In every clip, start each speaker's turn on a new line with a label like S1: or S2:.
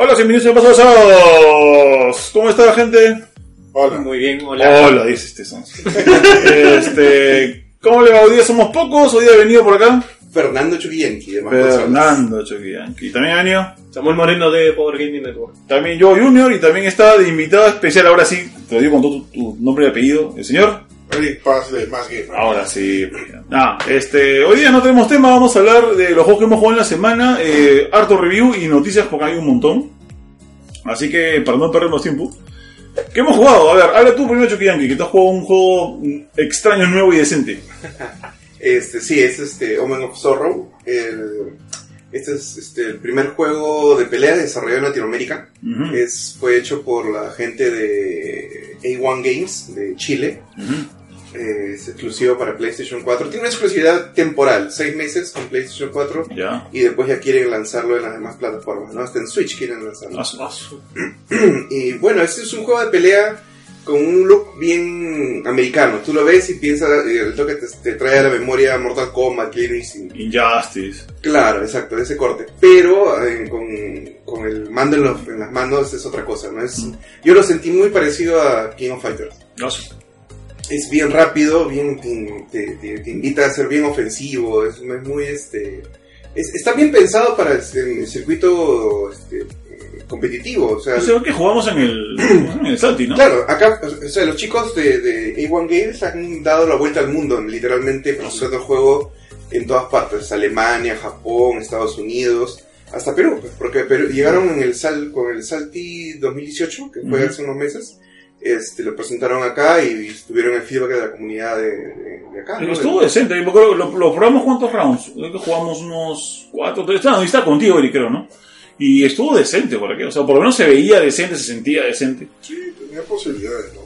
S1: Hola, bienvenidos a Paso de Sábados. ¿Cómo está la gente?
S2: Hola.
S3: Muy bien, hola.
S1: Hola, dice este Sons. este, ¿Cómo le va? Hoy día somos pocos, hoy día he venido por acá.
S2: Fernando Chuquillanqui, de más.
S1: Fernando Choquianqui. También ha venido.
S3: Samuel Moreno de Power Gaming Network.
S1: También yo Junior y también está de invitado especial, ahora sí, te lo digo con todo tu, tu nombre y apellido, el señor.
S2: De Más.
S1: Ahora sí. Ah, este, hoy día no tenemos tema, vamos a hablar de los juegos que hemos jugado en la semana, eh, harto review y noticias porque hay un montón. Así que para no perder más tiempo. ¿Qué hemos jugado? A ver, habla tú primero, Chuquianqui, que te has jugado un juego extraño, nuevo y decente.
S2: Este, sí, es este Omen of Sorrow. El- este es este, el primer juego de pelea desarrollado en Latinoamérica. Es, fue hecho por la gente de A1 Games de Chile. Eh, es exclusivo para PlayStation 4. Tiene una exclusividad temporal, 6 meses con PlayStation 4.
S1: Ya.
S2: Y después ya quieren lanzarlo en las demás plataformas, ¿no? Hasta en Switch quieren lanzarlo.
S1: Ah, su-
S2: Y bueno, este es un juego de pelea con un look bien americano. Tú lo ves y piensas, eh, el toque te, te trae a la memoria Mortal Kombat, Instinct.
S1: Injustice.
S2: Claro, exacto, de ese corte. Pero eh, con, con el mando en, los- en las manos es otra cosa, ¿no? Es, yo lo sentí muy parecido a King of Fighters.
S1: Ah, su-
S2: Es bien rápido, bien te, te- te- te invita a ser bien ofensivo, es, es muy este... es- está bien pensado para el, el circuito este, competitivo, o sea...
S1: O sea, que jugamos en el, en el Salty, ¿no?
S2: Claro, acá, o sea, los chicos de, de A1 Games han dado la vuelta al mundo, literalmente procesando el juego en todas partes, Alemania, Japón, Estados Unidos, hasta Perú, pues, porque Perú- llegaron en el sal, con el Salti 2018, que fue hace unos meses, este, lo presentaron acá y tuvieron el feedback de la comunidad de, de- de acá. ¿no?
S1: Estuvo decente, yo me acuerdo, lo, lo probamos cuántos rounds, creo que jugamos unos cuatro, tres, no, y está contigo, Eric, creo, ¿no? Y estuvo decente por aquí, o sea, por lo menos se veía decente, se sentía decente.
S4: Sí, tenía posibilidades, ¿no?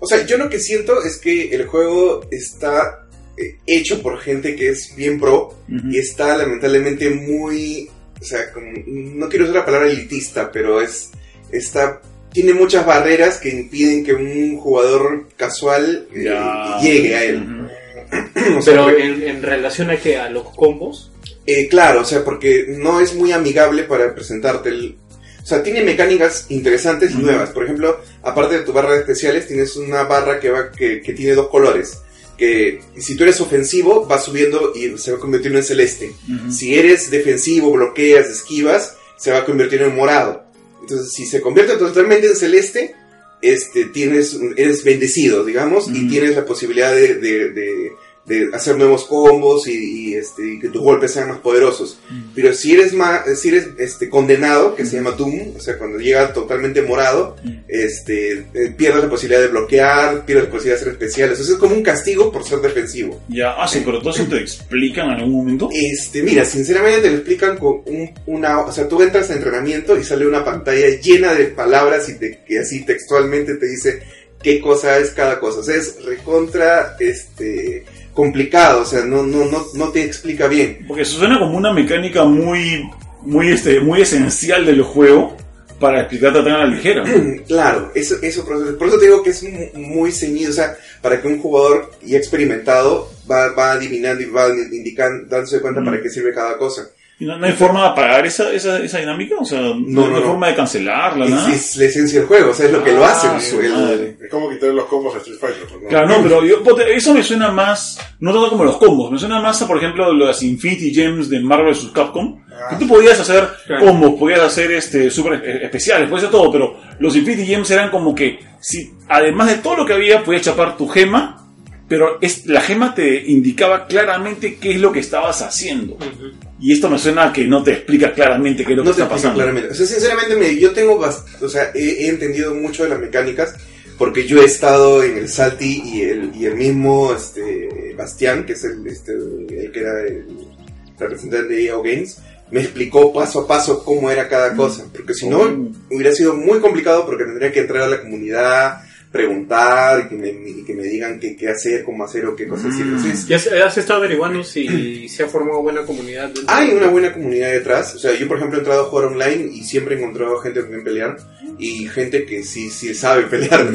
S2: O sea, yo lo que siento es que el juego está eh, hecho por gente que es bien pro, y está lamentablemente muy, o sea, como- no quiero usar la palabra elitista, pero es, está, tiene muchas barreras que impiden que un jugador casual eh, llegue a él.
S1: Ujú.
S2: O sea,
S3: Pero en, en relación a que a los combos,
S2: eh, claro, o sea, porque no es muy amigable para presentarte el... O sea, tiene mecánicas interesantes y nuevas. Por ejemplo, aparte de tu barra de especiales, tienes una barra que, va, que, que tiene dos colores. Que si tú eres ofensivo, va subiendo y se va convirtiendo en celeste. Si eres defensivo, bloqueas, esquivas, se va a convertir en morado. Entonces, si se convierte totalmente en celeste, este, tienes, eres bendecido, digamos, y tienes la posibilidad de, de- de- de hacer nuevos combos y, y, este, y que tus golpes sean más poderosos. Pero si eres, más, si eres este, condenado, que se llama Doom, o sea, cuando llega totalmente morado,
S1: Mm.
S2: este, eh, pierdes la posibilidad de bloquear, pierdes la posibilidad de hacer especiales. Entonces es como un castigo por ser defensivo.
S1: Ya, ah, sí, pero todo eso te explican en algún momento.
S2: Este, mira, sinceramente te lo explican con un- una, o sea, tú entras a entrenamiento y sale una pantalla llena de palabras y, te, y así textualmente te dice qué cosa es cada cosa. O sea, es recontra, este, complicado, o sea, no, no, no, no te explica bien.
S1: Porque eso suena como una mecánica muy, muy, este, muy esencial del juego para explicarte tan a la ligera.
S2: Claro, eso, eso, por eso- te digo que es mu- muy ceñido, o sea, para que un jugador ya experimentado va, va adivinando y va indicando, dándose cuenta
S1: Mm.
S2: para qué sirve cada cosa.
S1: ¿Y no, no hay forma de apagar esa, esa, esa dinámica? O sea, no,
S2: No,
S1: hay
S2: no,
S1: forma de cancelarla,
S2: Es,
S1: nada.
S2: es la esencia del juego, o sea, es lo que lo
S1: Ah,
S2: hace.
S1: su
S2: el-.
S4: Es como quitar los combos a Street Fighter. pues, ¿no?
S1: Claro, no, pero yo, eso me suena más, no tanto como los combos, me suena más a, por ejemplo, las Infinity Gems de Marvel vs. Capcom.
S4: Ah,
S1: Que tú podías hacer
S3: Claro.
S1: combos, podías hacer este super e- especiales, podías hacer todo, pero los Infinity Gems eran como que, si además de todo lo que había, podías chapar tu gema, pero es, la gema te indicaba claramente qué es lo que estabas haciendo. Y esto me suena a que no te explica claramente qué es lo
S2: no
S1: que
S2: te
S1: está pasando.
S2: claramente. O sea, sinceramente, me- yo tengo, o sea, he, he entendido mucho de las mecánicas porque yo he estado en el Salty y el, y el mismo este, Bastián, que es el, este, el que era el representante de EO Games, me explicó paso a paso cómo era cada cosa. Porque si no,
S1: Oh.
S2: hubiera sido muy complicado porque tendría que entrar a la comunidad, preguntar y que me, y que me digan qué, qué hacer, cómo hacer o qué cosas.
S1: Mm.
S2: Entonces,
S3: ¿ya has, has estado averiguando si se ha formado buena comunidad?
S2: hay
S3: de-
S2: una buena comunidad detrás. O sea, yo, por ejemplo, he entrado a jugar online y siempre he encontrado gente con quien pelear. Y gente que sí, sí sabe pelear.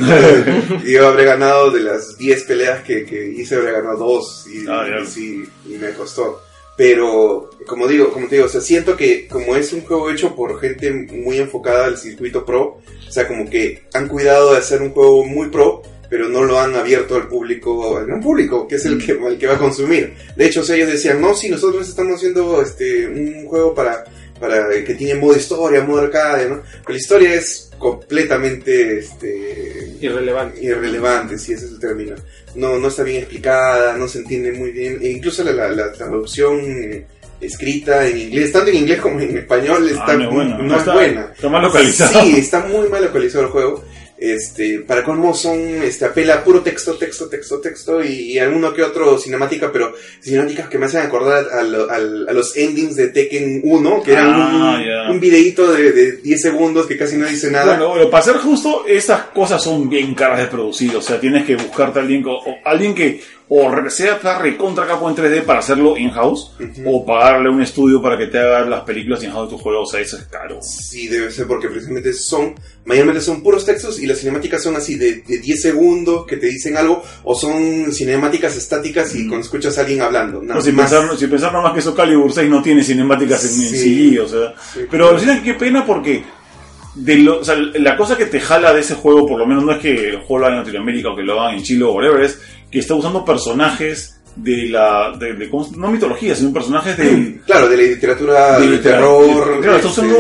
S2: y yo habré ganado de las 10 peleas que, que hice, habré ganado 2. Y,
S1: Ah, ya.
S2: y sí, y me costó. Pero, como digo, como te digo, o sea, siento que como es un juego hecho por gente muy enfocada al circuito pro, sea, como que han cuidado de hacer un juego muy pro, pero no lo han abierto al público, al gran público, que es el que, el que va a consumir. De hecho, o sea, ellos decían, no, sí, nosotros estamos haciendo este, un juego para, para que tiene modo historia, modo arcade, ¿no? Pero la historia es completamente este,
S3: Irrelevante.
S2: irrelevante, si ese es el término. No, no está bien explicada, no se entiende muy bien. E incluso la, la, la traducción eh, escrita en inglés, tanto en inglés como en español, está,
S1: Ah, no es buena.
S2: no es
S1: está,
S2: buena.
S1: Está mal localizado.
S2: Sí, está muy mal localizado el juego. Este, para colmo son, este, apela a puro texto, texto, texto, texto y, y alguno que otro cinemática, pero cinemáticas que me hacen acordar a, lo- al- a los endings de Tekken 1, que eran
S1: Ah,
S2: un,
S1: ya.
S2: un videíto de, de 10 segundos que casi no dice nada.
S1: Bueno, bueno, para ser justo, estas cosas son bien caras de producir. O sea, tienes que buscarte a alguien, o alguien que o sea recontra capo en 3D para hacerlo in-house, o pagarle a un estudio para que te haga las películas in-house de tu juego. O sea, eso es caro.
S2: Sí, debe ser porque precisamente son, mayormente son puros textos y las cinemáticas son así de, de 10 segundos que te dicen algo o son cinemáticas estáticas y cuando escuchas a alguien hablando. Nada
S1: No, sin,
S2: más.
S1: pensar, sin pensar nomás que eso Calibur 6 no tiene cinemáticas en, en
S2: Sí.
S1: CG, o sea.
S2: Sí.
S1: Pero alucina que qué pena porque de lo, o sea, la cosa que te jala de ese juego, por lo menos no es que el juego lo hagan en Latinoamérica o que lo hagan en Chile o whatever, es que está usando personajes de la, de, de- ¿cómo se- no mitología, sino personajes de,
S2: Claro, de la literatura
S1: de
S2: terror.
S1: Claro, está
S2: este,
S1: usando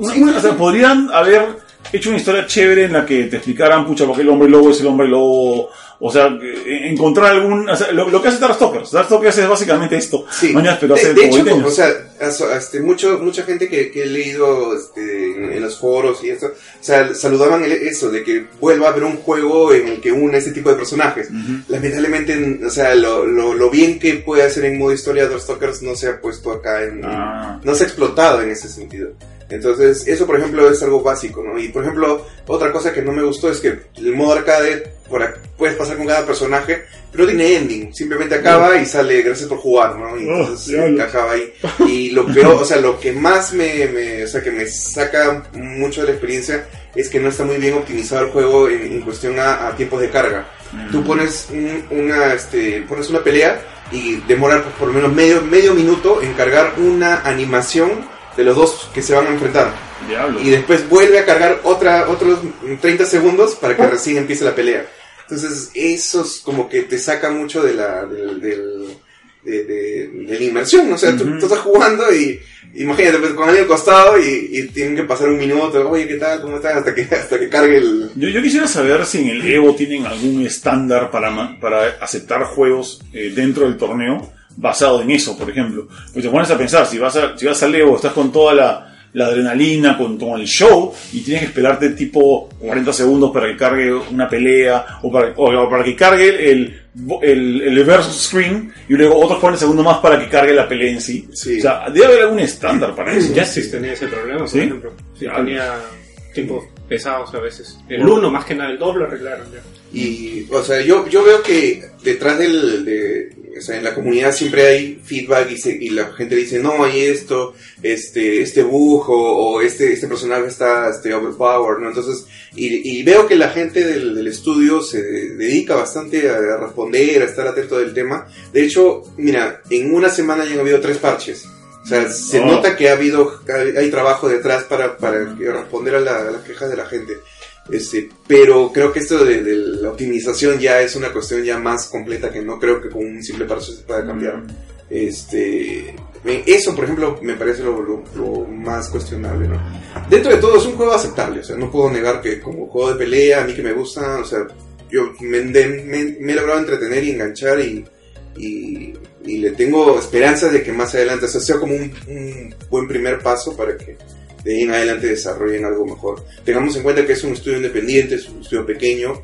S1: una- una- o sea, podrían haber hecho una historia chévere en la que te explicaran, pucha, por qué el hombre lobo es el hombre lobo. O sea, eh, encontrar algún. o sea, lo, lo que hace Darkstalkers. Darkstalkers es básicamente esto.
S2: Sí.
S1: Mañana, pero
S2: de,
S1: hace
S2: de hecho,
S1: 20 años.
S2: o sea, este, mucho, mucha gente que, que he leído este, en, en los foros y eso, o sea, saludaban el- eso, de que vuelva a haber un juego en el que une ese tipo de personajes. Lamentablemente, o sea, lo, lo, lo bien que puede hacer en modo historia Darkstalkers no se ha puesto acá en...
S1: Ah.
S2: No se ha explotado en ese sentido. Entonces, eso por ejemplo es algo básico, ¿no? Y por ejemplo, otra cosa que no me gustó es que el modo arcade, por puedes pasar con cada personaje, pero no tiene ending, simplemente acaba y sale gracias por jugar, ¿no? Y
S1: Oh,
S2: entonces eh, acaba ahí. Y lo peor, o sea, lo que más me, me- o sea, que me saca mucho de la experiencia es que no está muy bien optimizado el juego en, en cuestión a, a tiempos de carga. Tú pones un- una, este, pones una pelea y demora por lo menos medio, medio minuto en cargar una animación de los dos que se van a enfrentar.
S1: Diablo.
S2: Y después vuelve a cargar otra, otros 30 segundos para que recién empiece la pelea. Entonces, eso es como que te saca mucho de la, del, del- de, de- de la inmersión. O sea, tú,
S1: Ujú.
S2: tú estás jugando y imagínate, pues, con alguien al costado y, y tienen que pasar un minuto. Oye, ¿qué tal? ¿Cómo estás? Hasta que, hasta que cargue el...
S1: Yo, yo quisiera saber si en el Evo tienen algún estándar para, para aceptar juegos eh, dentro del torneo basado en eso, por ejemplo. Pues te pones a pensar, si vas, a, si vas al Evo, estás con toda la, la adrenalina, con, con el show, y tienes que esperarte tipo 40 segundos para que cargue una pelea, o para, o, o para que cargue el, el, el versus screen, y luego otros 40 segundos más para que cargue la pelea en sí.
S2: Sí.
S1: O sea, debe haber algún estándar para eso.
S3: Justice tenía ese problema, por
S1: ¿Sí?
S3: ejemplo. Sí,
S1: Ah.
S3: tenía tiempos pesados a veces. El
S1: Bueno.
S3: 1 más que nada, el 2 lo arreglaron ya.
S2: Y, o sea, yo, yo veo que detrás del, de, o sea, en la comunidad siempre hay feedback y, se- y la gente dice, no, hay esto, este, este bujo, o este, este personaje está, este, overpowered, ¿no? Entonces, y, y veo que la gente del, del estudio se dedica bastante a responder, a estar atento del tema. De hecho, mira, en una semana ya han habido tres parches. O sea, se
S1: Oh.
S2: nota que ha habido, hay, trabajo detrás para, para responder a, la- a las quejas de la gente. Este, pero creo que esto de, de la optimización ya es una cuestión ya más completa que no creo que con un simple parche se pueda cambiar. Este, eso, por ejemplo, me parece lo, lo- lo más cuestionable, ¿no? Dentro de todo es un juego aceptable, o sea, no puedo negar que como juego de pelea, a mí que me gusta, o sea, yo me, me- me he logrado entretener y enganchar y, y, y le tengo esperanzas de que más adelante, sea, como un buen primer paso para que de ahí en adelante desarrollen algo mejor. Tengamos en cuenta que es un estudio independiente, es un estudio pequeño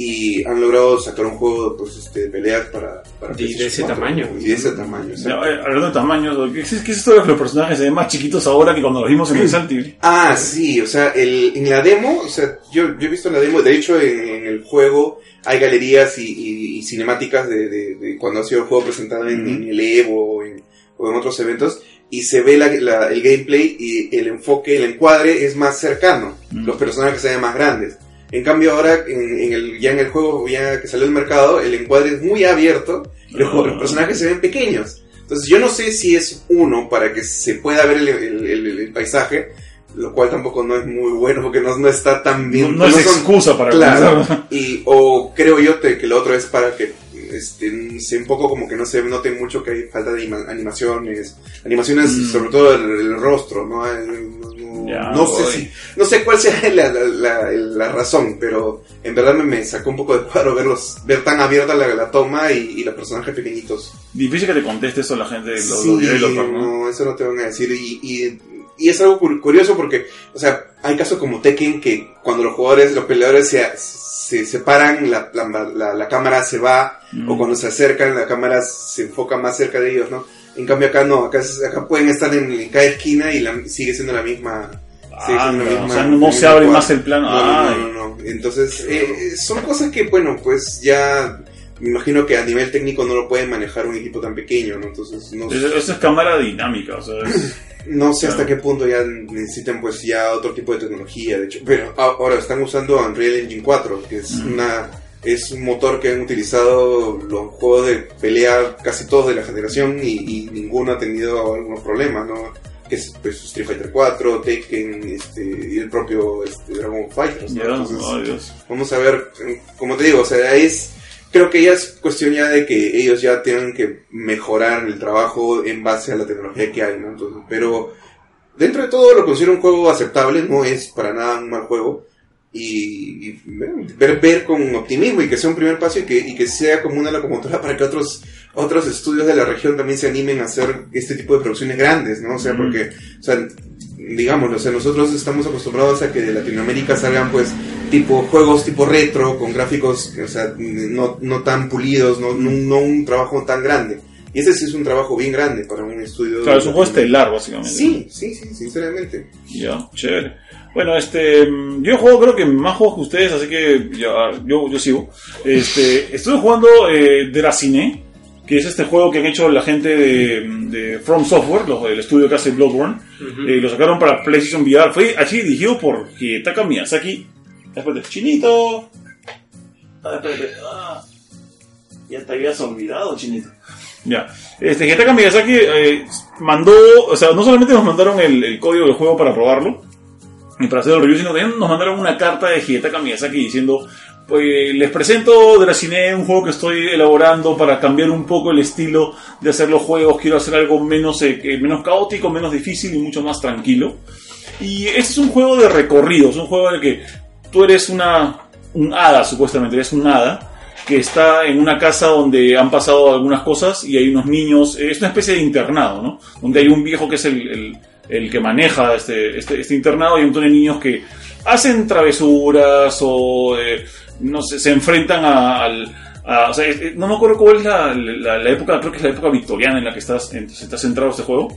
S2: y han logrado sacar un juego pues, este, de peleas para, para
S3: Y de ese
S2: 4,
S3: tamaño.
S2: Y de ese tamaño. o sea.
S1: Ya, eh, hablando de tamaños, ¿qué es, qué es esto de que los personajes se ven más chiquitos ahora que cuando los vimos en el Salty?
S2: Ah, sí, o sea, el, en la demo, o sea, yo, yo he visto la demo, de hecho en, en el juego hay galerías y, y- y cinemáticas de, de- de cuando ha sido el juego presentado en, en el Evo o en, o en otros eventos, y se ve la- la- el gameplay y el enfoque, el encuadre es más cercano,
S1: Mm.
S2: los personajes se ven más grandes. En cambio ahora, en, en el, ya en el juego, ya que salió al mercado, el encuadre es muy abierto y los, los personajes se ven pequeños. Entonces yo no sé si es uno para que se pueda ver el, el- el- el paisaje, lo cual tampoco no es muy bueno porque no, no está tan
S1: No,
S2: bien.
S1: no es
S2: son-
S1: excusa para
S2: Claro.
S1: comenzar.
S2: Y, o creo yo te- que lo otro es para que este, un poco como que no se note mucho que hay falta de anima- animaciones. Animaciones,
S1: Mm.
S2: sobre todo el, el rostro, ¿no? El- no, no-
S1: Ya,
S2: no sé si, no sé cuál sea la, la, la- la razón, pero en verdad me, me sacó un poco de cuadro verlos, ver tan abierta la, la toma y, y los personajes pequeñitos.
S1: Difícil que te conteste eso la gente, los,
S2: Sí,
S1: los ¿no?
S2: no, eso no te van a decir. Y, y, y es algo cur- curioso porque, o sea, hay casos como Tekken que cuando los jugadores, los peleadores se, se separan, la, la, cámara se va,
S1: Mm.
S2: o cuando se acercan, la cámara se enfoca más cerca de ellos, ¿no? En cambio acá no, acá, acá pueden estar en, en cada esquina y la- sigue siendo la misma...
S1: Ah, no,
S2: misma-
S1: o sea, no, se abre más el plano.
S2: No, no, no, no, no. Entonces, eh, son cosas que, bueno, pues ya me imagino que a nivel técnico no lo pueden manejar un equipo tan pequeño, ¿no? Entonces, no,
S1: Eso, eso es cámara dinámica, o sea, es-
S2: no sé hasta qué punto ya necesitan pues ya otro tipo de tecnología, de hecho. Pero ahora están usando Unreal Engine 4, que es una es un motor que han utilizado los juegos de pelea casi todos de la generación y, y ninguno ha tenido algunos problemas, ¿no? Que es pues, Street Fighter 4, Tekken este, y el propio este, Dragon Fighter. Entonces,
S1: Dios.
S2: Vamos a ver, como te digo, o sea, es, creo que ya es cuestión ya de que ellos ya tienen que mejorar el trabajo en base a la tecnología que hay, ¿no? Entonces, pero dentro de todo lo considero un juego aceptable, no es para nada un mal juego. Y, y ver, ver con optimismo y que sea un primer paso y que, y que sea como una locomotora para que otros otros estudios de la región también se animen a hacer este tipo de producciones grandes, ¿no? O sea,
S1: Ujú.
S2: porque, o sea, digámoslo, o sea, nosotros estamos acostumbrados a que de Latinoamérica salgan pues tipo juegos tipo retro con gráficos o sea no, no tan pulidos no, no, no un trabajo tan grande y ese sí es un trabajo bien grande para un estudio
S1: Claro, es un juego estelar, básicamente.
S2: sí sí sí sinceramente
S1: Ya, chévere. Bueno, este, mm, yo jugado creo que más juegos que ustedes, así que ya, yo, yo sigo. Este, estuve jugando eh, Dracine, que es este juego que han hecho la gente de, de From Software, los del estudio que hace Bloodborne.
S3: Ujú.
S1: Eh, lo sacaron para PlayStation VR. Fue así dirigido por Hidetaka Miyazaki. Espérate, Chinito. Ah. Ah, ya te habías olvidado, Chinito. Ya. Este, Hidetaka Miyazaki eh, mandó, o sea, no solamente nos mandaron el, el código del juego para probarlo y para hacer el review, sino también nos mandaron una carta de Hidetaka Miyazaki diciendo, pues les presento Dracine, un juego que estoy elaborando para cambiar un poco el estilo de hacer los juegos, quiero hacer algo menos, eh, menos caótico, menos difícil y mucho más tranquilo. Y este es un juego de recorrido, es un juego en el que tú eres una, un hada, supuestamente, eres un hada que está en una casa donde han pasado algunas cosas y hay unos niños, eh, es una especie de internado, ¿no? Donde hay un viejo que es el, el- el que maneja este, este, este internado y un montón de niños que hacen travesuras o, eh, no sé, se enfrentan a, no me acuerdo cuál es la, época, creo que es la época victoriana en la que estás, en- está centrado este juego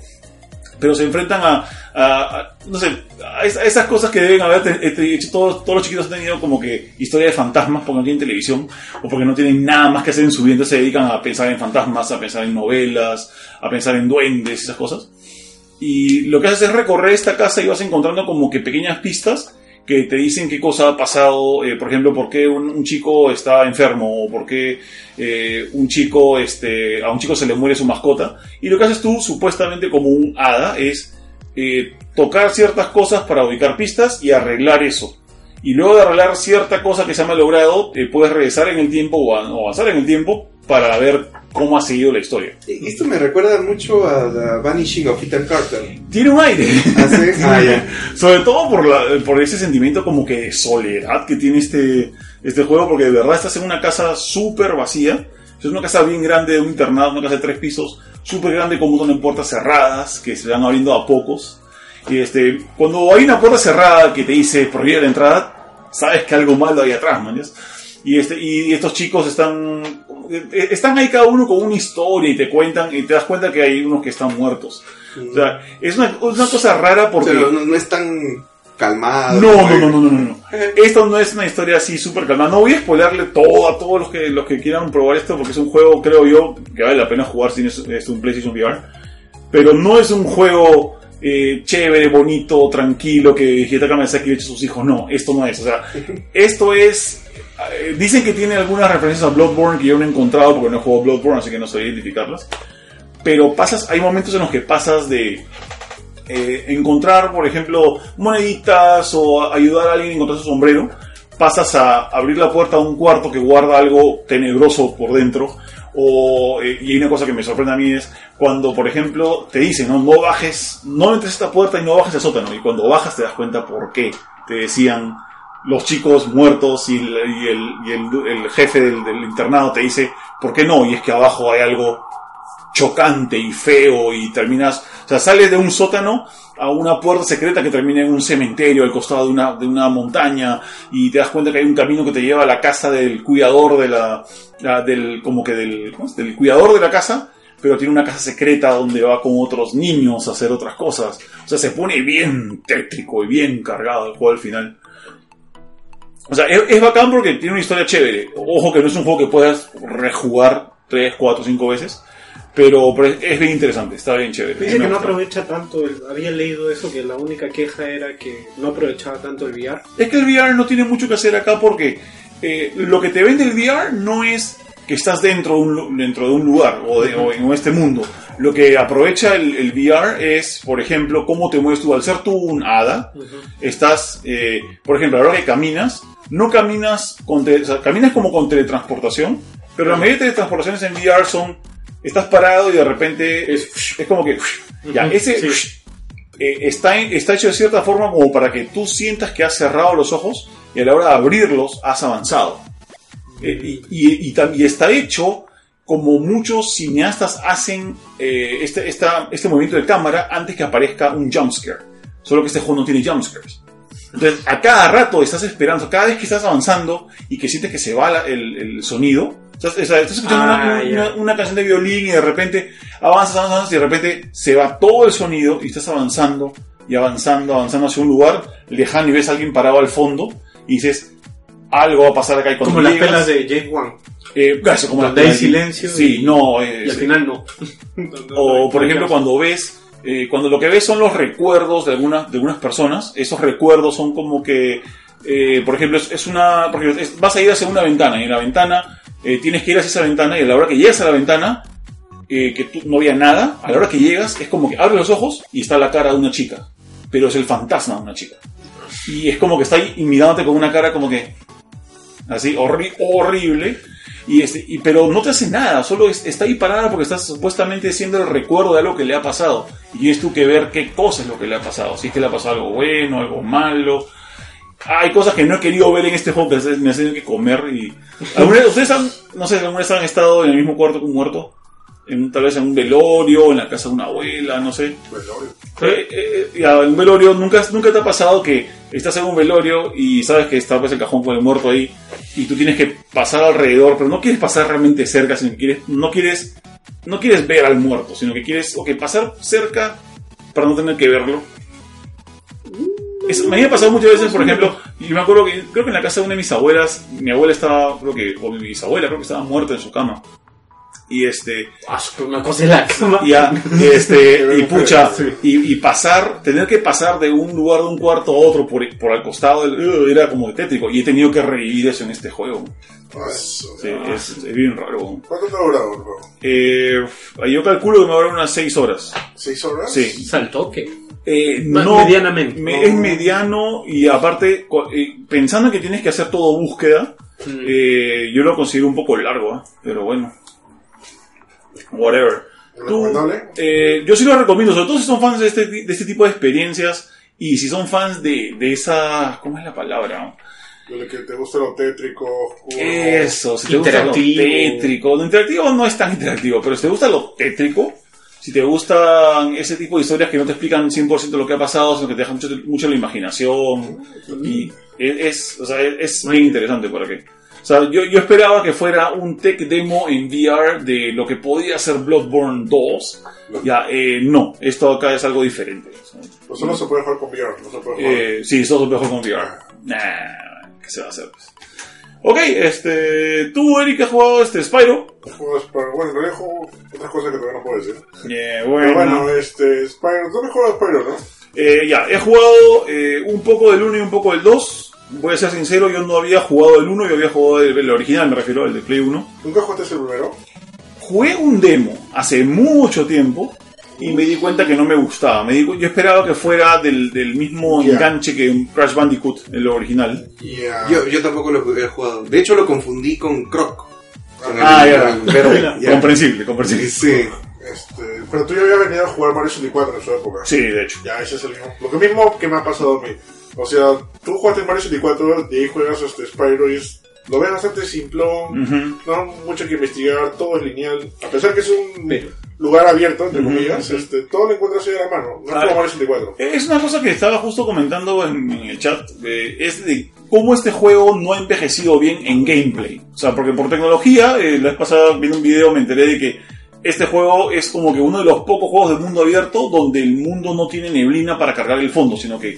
S1: pero se enfrentan a, a- a- no sé, a, es- a esas cosas que deben haber te- hecho todos, todos los chiquitos han tenido como que historia de fantasmas porque no tienen televisión o porque no tienen nada más que hacer en su vida, se dedican a pensar en fantasmas, a pensar en novelas, a pensar en duendes, esas cosas. Y lo que haces es recorrer esta casa y vas encontrando como que pequeñas pistas que te dicen qué cosa ha pasado, eh, por ejemplo, por qué un, chico está enfermo o por qué eh, un chico, este, a un chico se le muere su mascota. Y lo que haces tú, supuestamente como un hada, es eh, tocar ciertas cosas para ubicar pistas y arreglar eso. Y luego de arreglar cierta cosa que se ha malogrado, puedes regresar en el tiempo o avanzar en el tiempo para ver cómo ha seguido la historia.
S2: Eh, esto me recuerda mucho a Vanishing of Ethan Carter
S1: Tiene un aire.
S2: ¿Ah, sí? Ah, ya.
S1: Sobre todo por, la- por ese sentimiento como que de soledad que tiene este, este juego, porque de verdad estás en una casa súper vacía. Es una casa bien grande, de un internado, una casa de tres pisos, súper grande con un montón de puertas cerradas que se van abriendo a pocos. Y este, cuando hay una puerta cerrada que te dice prohibida la entrada, sabes que algo malo hay atrás, man. ¿yes? Y, este, y estos chicos están, están ahí cada uno con una historia y te cuentan y te das cuenta que hay unos que están muertos. O sea, es una, una cosa rara porque...
S2: Pero no, no es tan calmado.
S1: No, no, no, no, no, no. Esto no es una historia así súper calmada. No voy a spoilerle todo a todos los que, los que quieran probar esto porque es un juego, creo yo, que vale la pena jugar si es, es un PlayStation VR. Pero no es un juego eh, chévere, bonito, tranquilo, que Hidetaka Miyazaki le eche a sus hijos. No, esto no es. O sea, esto es... eh, dicen que tiene algunas referencias a Bloodborne que yo no he encontrado porque no he jugado Bloodborne, así que no sé identificarlas. pero pasas, hay momentos en los que pasas de eh, encontrar, por ejemplo, moneditas o ayudar a alguien a encontrar su sombrero, pasas a abrir la puerta a un cuarto que guarda algo tenebroso por dentro. O, eh, y una cosa que me sorprende a mí es cuando, por ejemplo, te dicen, no, no bajes, no entres a esta puerta y no bajes al sótano. Y cuando bajas te das cuenta por qué. Te decían los chicos muertos y el, jefe del, internado te dice, ¿por qué no? Y es que abajo hay algo chocante y feo y terminas, sea, sales de un sótano a una puerta secreta que termina en un cementerio al costado de una, de una montaña y te das cuenta que hay un camino que te lleva a la casa del cuidador de la, del, como que del, del cuidador de la casa, pero tiene una casa secreta donde va con otros niños a hacer otras cosas. O sea, se pone bien tétrico y bien cargado el juego al final. O sea, es, es bacán porque tiene una historia chévere. Ojo que no es un juego que puedas rejugar 3, 4, 5 veces. Pero, pero es bien interesante, está bien chévere.
S3: Dice que no aprovecha tanto, el- había leído eso, que la única queja era que no aprovechaba tanto el VR.
S1: Es que el VR no tiene mucho que hacer acá porque eh, lo que te vende el VR no es que estás dentro de un, dentro de un lugar o, de- o en este mundo. Lo que aprovecha el, el VR es, por ejemplo, cómo te mueves tú. Al ser tú un hada, estás, eh, por ejemplo, a la hora que caminas, no caminas con, o sea, caminas como con teletransportación, pero la mayoría de teletransportaciones en VR son, estás parado y de repente es, es como que, ya, ese
S3: sí.
S1: eh, está, está hecho de cierta forma como para que tú sientas que has cerrado los ojos y a la hora de abrirlos has avanzado. Eh, y, y- y tam- y está hecho como muchos cineastas hacen eh, este, esta- este movimiento de cámara antes que aparezca un jumpscare. Solo que este juego no tiene jumpscares. Entonces, a cada rato estás esperando, cada vez que estás avanzando y que sientes que se va la- el, el sonido, estás, estás escuchando
S3: Ah,
S1: una, una- una canción de violín y de repente avanzas, avanzas, avanzas y de repente se va todo el sonido y estás avanzando y avanzando, avanzando hacia un lugar lejano y ves a alguien parado al fondo y dices, algo va a pasar acá y cuando
S3: Como las
S1: llegas,
S3: pelas de Jake One.
S1: eh, eso, como las
S3: Donde hay
S1: pelas de-
S3: silencio
S1: Sí,
S3: y-
S1: no. eh,
S3: Y al
S1: sí.
S3: final no.
S1: O, por ejemplo, cuando ves, eh, cuando lo que ves son los recuerdos de algunas, de algunas personas, esos recuerdos son como que, eh, por ejemplo, es, una, por ejemplo, es- vas a ir hacia una ventana y en la ventana eh, tienes que ir hacia esa ventana y a la hora que llegas a la ventana, eh, que no había nada, a la hora que llegas es como que abres los ojos y está la cara de una chica, pero es el fantasma de una chica. Y es como que está ahí mirándote con una cara como que, así, horri- horrible. Y este, pero no te hace nada, solo es- está ahí parada porque estás supuestamente siendo el recuerdo de algo que le ha pasado. Y tienes tú que ver qué cosa es lo que le ha pasado. Si es que le ha pasado algo bueno, algo malo. Hay cosas que no he querido ver en este juego que me han tenido que comer. y ¿Alguna vez- ¿Ustedes han, no sé, alguna vez han estado en el mismo cuarto que un muerto? En, tal vez en un velorio, en la casa de una abuela, no sé.
S4: Velorio.
S1: Eh, eh, ya, un velorio, ¿nunca, nunca te ha pasado que estás en un velorio y sabes que está pues, el cajón con el muerto ahí y tú tienes que pasar alrededor, pero no quieres pasar realmente cerca, sino que quieres, no quieres, no quieres ver al muerto, sino que quieres, ok, pasar cerca para no tener que verlo. Es- me había pasado muchas veces, por ejemplo, y me acuerdo que creo que en la casa de una de mis abuelas, mi abuela estaba, creo que, o mi bisabuela, creo que estaba muerta en su cama. Y este,
S3: Ah, una cosa es la cama.
S1: ya, este, y pucha, y, y pasar, tener que pasar de un lugar de un cuarto a otro por, por al costado del, uh, era como tétrico, y he tenido que revivir eso en este juego.
S4: Ah, eso.
S1: Sí, es, es bien raro.
S4: ¿Cuánto te ha durado juego?
S1: Eh, yo calculo que me va a durar unas 6 horas.
S4: ¿Seis horas?
S1: Sí.
S3: Saltoque.
S1: Eh, no,
S3: medianamente.
S1: me- es mediano y aparte, eh, pensando que tienes que hacer todo búsqueda,
S3: Mm.
S1: eh, yo lo considero un poco largo, ¿ah? pero bueno. Whatever. Eh, yo sí lo recomiendo, sobre todo si son fans de este, de este tipo de experiencias y si son fans de, de esa... ¿Cómo es la palabra?
S4: De que te gusta lo tétrico, oscuro.
S1: Eso, si te gusta lo
S3: Interactivo.
S1: tétrico. Lo interactivo no es tan interactivo, pero si te gusta lo tétrico, si te gustan ese tipo de historias que no te explican 100% lo que ha pasado, sino que te dejan mucho, mucho la imaginación, y es, o sea, es, bien interesante por aquí. O sea, yo, yo esperaba que fuera un tech demo en VR de lo que podía ser Bloodborne 2. Ya, eh, no, esto acá es algo diferente.
S4: Pues solo se puede jugar con VR, no se puede jugar.
S1: eh, sí, todo mejor con VR. Nah, ¿qué se va a hacer? pues? Ok, este, tú, Eric, has jugado este Spyro.
S4: Juegos para- Bueno, no dejo otras cosas que todavía no puedo decir.
S1: Eh,
S4: Pero
S1: bueno,
S4: bueno, este, Spyro, ¿dónde juega Spyro, no?
S1: eh, ya, he jugado eh, un poco del 1 y un poco del 2. Voy a ser sincero, yo no había jugado el 1, yo había jugado el, el original, me refiero al de Play 1.
S4: ¿Nunca jugaste el primero?
S1: jugué un demo hace mucho tiempo y me di cuenta que no me gustaba. Me di yo esperaba que fuera del, del mismo enganche que un Crash Bandicoot, el original.
S2: Yo, yo tampoco lo he jugado. De hecho, lo confundí con Croc. Con
S1: Ah, ya.
S2: verde, ya.
S1: Comprensible, comprensible.
S2: Sí.
S4: Este, pero tú ya habías venido a jugar Mario 64 en su época.
S1: Sí, de hecho.
S4: Ya, ese es el mismo. Lo que mismo que me ha pasado a mí. O sea, tú jugaste Mario 64 y ahí juegas este Spyro y es, lo ves bastante simplón,
S1: Ujú.
S4: no mucho que investigar, todo es lineal. A pesar que es un lugar abierto, entre comillas, este, todo lo encuentras ahí a la mano. No es
S1: Ah.
S4: como Mario 64.
S1: Es una cosa que estaba justo comentando en, en el chat, eh, es de cómo este juego no ha envejecido bien en gameplay. O sea, porque por tecnología, eh, la vez pasada viendo un video me enteré de que este juego es como que uno de los pocos juegos del mundo abierto donde el mundo no tiene neblina para cargar el fondo, sino que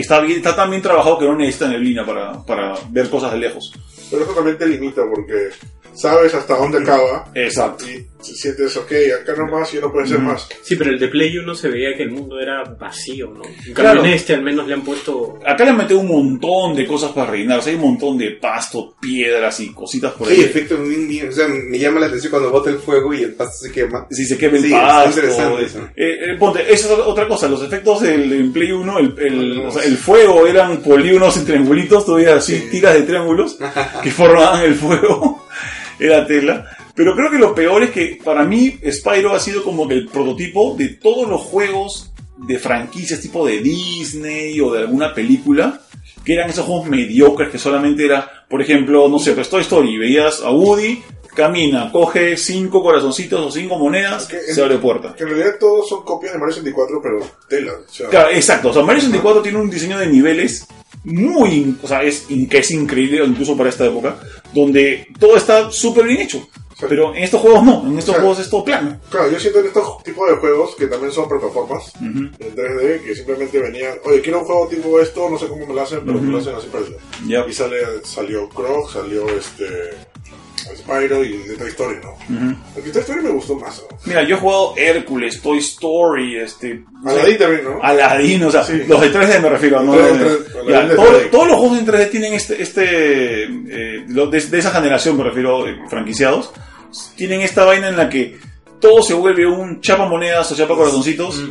S1: está, bien, está tan bien trabajado que no necesita neblina para, para ver cosas de lejos.
S4: Pero eso también te limita porque sabes hasta dónde acaba
S1: Exacto.
S4: y sientes, ok, acá nomás y no puede ser más.
S3: Sí, pero el de Play 1 se veía que el mundo era vacío, ¿no? En
S1: Claro.
S3: en este al menos le han puesto...
S1: Acá le han metido un montón de cosas para rellenar. O sea, hay un montón de pasto, piedras y cositas por
S2: Sí,
S1: ahí.
S2: efecto bien, bien. O sea, me llama la atención cuando bota el fuego y el pasto se quema.
S1: si se quema el
S2: Sí, está
S1: pasto.
S2: interesante eso.
S1: Eh, eh, ponte, esa es otra cosa, los efectos del, del Play 1, el, el, o sea, el fuego eran polígonos en triangulitos, todavía así, tiras de triángulos que formaban el fuego, era tela. Pero creo que lo peor es que para mí Spyro ha sido como que el prototipo de todos los juegos de franquicias tipo de Disney o de alguna película, que eran esos juegos mediocres que solamente era, por ejemplo, no sé, pues Toy Story, veías a Woody, camina, coge cinco corazoncitos o cinco monedas,
S4: que
S1: se abre puerta.
S4: Que en realidad todos son copias de Mario 64, pero tela. O sea,
S1: Claro, exacto. O sea, Mario 64 tiene un diseño de niveles muy, o sea, es, que es increíble incluso para esta época, donde todo está súper bien hecho. Pero en estos juegos no, en estos juegos es todo plano.
S4: Claro, yo siento en estos tipos de juegos que también son plataformas en 3D que simplemente venían, oye, quiero un juego tipo esto, no sé cómo me lo hacen, pero me lo hacen así parecido.
S1: Ya.
S4: Y sale, salió Croc, salió este Spyro y de Toy Story, ¿no? El de Toy Story me gustó más. ¿no?
S1: Mira, yo he jugado Hércules, Toy Story, este...
S4: Aladdin también, ¿no?
S1: Aladdin, o sea,
S4: Sí.
S1: los de 3D me refiero, ¿no?
S4: 3D,
S1: De-
S4: 3D,
S1: ya,
S4: Aladdin de
S1: todo-
S4: 3D.
S1: todos los juegos en 3D tienen este, este eh, de esa generación, me refiero, eh, franquiciados, tienen esta vaina en la que todo se vuelve un chapa monedas o chapa corazoncitos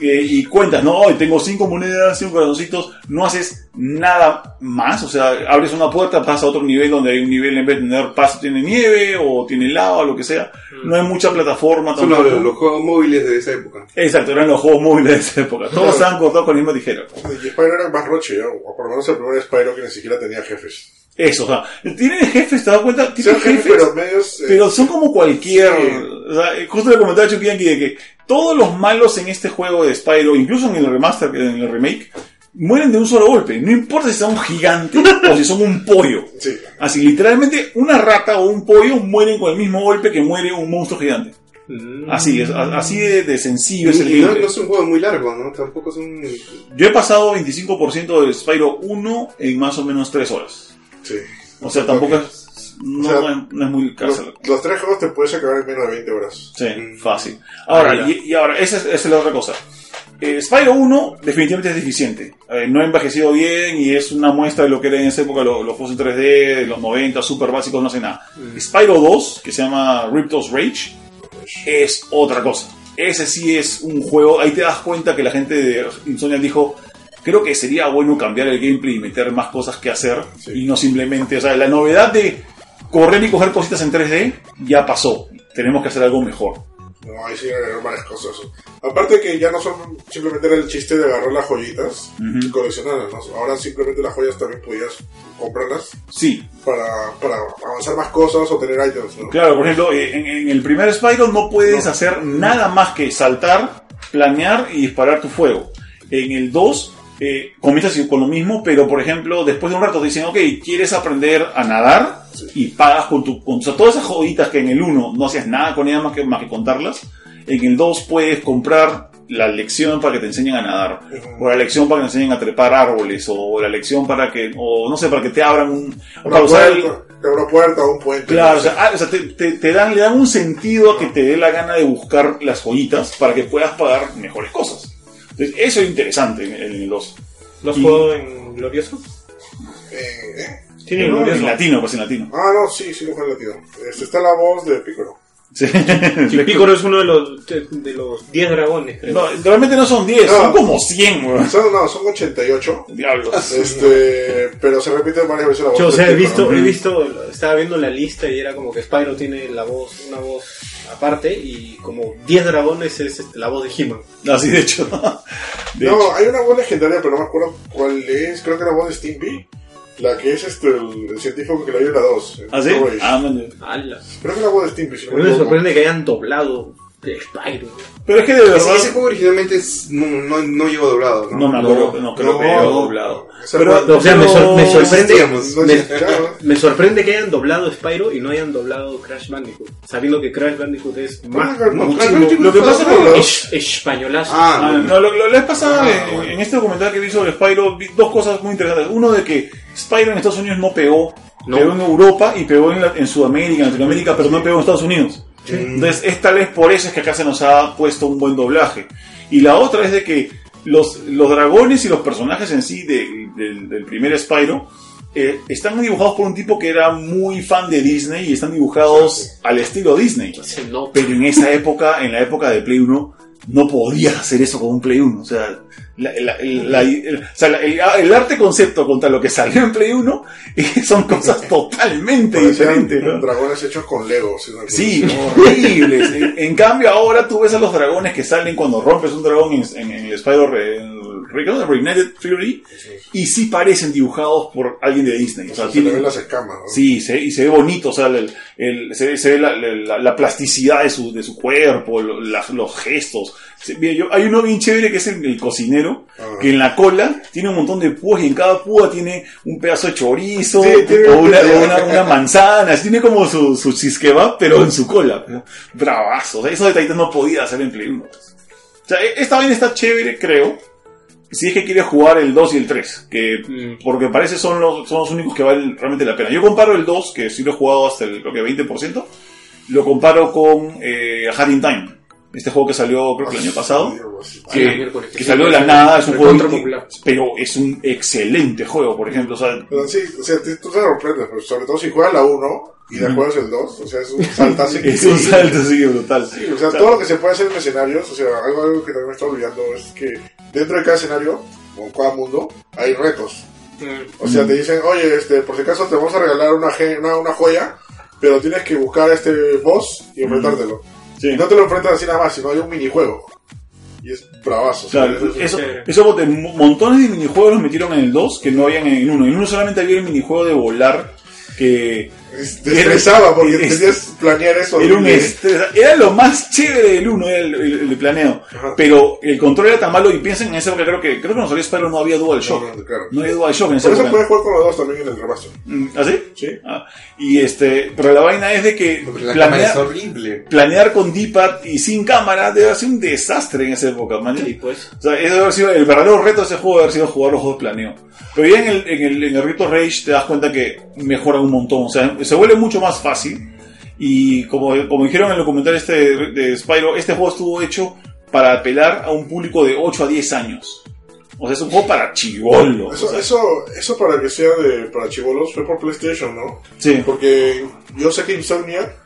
S1: eh, y cuentas, no, hoy tengo cinco monedas, cinco corazoncitos, no haces nada más, o sea, abres una puerta, pasas a otro nivel donde hay un nivel en vez de tener paso tiene nieve o tiene lava o lo que sea, no hay mucha plataforma
S2: Son
S1: tampoco.
S2: los, los juegos móviles de esa época.
S1: Exacto, eran los juegos móviles de esa época. Todos estaban cortados con la misma tijera.
S4: Y Spyro era más roche, ¿no? o por lo menos el primer Spyro que ni siquiera tenía jefes.
S1: Eso, o sea, tienen jefes, ¿te das cuenta? Tienen
S4: jefes,
S1: jefes,
S4: pero medios... eh,
S1: pero son como cualquier.
S4: Sí.
S1: O sea, eh, justo le comentaba a Chucky Yankee de que todos los malos en este juego de Spyro, incluso en el remaster, en el remake, mueren de un solo golpe. No importa si son un gigante o si son un pollo.
S4: Sí.
S1: Así, literalmente, una rata o un pollo mueren con el mismo golpe que muere un monstruo gigante. Así, es, a- así de, de sencillo es el
S2: Y no es un juego muy largo, ¿no? Tampoco es un...
S1: Yo he pasado 25% de Spyro 1 en más o menos 3 horas.
S4: Sí.
S1: O sea, tampoco es, no,
S4: O sea,
S1: no es, no es muy
S4: Los,
S1: cárcel.
S4: los tres juegos te puedes acabar en menos de 20 horas.
S1: Sí, fácil. Ahora, y, y ahora, esa es, esa es la otra cosa. Eh, Spyro 1 definitivamente es deficiente. Eh, no ha envejecido bien y es una muestra de lo que era en esa época lo- los, juegos en 3D de los 90, super básicos, no hace nada. Spyro 2, que se llama Riptos Rage, es otra cosa. Ese sí es un juego, ahí te das cuenta que la gente de Insomnia dijo, creo que sería bueno cambiar el gameplay y meter más cosas que hacer
S4: Sí.
S1: y no simplemente, o sea, la novedad de correr y coger cositas en 3D ya pasó. Tenemos que hacer algo mejor.
S4: No, ahí sí agregaron varias cosas. Aparte que ya no son simplemente era el chiste de agarrar las joyitas y
S1: Ujú.
S4: coleccionarlas, ¿no? Ahora simplemente las joyas también podías comprarlas
S1: Sí,
S4: para, para avanzar más cosas o tener items, ¿no?
S1: claro, por ejemplo, eh, en, en el primer Spyro no puedes
S4: No.
S1: hacer nada más que saltar, planear y disparar tu fuego. En el 2 eh, comienzas con lo mismo, pero por ejemplo, después de un rato te dicen, ok, ¿quieres aprender a nadar? Y pagas con tu... Con, o sea, todas esas joyitas que en el 1 no hacías nada con ellas más que, más que contarlas, en el 2 puedes comprar la lección para que te enseñen a nadar, o la lección para que te enseñen a trepar árboles, o la lección para que, o no sé, para que te abran un...
S4: Una
S1: el-
S4: una puerta o un puente.
S1: Claro,
S4: no
S1: o sea, ah, o sea, te, te- te dan, le dan un sentido a que te dé la gana de buscar las joyitas para que puedas pagar mejores cosas. Entonces, eso es interesante en, en el 2.
S3: ¿Lo has
S1: Y-
S3: jugado en Glorioso?
S4: Eh, ¿eh?
S3: Tiene
S1: En,
S3: Glorioso.
S1: latino, pues en latino.
S4: Ah, no, sí, sí lo juego en latino. Este, está la voz de Piccolo.
S1: Sí.
S3: Y Piccolo es uno de los de, de los 10 dragones, creo.
S1: No, realmente no son 10,
S4: No.
S1: son como 100, weón.
S4: Son, no, son 88.
S1: Diablos.
S4: Este, pero se repite varias veces la voz.
S3: Yo, o sea, he visto, he
S4: ¿no?
S3: visto, estaba viendo la lista y era como que Spyro tiene la voz, una voz aparte y como 10 dragones es este, la voz de He-Man.
S1: Así de hecho. De
S4: No,
S1: hecho.
S4: hay una voz legendaria, pero no me acuerdo cuál es. Creo que la voz de Stimpy. La que es este, el, el científico que la dio en la 2. en
S1: ¿Ah, sí? Ah, man.
S4: Creo que la voz de Stimpy. Si
S3: A
S4: no
S3: mí
S4: me
S3: me sorprende que hayan doblado de Spyro.
S1: Pero es que de
S2: Ese,
S1: verdad.
S2: ese juego originalmente es- no, no, no llegó doblado, ¿no?
S1: No me acuerdo, no, creo
S4: no,
S1: que haya
S4: no.
S1: doblado. Pero,
S3: O sea, me, sor- me sorprende,
S2: digamos,
S4: No
S3: me,
S4: existía,
S3: me sorprende que hayan doblado Spyro y no hayan doblado Crash Bandicoot, sabiendo que Crash Bandicoot es más
S4: No,
S2: No,
S4: muchísimo.
S1: Lo que pasa con
S4: no.
S3: es, españolazo.
S2: Ah,
S1: Ah, no, lo, lo- la vez pasada,
S2: Ah,
S1: en,
S2: bueno.
S1: en este documental que vi sobre Spyro, vi dos cosas muy interesantes. Uno de que Spyro en Estados Unidos no pegó,
S3: No.
S1: pegó en Europa y pegó en, la- en Sudamérica, en Latinoamérica, pero no pegó en Estados Unidos. Entonces, es tal vez por eso es que acá se nos ha puesto un buen doblaje. Y la otra es de que los, los dragones y los personajes en sí de- del- del primer Spyro eh, están dibujados por un tipo que era muy fan de Disney y están dibujados al estilo Disney. Pero en esa época, en la época de Play 1, no podías hacer eso con un Play 1. O sea, la- la- el, la- el- o sea, la- el- el arte concepto contra lo que salió en Play 1 eh, son cosas totalmente diferentes. ¿no?
S4: dragones hechos con Lego.
S1: Sí, horribles. En, en cambio, ahora tú ves a los dragones que salen cuando rompes un dragón en, en- en el Spyro Re- el Re- ¿cómo se llama? Reignited Fury y sí parecen dibujados por alguien de Disney. O sea,
S4: se ven las escamas. ¿no?
S1: Sí, se, y se ve bonito, o sea, el, el- se, ve- se ve la, la- la plasticidad de su, de su cuerpo, la- los gestos. Mira, yo- hay uno bien chévere que es el, el cocinero,
S4: Ah.
S1: que en la cola tiene un montón de púas y en cada púa tiene un pedazo de chorizo
S4: Sí,
S1: una, o una, una manzana, tiene como su, su chisqueba, pero en su cola. Bravazo, o sea, esos detallitos no podía hacer en Play 1. O sea, e- esta vaina está chévere, creo. Si es que quieres jugar el 2 y el 3, que
S3: Mm.
S1: porque parece son los, son los únicos que valen realmente la pena. Yo comparo el 2, que sí lo he jugado hasta el creo que 20%, lo comparo con eh, Hat in Time, este juego que salió creo que el año pasado,
S3: Ah,
S1: que, que salió de la nada, es un juego, pero es un excelente juego, por ejemplo, o sea,
S4: sí, o sea, tú te sorprendes, pero sobre todo si juegas la 1 y
S1: Ujú.
S4: después el 2, o sea, es un saltazo
S1: es un salto así brutal.
S4: Sí, o sea, todo lo que se puede hacer en escenarios, o sea, algo, algo que también me está olvidando es que dentro de cada escenario, o cada mundo, hay retos.
S3: Mm.
S4: O sea, te dicen, oye, este, por si acaso te vamos a regalar una, una, una joya, pero tienes que buscar a este boss y enfrentártelo.
S1: Sí.
S4: Y no te lo enfrentas así nada más, sino hay un minijuego. Y es bravazo. o sea,
S1: Claro,
S4: es-
S1: eso, eso montones de minijuegos los metieron en el 2 que no habían en el 1. En el 1 solamente había el minijuego de volar que
S4: te estresaba porque
S1: es-
S4: tenías planear eso.
S1: era, un. Era lo más chévere del 1, era el, el- el planeo.
S4: Ajá.
S1: Pero el control era tan malo y piensen en esa época, creo que creo que no salió Spyro no había Dual Shock.
S4: No, no, claro.
S1: No había Dual Shock en esa
S4: Por eso puedes jugar con los dos también en el remaster.
S1: Mm, ¿Ah, sí?
S4: Sí.
S1: Ah, y este, pero la vaina es de que
S2: cámara es
S1: planear,
S2: horrible.
S1: planear con D-pad y sin cámara debe haber sido un desastre en esa época, man.
S3: Sí, pues.
S1: O sea, eso debe haber sido el verdadero reto de ese juego, debe haber sido jugar los juegos de planeo. Pero ya en el, en el, en el Rito Rage te das cuenta que mejora un montón. O sea, se vuelve mucho más fácil. Y como, como dijeron en el documental este de, de Spyro, este juego estuvo hecho para apelar a un público de 8 a 10 años. O sea, es un juego para chivolos.
S4: Eso,
S1: o sea,
S4: eso, eso para que sea de, para chivolos fue por PlayStation, ¿no?
S1: sí.
S4: Porque yo sé que Insomnia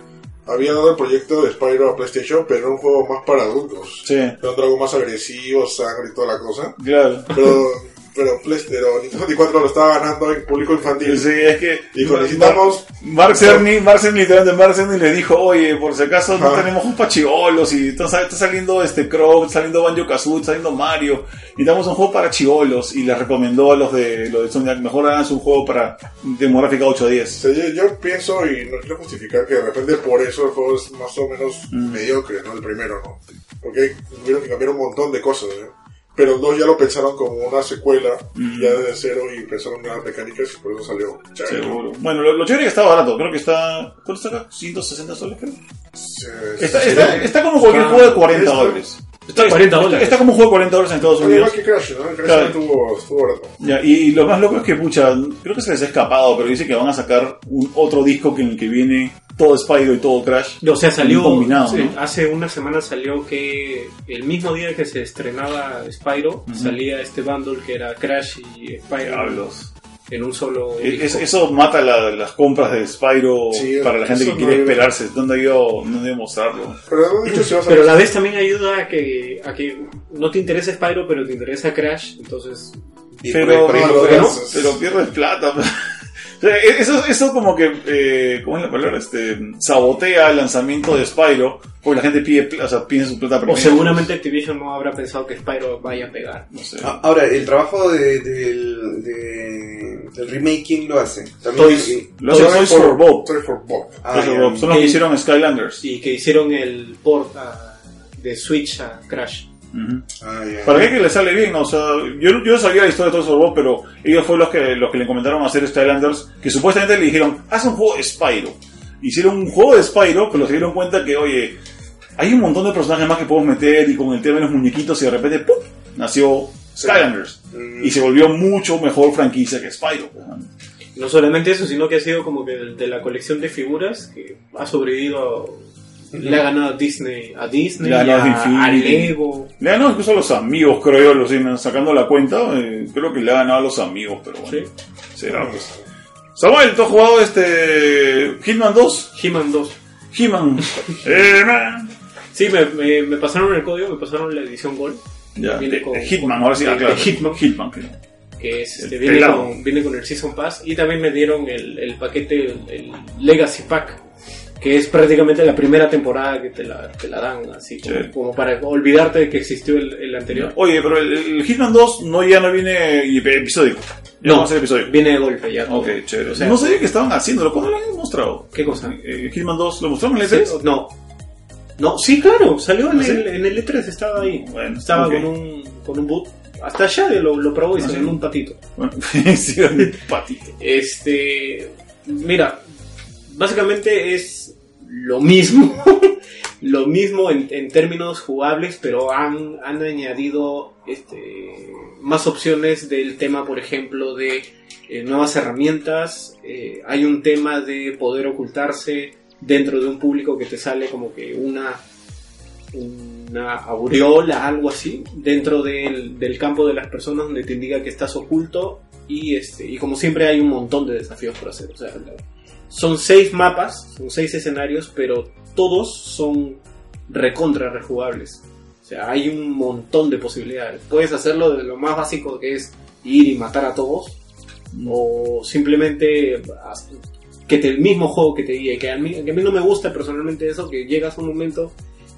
S4: había dado el proyecto de Spyro a PlayStation, pero era un juego más para adultos.
S1: Sí,
S4: Era un dragón más agresivo, sangre y toda la cosa.
S1: claro.
S4: Pero, pero, pero Nintendo 64 lo estaba ganando en público infantil.
S1: Sí, es que
S4: Dijo, necesitamos...
S1: Mark Cerny, Mark Cerny, literalmente Mark Cerny le dijo, oye, por si acaso no tenemos un pachibolos y está, está saliendo este Crow, está saliendo Banjo Kazooie, está saliendo Mario, y damos un juego para chivolos y les recomendó a los de los de Insomniac, mejor hagan un juego para demográfica 8 a
S4: O
S1: 10.
S4: sea, yo, yo pienso, y no quiero justificar, que de repente por eso el juego es más o menos
S1: Mm.
S4: mediocre, ¿no? El primero, ¿no? Porque tuvieron que cambiar un montón de cosas, ¿no? Pero 2 ya lo pensaron como una secuela,
S1: Mm.
S4: ya desde cero, y pensaron en las mecánicas, y por eso salió chévere.
S1: Seguro. Bueno, lo, lo chévere es que está barato, creo que está... ¿Cuánto está acá? 160 soles, creo.
S4: Sí,
S1: Está,
S4: sí,
S1: está,
S4: sí.
S1: está como cualquier
S3: Ah,
S1: juego de 40
S4: está-
S1: dólares.
S3: Está 40 dólares.
S1: Está, está como un juego de 40 dólares en Estados Unidos.
S4: igual que Crash, ¿no? Crash
S1: Claro.
S4: estuvo, estuvo barato.
S1: Ya, y, y lo más loco es que, pucha, creo que se les ha escapado, pero dice que van a sacar un otro disco que en el que viene todo Spyro y todo Crash.
S3: O sea, salió.
S1: combinado,
S3: sí,
S1: ¿no?
S3: Hace una semana salió que el mismo día que se estrenaba Spyro, salía este bundle que era Crash y Spyro. En un solo.
S1: E- es- eso mata la- las compras de Spyro
S4: Sí,
S1: para la gente que
S4: no
S1: quiere esperarse. ¿Dónde ha ido, dónde mostrarlo?
S4: Pero no si
S3: Pero a la vez también ayuda a que, a que no te interesa Spyro, pero te interesa Crash. Entonces,
S1: Pero,
S2: por ahí- por ahí
S1: no,
S2: lo
S1: pero,
S2: lanzas.
S1: pero pierdes plata. O sea, eso, eso como que, eh, ¿cómo es la palabra? Este, sabotea el lanzamiento de Spyro, porque la gente pide, o sea, pide su plata
S3: o seguramente Activision no habrá pensado que Spyro vaya a pegar.
S1: No sé.
S2: Ah, Ahora, el trabajo de, del, de- del remake, ¿quién lo hace? También
S1: Toys. Lo hace Toys for Bob.
S4: Toys for Bob.
S2: ah,
S1: Toys for. Bob. Son los que
S3: Que-
S1: hicieron Skylanders.
S3: Y que hicieron el port a- de Switch a Crash.
S2: Ah.
S1: ¿Para qué que le sale bien? O sea, yo, yo no sabía la historia de Toys for Bob, pero ellos fueron los que, los que le comentaron a hacer Skylanders, que supuestamente le dijeron, haz un juego de Spyro. Hicieron un juego de Spyro, pero se dieron cuenta que, oye, hay un montón de personajes más que podemos meter y con el tema de los muñequitos y de repente, ¡pum! nació Skylanders.
S2: Mm.
S1: Y se volvió mucho mejor franquicia que Spyro. pues, ¿no?
S3: Solamente eso, sino que ha sido como que de, de la colección de figuras que ha sobrevivido. Le ha ganado a Disney, a Disney,
S1: Le ha ganado
S3: a, a. Lego.
S1: Le ha ganado incluso a los amigos, creo yo, los sacando la cuenta. eh, creo que le ha ganado a los amigos, pero bueno.
S3: Sí.
S1: Será pues. Samuel, ¿tú has jugado este Hitman 2?
S3: He-Man 2.
S1: He-Man. eh.
S3: Sí, me, me, me pasaron el código, me pasaron la edición Gold,
S1: Ya, de-
S3: con-
S1: Hitman, ahora sí,
S3: de-
S1: ah, claro.
S3: Hitman.
S1: Hitman, claro.
S3: que es, este, viene,
S1: pelado.
S3: con, viene con el Season Pass y también me dieron el, el paquete, el, el Legacy Pack, que es prácticamente la primera temporada que te la, te la dan, así como,
S1: Sí.
S3: como para olvidarte de que existió el, el anterior.
S1: Oye, pero el, el Hitman 2 no, ya no viene episódico. Ya
S3: No.
S1: no ser episodio.
S3: Viene de golpe ya. todo.
S1: Ok, chévere.
S3: O sea,
S1: no sabía que estaban haciéndolo. ¿Cuándo lo han mostrado?
S3: ¿Qué cosa?
S1: Eh, Hitman 2, ¿lo mostraron en el
S3: Sí,
S1: E3?
S3: No. No, sí, claro, salió en,
S1: ¿Ah, sí?
S3: el, en el E3, estaba ahí.
S1: Bueno,
S3: estaba con, un, con un boot. Hasta allá lo, lo probó y
S1: ¿Ah,
S3: salió
S1: sí?
S3: un patito.
S1: Bueno, sí, un patito.
S3: Este. Mira, básicamente es lo mismo. lo mismo en, en términos jugables, pero han, han añadido este, más opciones del tema, por ejemplo, de eh, nuevas herramientas. Eh, hay un tema de poder ocultarse dentro de un público que te sale como que una una aureola, algo así, dentro del, del campo de las personas donde te indica que estás oculto y este y como siempre hay un montón de desafíos por hacer. Son seis mapas, son seis escenarios, pero todos son recontra rejugables. O sea, hay un montón de posibilidades. Puedes hacerlo de lo más básico que es ir y matar a todos, o simplemente que te, el mismo juego que te guíe. Que a, mí, que a mí no me gusta personalmente eso, que llegas a un momento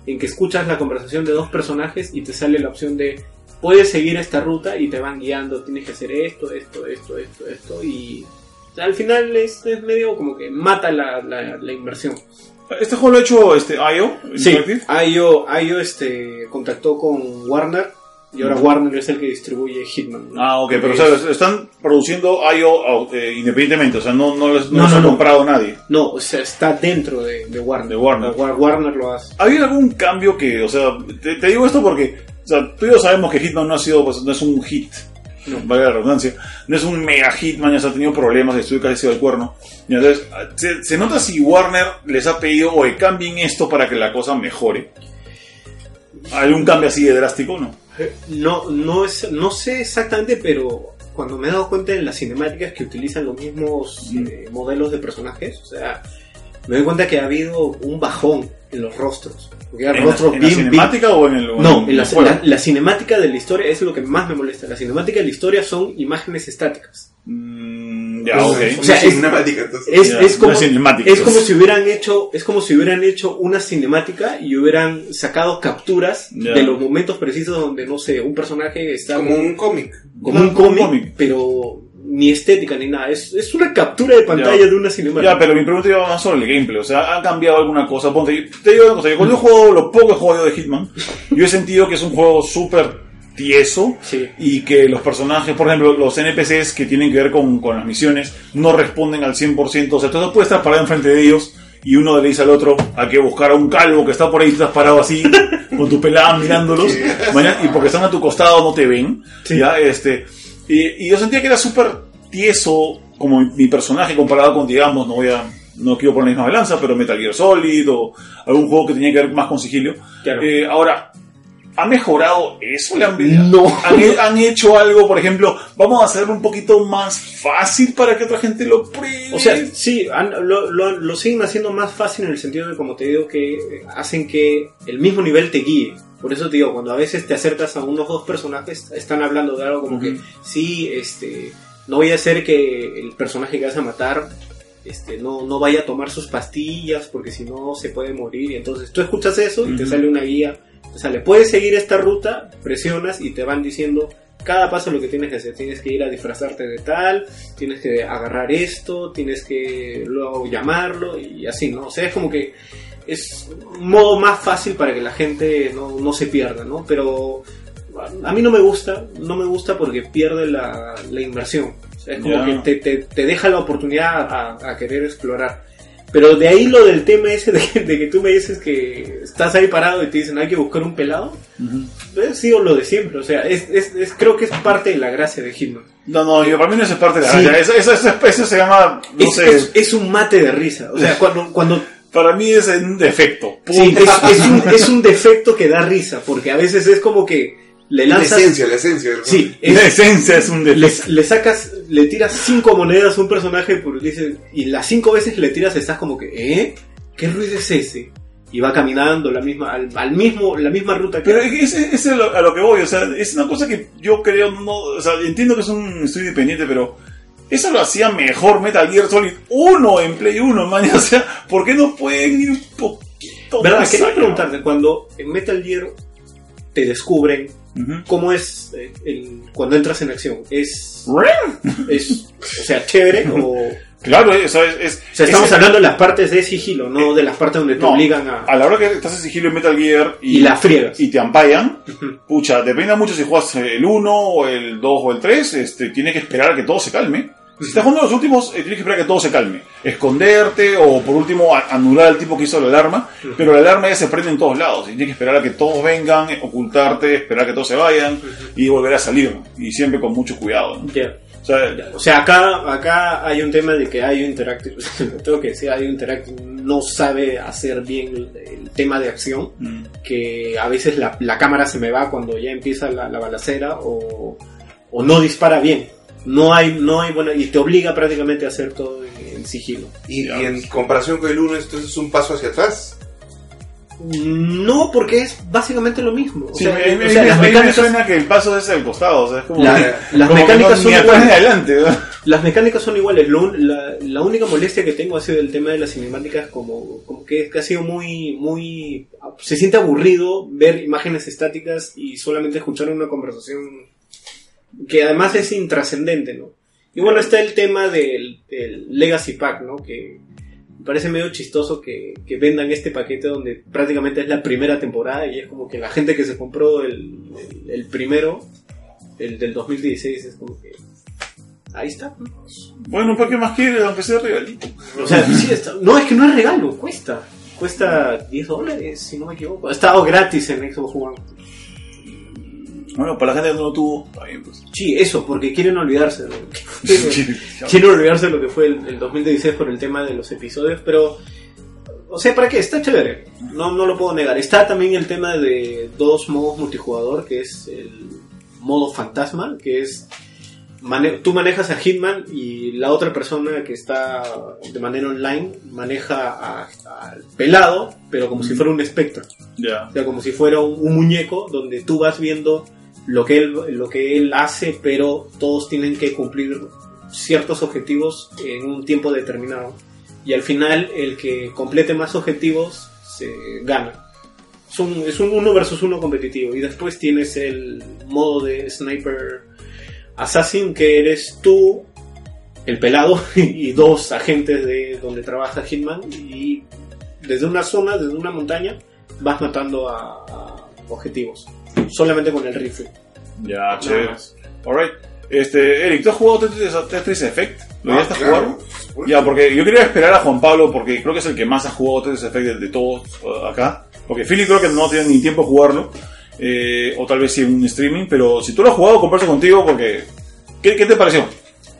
S3: en que escuchas la conversación de dos personajes y te sale la opción de puedes seguir esta ruta y te van guiando, tienes que hacer esto, esto, esto, esto, esto y al final es, es medio como que mata la, la, la inversión.
S1: ¿Este juego lo ha hecho este, IO?
S3: Sí? Ayo, Ayo este, contactó con Warner y ahora Warner es el que distribuye Hitman. ¿no?
S1: Ah, ok, pero o
S3: Es-
S1: sea, están produciendo IO eh, independientemente, o sea, no, no, les, no,
S3: No,
S1: ha
S3: no.
S1: comprado nadie.
S3: No, o sea, está dentro de, de Warner.
S1: De Warner.
S3: Wa- Warner lo hace.
S1: ¿Ha habido algún cambio que, o sea, te, te digo esto porque, o sea, tú y yo sabemos que Hitman no ha sido, pues, no es un hit,
S3: No.
S1: la redundancia, no es un mega Hitman, ya se ha tenido problemas, estuvo casi sido el cuerno. Y entonces, se, se nota si Warner les ha pedido, oye, cambien esto para que la cosa mejore. ¿Hay un cambio así de drástico no?
S3: No, no, es, no sé exactamente, pero cuando me he dado cuenta de las cinemáticas que utilizan los mismos eh, modelos de personajes, o sea, me doy cuenta que ha habido un bajón en los rostros. Porque eran
S1: ¿En, la,
S3: rostros
S1: en la
S3: bien-
S1: cinemática o en el o
S3: No,
S1: en
S3: la, la- la cinemática de la historia es lo que más me molesta. La cinemática de la historia son imágenes estáticas.
S1: Mm, ya,
S3: Pues,
S1: ok.
S3: o sea, es-
S2: cinemática, entonces.
S3: Es,
S1: Ya,
S3: es como, es como si hubieran hecho, es como si hubieran hecho una cinemática y hubieran sacado capturas
S1: Ya.
S3: de los momentos precisos donde, no sé, un personaje está
S2: como un cómic.
S3: como un cómic. pero ni estética ni nada. Es, es una captura de pantalla
S1: Ya.
S3: de una cinemática.
S1: Ya, pero mi pregunta iba más sobre el gameplay. O sea, ¿ha cambiado alguna cosa? Ponte, te digo una cosa. Yo cuando he jugado lo poco que he jugado de Hitman, yo he sentido que es un juego súper tieso
S3: Sí.
S1: y que los personajes, por ejemplo, los NPCs que tienen que ver con, con las misiones, no responden al 100%. O sea, tú no puedes estar parado enfrente de ellos y uno le dice al otro, hay que buscar a un calvo que está por ahí, estás parado así, con tu pelada mirándolos, mañana- y porque están a tu costado no te ven. ¿ya? Este, y, y yo sentía que era súper tieso como mi, mi personaje comparado con, digamos, no voy a... No quiero poner la misma balanza, pero Metal Gear Solid o algún juego que tenía que ver más con sigilio.
S3: Claro.
S1: Eh, ahora, ¿Ha mejorado eso? ¿Le han,
S3: No.
S1: ¿Han, han hecho algo, por ejemplo, vamos a hacerlo un poquito más fácil para que otra gente lo pruebe?
S3: O sea, sí, han- lo, lo- lo siguen haciendo más fácil en el sentido de, como te digo, que hacen que el mismo nivel te guíe. Por eso te digo, cuando a veces te acercas a unos dos personajes, están hablando de algo como que, sí, este, no voy a hacer que el personaje que vas a matar este, no, no vaya a tomar sus pastillas porque si no se puede morir. Y entonces tú escuchas eso y te sale una guía. Te sale, puedes seguir esta ruta, presionas y te van diciendo cada paso lo que tienes que hacer. Tienes que ir a disfrazarte de tal, tienes que agarrar esto, tienes que luego llamarlo y así, ¿no? O sea, es como que es un modo más fácil para que la gente no, no se pierda, ¿no? Pero a mí no me gusta, no me gusta porque pierde la, la inversión. O sea, es como que te, te- te deja la oportunidad a, a querer explorar. Pero de ahí lo del tema ese de que, de que tú me dices que estás ahí parado y te dicen hay que buscar un pelado,
S1: Ujú.
S3: es sido lo de siempre. O sea, es, es- es- creo que es parte de la gracia de Hitman.
S1: No, no, yo, para mí no es parte de la
S3: Sí.
S1: gracia. Eso, eso, eso- eso se llama, no
S3: es,
S1: sé,
S3: es- es un mate de risa. O sea, cuando, cuando
S1: para mí es un defecto.
S3: Sí, es, es un, es un defecto que da risa, porque a veces es como que le
S2: La
S3: lanzas...
S2: esencia, la esencia. ¿no?
S3: Sí,
S1: La
S3: es-
S1: esencia es un defecto.
S3: le sacas, le tiras cinco monedas a un personaje por, dice, y las cinco veces le tiras estás como que, ¿eh? ¿Qué ruido es ese? Y va caminando la misma, al, al mismo, la misma ruta que...
S1: Pero es, es, es a lo, a lo que voy, o sea, es una cosa que yo creo, no, o sea, entiendo que es un estudio independiente, pero eso lo hacía mejor Metal Gear Solid 1 en Play 1, man, o sea, ¿por qué no pueden ir un poquito
S3: ¿Verdad?
S1: más
S3: Quería
S1: allá?
S3: preguntarte, cuando en Metal Gear te descubren. ¿cómo es eh, el- cuando entras en acción? ¿Es, es, o sea, chévere o...
S1: Claro, eh, o sea, es, es-
S3: O sea, estamos
S1: es-
S3: hablando de las partes de sigilo, no de las partes donde te
S1: No,
S3: obligan a...
S1: a la hora que estás en sigilo en Metal Gear y,
S3: Y la friegas.
S1: y te ampayan, pucha, depende mucho si juegas el 1 o el 2 o el 3, este, tienes que esperar a que todo se calme. Si estás jugando los últimos, eh, tienes que esperar a que todo se calme. Esconderte o por último a- anular al tipo que hizo la alarma, pero la alarma ya se prende en todos lados. Y tienes que esperar a que todos vengan, eh, ocultarte, esperar a que todos se vayan y volver a salir. Y siempre con mucho cuidado. ¿no?
S3: Ya.
S1: O sea,
S3: O sea, acá, acá hay un tema de que hay un Interactive, tengo que decir, hay un Interactive no sabe hacer bien el, el tema de acción,
S1: mm,
S3: que a veces la, la cámara se me va cuando ya empieza la, la balacera o, o no dispara bien. No hay, no hay, bueno, y te obliga prácticamente a hacer todo en, en sigilo.
S2: Y, en comparación con el 1, esto es un paso hacia atrás.
S3: No, porque es básicamente lo mismo. O
S1: sí,
S3: sea,
S1: me-
S3: o
S1: me-
S3: sea,
S1: me-
S3: las mecánicas,
S1: suena que el paso es al costado. O sea, es como
S3: La-
S1: que-
S3: las
S1: como que
S3: mecánicas
S1: no-
S3: son iguales.
S1: adelante. ¿no?
S3: Las mecánicas son iguales. Lo la, la única molestia que tengo ha sido el tema de las cinemáticas, como, como que, que ha sido muy, muy. Se siente aburrido ver imágenes estáticas y solamente escuchar una conversación que además es intrascendente, ¿no? Y bueno, está el tema del, del Legacy Pack, ¿no? Que me parece medio chistoso que, que vendan este paquete donde prácticamente es la primera temporada y es como que la gente que se compró el, el, el primero, el del 2016, es como que. Ahí está. ¿no?
S1: Bueno, ¿para qué más quieres? Aunque sea regalito.
S3: O sea, sí está- no, es que no es regalo, cuesta. Cuesta 10 dólares, si no me equivoco. Ha estado gratis en Xbox One.
S1: Bueno, para la gente que no lo tuvo, está bien, pues.
S3: Sí, eso, porque quieren olvidarse. de lo que- quieren olvidarse de lo que fue el, el 2016 por el tema de los episodios, pero. O sea, ¿para qué? Está chévere. No, no lo puedo negar. Está también el tema de dos modos multijugador, que es el modo fantasma, que es. mane- tú manejas a Hitman y la otra persona que está de manera online maneja al pelado, pero como si fuera un espectro.
S1: Ya.
S3: O sea, como si fuera un, un muñeco donde tú vas viendo lo que, él, lo que él hace, pero todos tienen que cumplir ciertos objetivos en un tiempo determinado. Y al final, el que complete más objetivos se gana. Es un, uno versus uno competitivo. Y después tienes el modo de Sniper Assassin, que eres tú, el pelado, y dos agentes de donde trabaja Hitman. Y desde una zona, desde una montaña, vas matando a objetivos. Solamente con el rifle.
S1: Ya, chévere. Alright. Este, Eric, ¿tú has jugado Tetris, Tetris Effect? ¿Lo
S4: Ah,
S1: llegaste a
S4: claro,
S1: jugar?
S4: por supuesto.
S1: Ya, porque yo quería esperar a Juan Pablo porque creo que es el que más ha jugado Tetris Effect de, de todos uh, acá. Porque Philly creo que no tiene ni tiempo de jugarlo. Eh, o tal vez sí en un streaming. Pero si tú lo has jugado, converso contigo porque... ¿Qué, qué te pareció?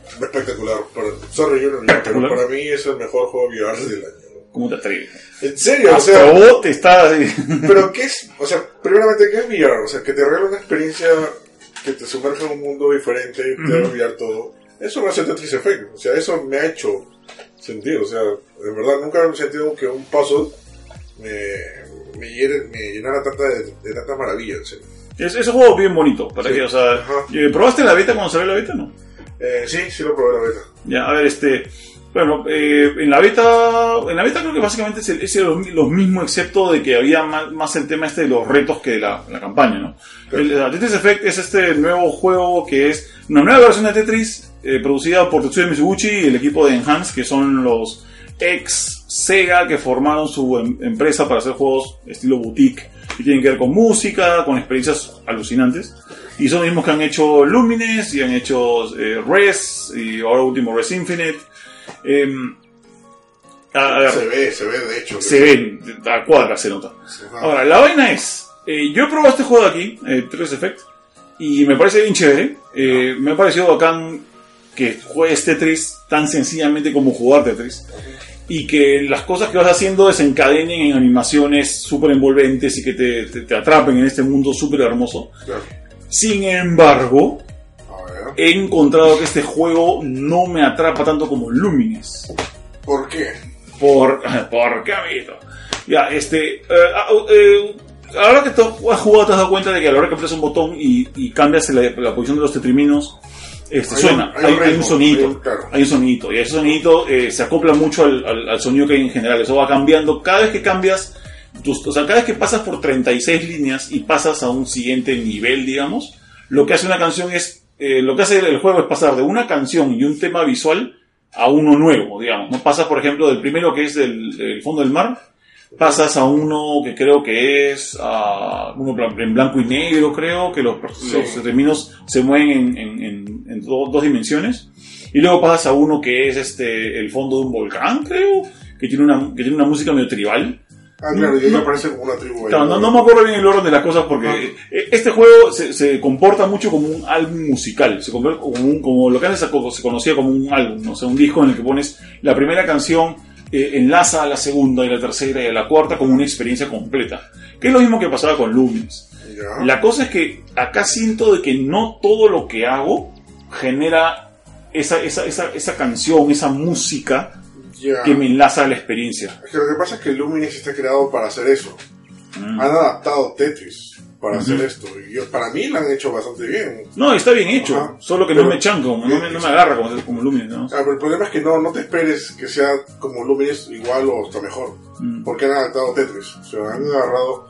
S4: Espectacular. Para, sorry, yo no pero
S1: Espectacular.
S4: para mí es el mejor juego VR del año.
S1: ¿Cómo te atreves?
S4: En serio, o sea,
S1: Astrobot está...
S4: pero ¿qué es? O sea, primeramente, ¿qué es VR? O sea, que te regala una experiencia que te sumerge en un mundo diferente, te va a olvidar todo. Eso no es el Tetris Effect. O sea, eso me ha hecho sentir. O sea, de verdad, nunca he sentido que un puzzle me, me, me llenara tanta, de, de tanta maravilla. en serio.
S1: Es, es un juego bien bonito, ¿para
S4: Sí.
S1: qué? O sea,
S4: Ajá.
S1: ¿probaste la beta cuando salió la beta no?
S4: Eh, sí, sí lo probé la beta.
S1: Ya, a ver, este... Bueno, eh, en la beta... En la beta creo que básicamente es, el- es lo, lo mismo, excepto de que había más, más el tema este de los retos que la, la campaña, ¿no? El, el Tetris Effect es este nuevo juego que es una nueva versión de Tetris eh, producida por Tetsuya Mizuguchi y el equipo de Enhance, que son los ex Sega que formaron su em- empresa para hacer juegos estilo boutique que tienen que ver con música, con experiencias alucinantes. Y son los mismos que han hecho Lumines y han hecho eh, Res y ahora último Res Infinite. Em, a- a ver,
S4: Se ve, se ve de hecho.
S1: se ven, a cuadra se nota. Ahora, la vaina es, eh, yo he probado este juego de aquí, eh, Tetris Effect, y me parece bien chévere. Eh, me ha parecido bacán que juegues Tetris tan sencillamente como jugar Tetris. Y que las cosas que vas haciendo desencadenen en animaciones súper envolventes y que te, te- te atrapen en este mundo súper hermoso.
S4: Claro.
S1: Sin embargo. He encontrado que este juego no me atrapa tanto como Lumines.
S4: ¿Por qué?
S1: Por, ¿Por qué, amiguito? Ya, este. eh, ah, eh, ahora que has jugado, te has dado cuenta de que a la hora que apretas un botón y, y cambias la, la posición de los tetriminos, este,
S4: Hay
S1: suena.
S4: un- hay
S1: Hay,
S4: un
S1: sonidito.
S4: hay un- claro.
S1: Hay un sonidito. Y ese sonidito eh, se acopla mucho al, al- al sonido que hay en general. Eso va cambiando. Cada vez que cambias. tus- o sea, cada vez que pasas por 36 líneas y pasas a un siguiente nivel, digamos, lo que hace una canción es. Eh, lo que hace el juego es pasar de una canción y un tema visual a uno nuevo, digamos. No pasas, por ejemplo, del primero que es del, del fondo del mar, pasas a uno que creo que es a uno en blanco y negro, creo, que los, los términos se mueven en, en- en- en do- dos dimensiones. Y luego pasas a uno que es este el fondo de un volcán, creo, que tiene una, que tiene una música medio tribal.
S4: Ah, claro, y ahí
S1: No.
S4: como una tribu.
S1: Claro, no, no me acuerdo bien el orden de las cosas porque eh, este juego se, se comporta mucho como un álbum musical, se convierte como, un- como lo que antes se conocía como un álbum, ¿no? o sea, un disco en el que pones la primera canción, eh, enlaza a la segunda y la tercera y a la cuarta como una experiencia completa, que es lo mismo que pasaba con Lumines.
S4: Ya.
S1: La cosa es que acá siento de que no todo lo que hago genera esa, esa, esa, esa canción, esa música
S4: Ya.
S1: que me enlaza a la experiencia.
S4: Es que lo que pasa es que Lumines está creado para hacer eso.
S1: Mm.
S4: Han adaptado Tetris para
S1: Ujú.
S4: hacer esto. Y yo, para mí lo han hecho bastante bien.
S1: No, está bien hecho,
S4: Ajá.
S1: solo que
S4: Pero-
S1: no me chanca, no me, no me agarra como, como Lumines, ¿no?
S4: Ah, pero el problema es que no, no te esperes que sea como Lumines igual o hasta mejor.
S1: Mm.
S4: Porque han adaptado Tetris. O sea, han agarrado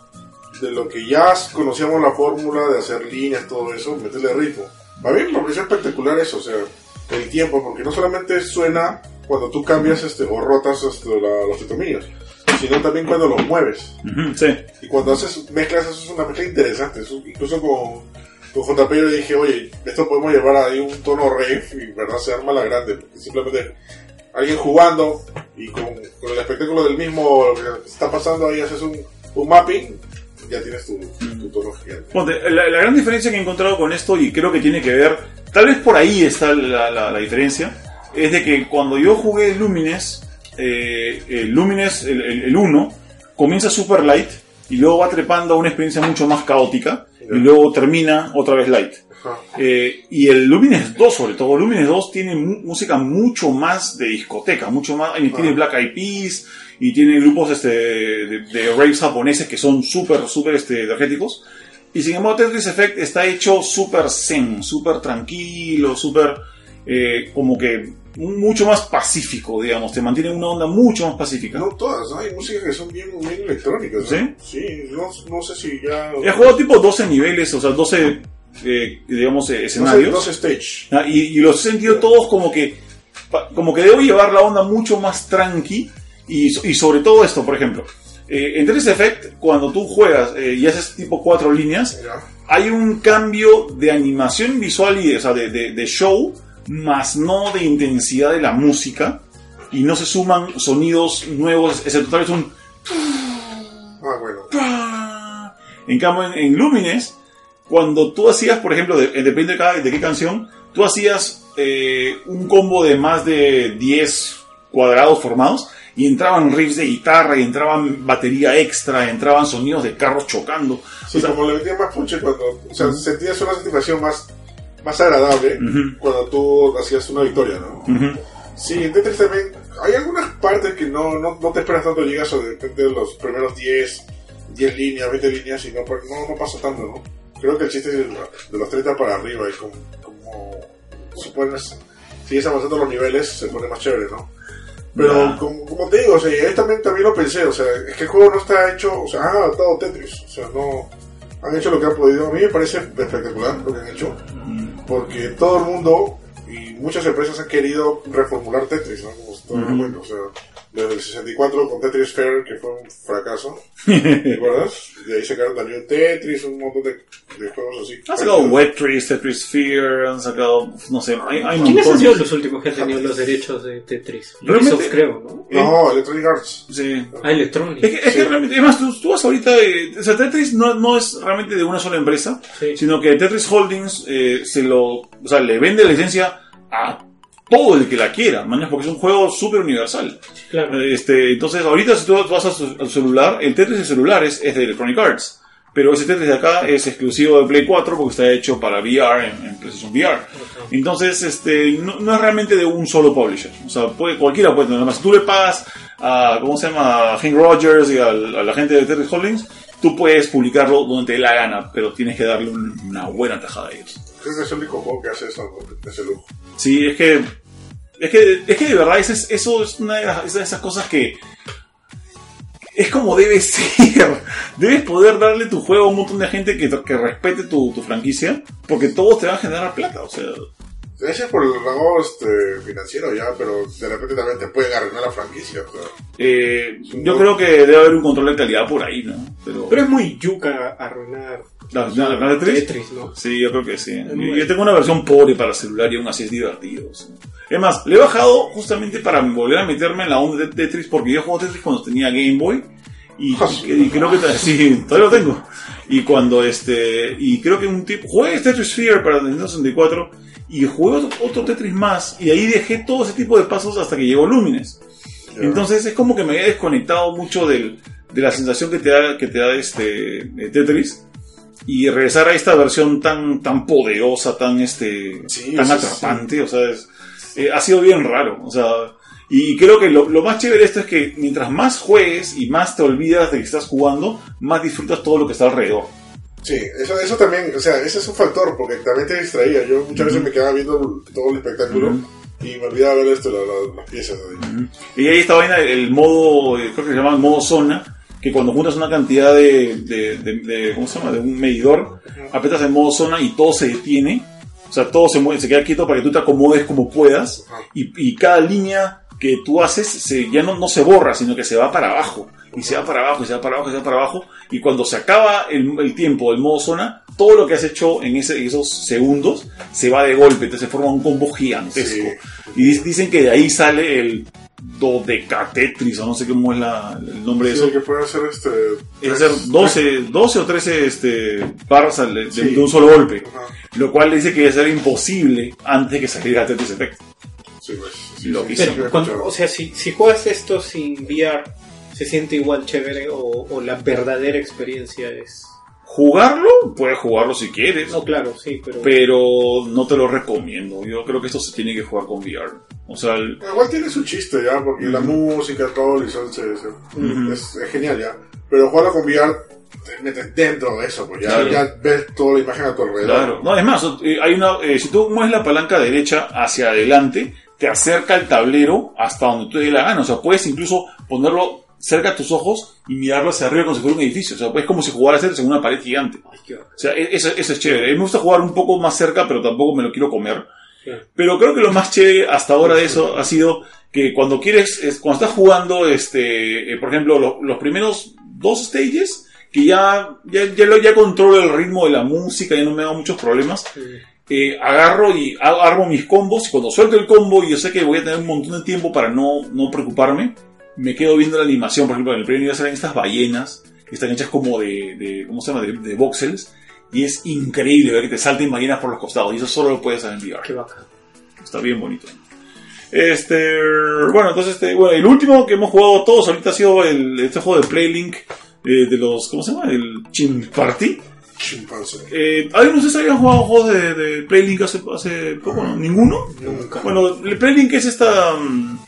S4: de lo que ya conocíamos la fórmula de hacer líneas, todo eso, meterle ritmo. A mí me pareció espectacular eso, o sea, el tiempo, porque no solamente suena cuando tú cambias este, o rotas este, la- los tetomillos, sino también cuando los mueves.
S1: Ujú, sí.
S4: Y cuando haces mezclas, eso es una mezcla interesante. Eso- incluso con, con JP yo dije, oye, esto podemos llevar ahí un tono rave y verdad se arma la grande. Porque simplemente alguien jugando y con, con el espectáculo del mismo lo que está pasando ahí haces un, un mapping, ya tienes tu, tu tono gigante.
S1: Ponte, la, la gran diferencia que he encontrado con esto, y creo que tiene que ver, tal vez por ahí está la, la- la diferencia, es de que cuando yo jugué Lumines, eh, el Lumines, el, el, el 1, comienza super light y luego va trepando a una experiencia mucho más caótica y luego termina otra vez light. Eh, y el Lumines 2, sobre todo, Lumines 2 tiene música mucho más de discoteca, mucho más, y tiene
S4: Ah.
S1: Black Eyed Peas, y tiene grupos este, de, de raves japoneses que son súper, súper este, energéticos. Y sin embargo, Tetris Effect está hecho súper zen, súper tranquilo, súper eh, como que mucho más pacífico, digamos, te mantiene en una onda mucho más pacífica.
S4: No todas, ¿no? hay músicas que son bien, bien electrónicas. ¿no?
S1: ¿Sí?
S4: No, no sé si ya...
S1: He jugado tipo 12 niveles, o sea, 12, eh, digamos, eh, escenarios.
S4: no sé stage.
S1: Ah, Y, y los he sentido todos como que como que debo llevar la onda mucho más tranqui y, so- y sobre todo esto, por ejemplo. eh, en Tetris Effect, cuando tú juegas eh, y haces tipo cuatro líneas, hay un cambio de animación visual y o sea, de, de- de show, más no de intensidad de la música, y no se suman sonidos nuevos, excepto tal vez un
S4: Ah, bueno.
S1: En cambio, en, en Lumines, cuando tú hacías, por ejemplo, de- depende de, cada- de qué canción, tú hacías eh, un combo de más de 10 cuadrados formados y entraban riffs de guitarra, y entraban batería extra, entraban sonidos de carros chocando.
S4: Sí,
S1: O sea,
S4: como le metía más punche cuando. O sea, sentías una satisfacción más, más agradable
S1: Ujú.
S4: cuando tú hacías una victoria, ¿no?
S1: ujú.
S4: Sí, en Tetris también hay algunas partes que no, no, no te esperas tanto llegas de repente los primeros 10, 10 líneas, 20 líneas y no, no, no pasa tanto, ¿no? Creo que el chiste es de, los 30 para arriba y como, como supones, sigues avanzando los niveles, se pone más chévere, ¿no? Pero
S1: Ya.
S4: como, como te digo, o sea, y ahí también, también lo pensé, o sea, es que el juego no está hecho, o sea, han adaptado Tetris, o sea, no han hecho lo que han podido. A mí me parece espectacular lo que han hecho, porque todo el mundo y muchas empresas han querido reformular Tetris, ¿no? Como todo el mundo, o sea, desde el 64 con Tetris Fair, que fue un fracaso, ¿te acuerdas? De ahí sacaron también Tetris, un montón de, de juegos así.
S1: Han sacado Webtris, Tetris Sphere, han sacado, no sé, hay, hay
S3: ¿Quiénes han sido
S1: montones.
S3: los últimos que han tenido los derechos de Tetris?
S1: Realmente-
S3: Ubisoft, creo, ¿no?
S4: No, Electronic Arts.
S1: Sí.
S3: Ah, Electronic.
S1: Es que, es que
S4: Sí.
S1: realmente, además, tú, tú vas ahorita, eh, o sea, Tetris no, no es realmente de una sola empresa,
S3: Sí.
S1: sino que Tetris Holdings eh, se lo, o sea, le vende la licencia a todo el que la quiera, mañana porque es un juego súper universal.
S3: Claro.
S1: Este, entonces, ahorita si tú vas a su- al celular, el Tetris de celulares es de Electronic Arts. Pero ese Tetris de acá es exclusivo de Play 4 porque está hecho para VR en, en PlayStation VR. Entonces, este, no, no es realmente de un solo publisher. O sea, puede, cualquiera puede tener. Además, si tú le pagas a, ¿cómo se llama? A Hank Rogers y al- a, la gente de Tetris Holdings, tú puedes publicarlo donde te dé la gana, pero tienes que darle un- una buena tajada a ellos.
S4: Creo que es el único juego que hace eso, ese lujo.
S1: Sí, es que. Es que, es que de verdad, es- eso es una de, las- es de esas cosas que. Es como debe ser. Debes poder darle tu juego a un montón de gente que, que respete tu, tu franquicia, porque todos te van a generar plata. O sea,
S4: Ese es por el rango este, financiero ya, pero de repente también te pueden arruinar la franquicia. O sea.
S1: eh, yo creo que debe haber un control de calidad por ahí, ¿no? Pero.
S3: Pero es muy yuca arruinar
S1: ¿La- la- la Tetris?
S3: Tetris, ¿no?
S1: Sí, yo creo que sí. Yo, yo tengo una versión pobre para celular y aún así es divertido. sea. Es más, le he bajado justamente para volver a meterme en la onda de Tetris porque yo juego Tetris cuando tenía Game Boy y, y- y creo que sí, todavía lo tengo. Y cuando este y creo que un tipo jugué Tetris Sphere para Nintendo 64 y jugué otro, otro Tetris más y ahí dejé todo ese tipo de pasos hasta que llegó Lumines.
S4: Ya.
S1: Entonces es como que me había desconectado mucho del, de la sensación que te da, que te da este eh, Tetris y regresar a esta versión tan tan poderosa, tan este
S4: Sí,
S1: tan atrapante, o sea, es- eh, ha sido bien raro, o sea, y creo que lo, lo más chévere de esto es que mientras más juegues y más te olvidas de que estás jugando, más disfrutas todo lo que está alrededor.
S4: Sí, eso, eso también, o sea, ese es un factor, porque también te distraía. Yo muchas veces me quedaba viendo todo el espectáculo y me olvidaba ver esto, la- la- las piezas. ahí.
S1: Y ahí esta vaina, el modo, eh, creo que se llama modo zona, que cuando juntas una cantidad de, de, de- de- ¿cómo se llama? De un medidor, apretas el modo zona y todo se detiene. O sea, todo se mueve, se queda quieto para que tú te acomodes como puedas. Y, y cada línea que tú haces se, ya no, no se borra, sino que se va para abajo. Y se va para abajo, y se va para abajo, y se va para abajo. Y cuando se acaba el, el tiempo del modo zona, todo lo que has hecho en ese, esos segundos se va de golpe. Entonces se forma un combo gigantesco.
S4: Sí.
S1: Y dic- dicen que de ahí sale el Dodecatetris, o no sé cómo es la- el nombre de
S4: Sí,
S1: eso.
S4: que puede hacer este.
S1: Es hacer 12, 12 o 13 este, barras de,
S4: Sí.
S1: de un solo golpe.
S4: Ajá.
S1: Lo cual dice que era imposible antes de que saliera Tetris Effect.
S4: Sí, pues. Sí,
S1: Lo
S4: sí,
S1: que
S4: sí,
S1: hizo.
S3: Cuando- o sea, si, si juegas esto sin VR, ¿se siente igual chévere o, o la verdadera experiencia es...?
S1: Jugarlo, puedes jugarlo si quieres.
S3: No, claro, sí, pero...
S1: Pero no te lo recomiendo. Yo creo que esto se tiene que jugar con VR. O sea, el-
S4: Igual tiene su chiste ya, porque la música, todo, el sol se- es, es genial ya. Pero jugarlo con VR, te metes dentro de eso, pues ya,
S1: Claro.
S4: ya ves toda la imagen a tu alrededor.
S1: Claro, no, es más, eh, hay una, eh, si tú mueves la palanca derecha hacia adelante, te acerca el tablero hasta donde tú te dé la gana. O sea, puedes incluso ponerlo cerca a tus ojos y mirarlo hacia arriba como si fuera un edificio. O sea, es como si jugaras en una pared gigante.
S3: Ay, qué bacán.
S1: O sea, e- eso, eso es chévere. Me gusta jugar un poco más cerca, pero tampoco me lo quiero comer. Pero creo que lo más chévere hasta ahora de eso ha sido que cuando quieres, es- cuando estás jugando, este, eh, por ejemplo, lo- los primeros dos stages, que ya, ya, ya, lo- ya controlo el ritmo de la música, ya no me da muchos problemas, eh, agarro y armo mis combos y cuando suelto el combo y yo sé que voy a tener un montón de tiempo para no, no preocuparme, me quedo viendo la animación, por ejemplo, en el primer nivel salen estas ballenas que están hechas como de, de ¿cómo se llama?, de, de voxels y es increíble ver que te salten ballenas por los costados y eso solo lo puedes hacer en VR.
S3: Qué bacán.
S1: Está bien bonito. Este, bueno, entonces, este, bueno, el último que hemos jugado todos ahorita ha sido el, este juego de Playlink eh, de los, ¿cómo se llama? El Chim Party.
S4: Chimpancé.
S1: Eh, ¿Alguien de ustedes habían jugado juegos de, de Playlink hace, hace poco? ¿no? ¿Ninguno?
S3: Nunca.
S1: Bueno, el Playlink es esta... mm,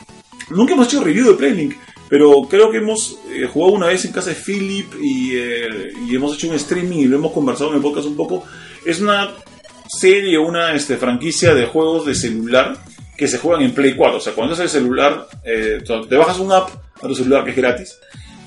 S1: Nunca hemos hecho review de Playlink, pero creo que hemos eh, jugado una vez en casa de Philip y, eh, y hemos hecho un streaming y lo hemos conversado en el podcast un poco. Es una serie, una este, franquicia de juegos de celular que se juegan en Play 4. O sea, cuando es el celular, eh, te bajas una app a tu celular que es gratis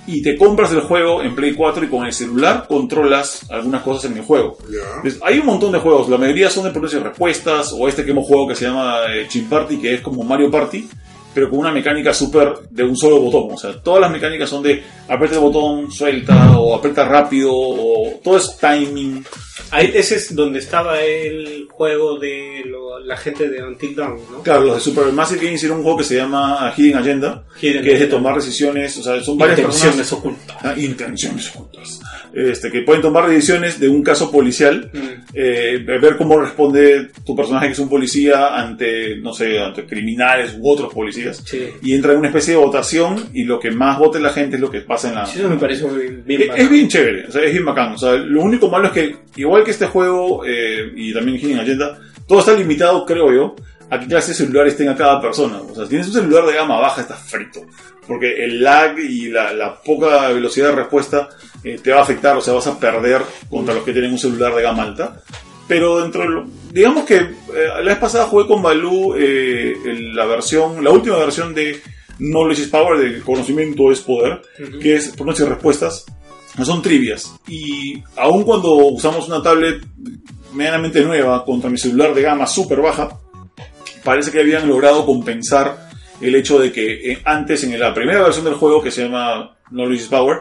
S1: y te compras el juego en Play 4 y con el celular controlas algunas cosas en el juego. Entonces, hay un montón de juegos, la mayoría son de preguntas y respuestas, o este que hemos jugado que se llama eh, Party, que es como Mario Party, pero con una mecánica súper de un solo botón. O sea, todas las mecánicas son de aprieta el botón, suelta, o aprieta rápido, o todo es timing.
S3: Ahí, ese es donde estaba el juego de lo- la gente de Until Dawn, ¿no?
S1: Claro, los de Supermassive Games hicieron un juego que se llama Hidden Agenda,
S3: Hidden
S1: que es de
S3: Agenda.
S1: tomar decisiones, o sea, son varias
S3: Intenciones ocultas.
S1: Ah, intenciones ocultas. Este, que pueden tomar decisiones de un caso policial
S3: Mm.
S1: eh, ver cómo responde tu personaje que es un policía ante, no sé, ante criminales u otros policías.
S3: Sí.
S1: Y entra en una especie de votación y lo que más vote la gente es lo que pasa en la...
S3: Sí, Eso me parece bien, bien
S1: Es, es bien chévere, o sea, es bien bacán. O sea, lo único malo es que, igual que este juego eh, y también Hidden Agenda, todo está limitado, creo yo, a qué clase de celulares tenga cada persona. O sea, si tienes un celular de gama baja, estás frito. Porque el lag y la, la poca velocidad de respuesta eh, te va a afectar, o sea, vas a perder contra los que tienen un celular de gama alta. Pero dentro de lo- digamos que eh, la vez pasada jugué con Balú eh, el- la versión, la última versión de Knowledge is Power, de conocimiento es poder, que es preguntas y respuestas, no son trivias. Y aun cuando usamos una tablet medianamente nueva contra mi celular de gama súper baja, parece que habían logrado compensar el hecho de que eh, antes, en la primera versión del juego, que se llama Knowledge is Power,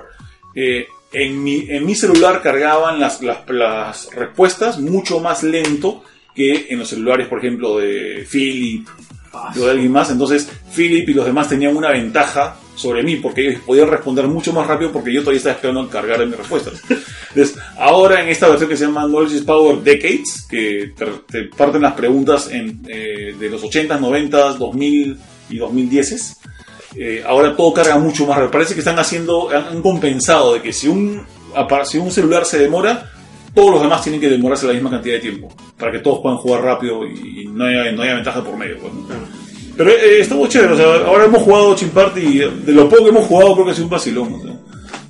S1: eh, en, mi, en mi celular cargaban las, las, respuestas mucho más lento que en los celulares, por ejemplo, de Philip o de alguien más. Entonces, Philip y los demás tenían una ventaja sobre mí porque ellos podían responder mucho más rápido porque yo todavía estaba esperando cargar mis respuestas. Entonces, ahora en esta versión que se llama Knowledge Power Decades, que te, te parten las preguntas en, eh, de los 80s, 90s, 2000 y 2010s, eh, ahora todo carga mucho más rápido. Parece que están haciendo, han, compensado de que si un, si un celular se demora, todos los demás tienen que demorarse la misma cantidad de tiempo para que todos puedan jugar rápido y, y no, haya, no haya ventaja por medio. pues, ¿no? Pero eh, está muy chévere, o sea, ahora hemos jugado Chin Party y de lo poco que hemos jugado creo que ha sido un vacilón. o sea,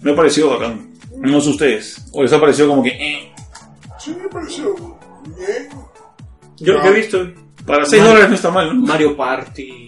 S1: me ha parecido bacán. No sé ustedes. O les ha parecido como que... eh,
S4: Sí, me pareció bien.
S3: Yo, yo he visto
S1: para 6
S3: Mario-
S1: dólares no está mal, ¿no?
S3: Mario Party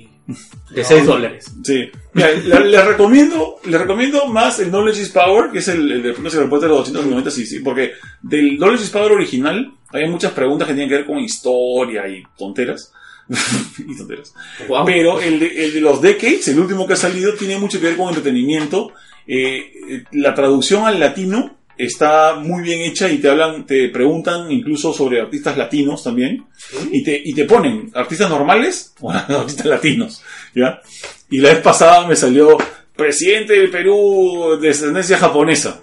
S3: de 6 dólares.
S1: Sí. Mira, le- les recomiendo, les recomiendo más el Knowledge is Power, que es el, el de respuestas de los 290, sí, sí, porque del Knowledge is Power original hay muchas preguntas que tienen que ver con historia y tonteras. y tonteras.
S3: Wow.
S1: Pero el de, el de los Decades, el último que ha salido, tiene mucho que ver con entretenimiento. Eh, eh, la traducción al latino está muy bien hecha y te hablan, te preguntan incluso sobre artistas latinos también. Y te, y te ponen artistas normales o artistas latinos. ¿Ya? Y la vez pasada me salió presidente del Perú de descendencia japonesa.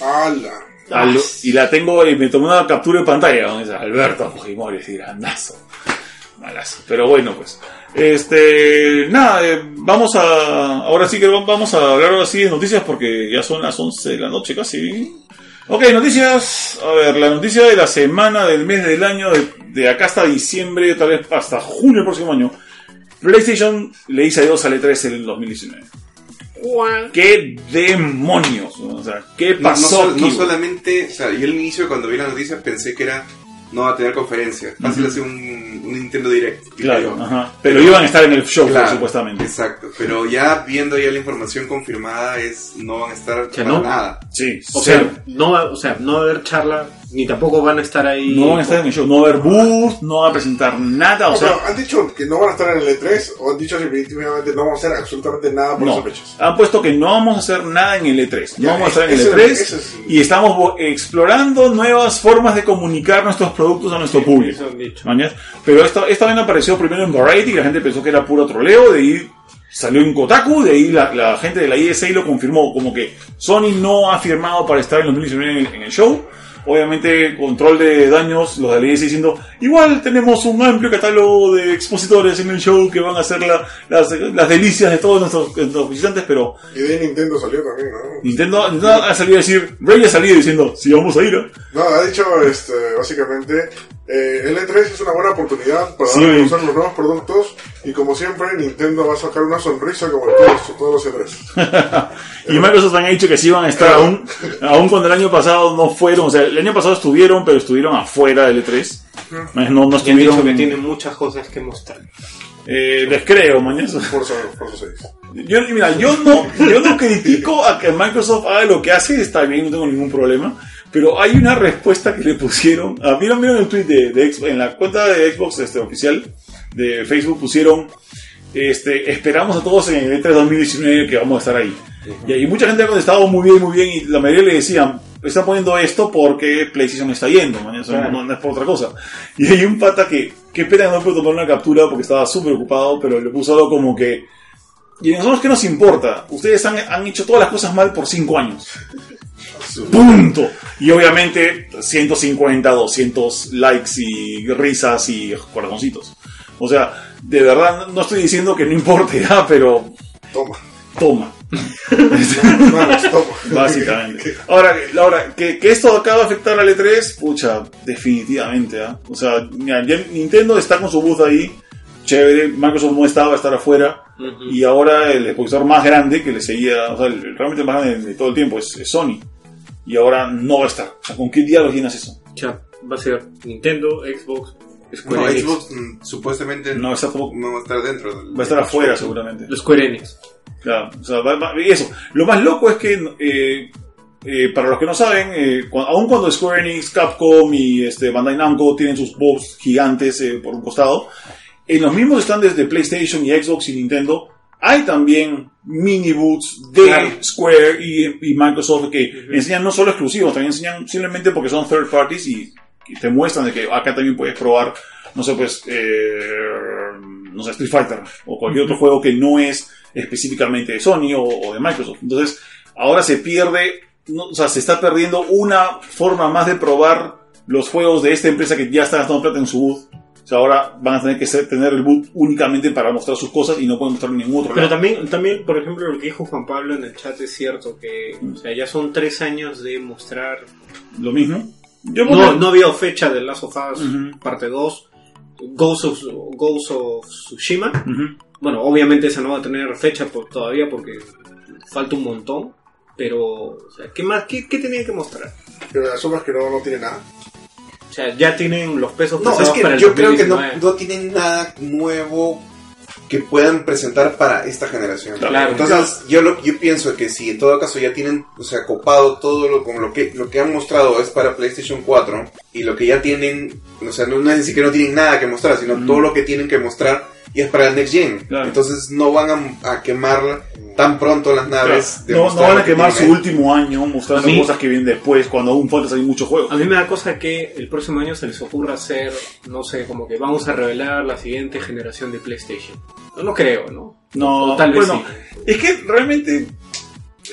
S4: ¡Hala!
S1: Al- y la tengo y me tomé una captura de pantalla Alberto Fujimori, es grandazo. Malazo. Pero bueno, pues. Este, nada, eh, vamos a, ahora sí que vamos a hablar ahora sí de noticias porque ya son las 11 de la noche casi. Ok, noticias. A ver, la noticia de la semana, del mes, del año, de, de acá hasta diciembre, tal vez hasta junio del próximo año. PlayStation le dice adiós al E3 en el 2019. ¿Qué demonios? O sea, ¿qué
S2: No, no
S1: pasó
S2: no
S1: güey?
S2: solamente, o sea, yo al inicio cuando vi la noticia pensé que era no va a tener conferencia, fácil hacer un, un Nintendo Direct.
S1: Claro, ajá. Pero iban a estar en el show,
S2: Claro,
S1: supuestamente.
S2: Exacto, pero ya viendo ya la información confirmada es no van a estar
S3: sea,
S2: para
S3: no-
S2: nada.
S1: Sí,
S3: O sea, no va, o sea, no va a haber charla, ni tampoco van a estar ahí.
S1: no van a estar en el show, no va a haber booth, no va a presentar nada, o
S4: No,
S1: sea,
S4: pero han dicho que no van a estar en el E3 o han dicho definitivamente no vamos a hacer absolutamente nada por
S1: no.
S4: esas fechas.
S1: Han puesto que no vamos a hacer nada en el E3, no vamos a estar en el
S4: ese-
S1: E3
S4: ese es-
S1: y estamos bo- explorando nuevas formas de comunicar nuestros productos a nuestro público.
S3: Eso han dicho.
S1: ¿Mañas? Pero esta, esta vez apareció primero en Variety y la gente pensó que era puro troleo, de ahí salió en Kotaku, de ahí la, la gente de la ISA lo confirmó, como que Sony no ha firmado para estar en 2019 en en el show. Obviamente, control de daños, los de la diciendo, igual tenemos un amplio catálogo de expositores en el show que van a hacer la- las, las delicias de todos nuestros, nuestros visitantes, pero
S4: Y de Nintendo salió también, ¿no?
S1: Nintendo, Nintendo ha salido a decir, Ray ha salido diciendo, sí, vamos a ir. ¿eh?".
S4: No, ha dicho este, básicamente, eh, el E3 es una buena oportunidad para
S1: Sí.
S4: dar a conocer los nuevos productos y como siempre Nintendo va a sacar una sonrisa como todos, todos los E3.
S1: Y Microsoft han dicho que sí van a estar aún, aún cuando el año pasado no fueron, o sea, el año pasado estuvieron, pero estuvieron afuera del E3. No, no
S3: Y han dicho
S1: estuvieron.
S3: que tienen muchas cosas que mostrar.
S1: Eh, les creo, mañana.
S4: Forza, Forza 6.
S1: Yo, mira, yo no, yo no critico a que Microsoft haga lo que hace, está bien, no tengo ningún problema. Pero hay una respuesta que le pusieron. Ah, ¿Vieron, vieron el tweet de, de Xbox? En la cuenta de Xbox este, oficial de Facebook pusieron: este, Esperamos a todos en el E3 2019 que vamos a estar ahí. Y ahí mucha gente ha contestado muy bien, muy bien. Y la mayoría le decían: Están poniendo esto porque PlayStation está yendo, man, o sea, no, no es por otra cosa. Y hay un pata que, qué pena que no puedo tomar una captura porque estaba súper ocupado, pero le puso algo como que. Y a nosotros, ¿qué nos importa? Ustedes han, han hecho todas las cosas mal por 5 años. Punto. Y obviamente 150, 200 likes y risas y corazoncitos. O sea, de verdad no estoy diciendo que no importe, ah, pero
S4: Toma.
S1: toma,
S4: Vamos, toma.
S1: básicamente. Ahora, ahora que, que esto acaba de afectar al E3, pucha, definitivamente, ¿ah? O sea, mira, ya Nintendo está con su booth ahí, chévere, Microsoft no estaba a estar afuera, y ahora el expositor más grande que le seguía, o sea, el, realmente el más grande de todo el tiempo es, es Sony. Y ahora no va a estar. O sea, ¿con qué diablos llenas eso?
S3: Ya, va a ser Nintendo, Xbox, Square
S2: No,
S3: Enix.
S2: Xbox mm, supuestamente
S1: No va a estar tampoco-
S2: no va a estar dentro. del-
S1: Va a estar afuera seguramente.
S3: Los Square Enix.
S1: Claro, o sea, va- va- y eso. Lo más loco es que, eh, eh, para los que no saben, eh, cu- aun cuando Square Enix, Capcom y este, Bandai Namco tienen sus booths gigantes eh, por un costado, en los mismos stands de PlayStation y Xbox y Nintendo, hay también mini booths de
S3: Claro.
S1: Square y, y Microsoft que enseñan no solo exclusivos, también enseñan simplemente porque son third parties y, y te muestran de que acá también puedes probar, no sé, pues, eh, no sé, Street Fighter o cualquier otro juego que no es específicamente de Sony o, o de Microsoft. Entonces, ahora se pierde, no, o sea, se está perdiendo una forma más de probar los juegos de esta empresa que ya está gastando plata en su sea, ahora van a tener que ser- tener el boot únicamente para mostrar sus cosas y no pueden mostrar ningún otro
S3: Pero
S1: lado.
S3: también, también, por ejemplo, lo que dijo Juan Pablo en el chat es cierto, que o sea, ya son tres años de mostrar...
S1: Lo mismo. Yo
S3: No,
S1: porque-
S3: no había fecha de Last of Us
S1: Ujú.
S3: parte 2, Ghost of, Ghost of Tsushima. Bueno, obviamente esa no va a tener fecha por- todavía porque falta un montón. Pero, o sea, ¿qué más? ¿Qué, qué tenían que mostrar?
S4: Pero la suma es que no, no tiene nada.
S3: O sea, ya tienen los pesos
S2: No, es que
S3: para el
S2: yo creo que no,
S3: 2019.
S2: no tienen nada nuevo que puedan presentar para esta generación.
S3: Claro.
S2: Entonces, yo lo, yo pienso que si en todo caso ya tienen, o sea, copado todo lo con lo que lo que han mostrado es para PlayStation 4 y lo que ya tienen, o sea, no, no es decir que no tienen nada que mostrar, sino
S1: Mm.
S2: todo lo que tienen que mostrar y es para el next gen.
S1: Claro.
S2: Entonces, no van a, a quemar tan pronto las naves. de
S1: no, no van a
S2: que
S1: quemar su último año mostrando
S3: mí-
S1: cosas que vienen después, cuando aún falta salir muchos juegos.
S3: A mí me da cosa que el próximo año se les ocurra hacer, no sé, como que vamos a revelar la siguiente generación de PlayStation. No lo creo, ¿no?
S1: No,
S3: O tal vez
S1: bueno,
S3: sí.
S1: es que realmente,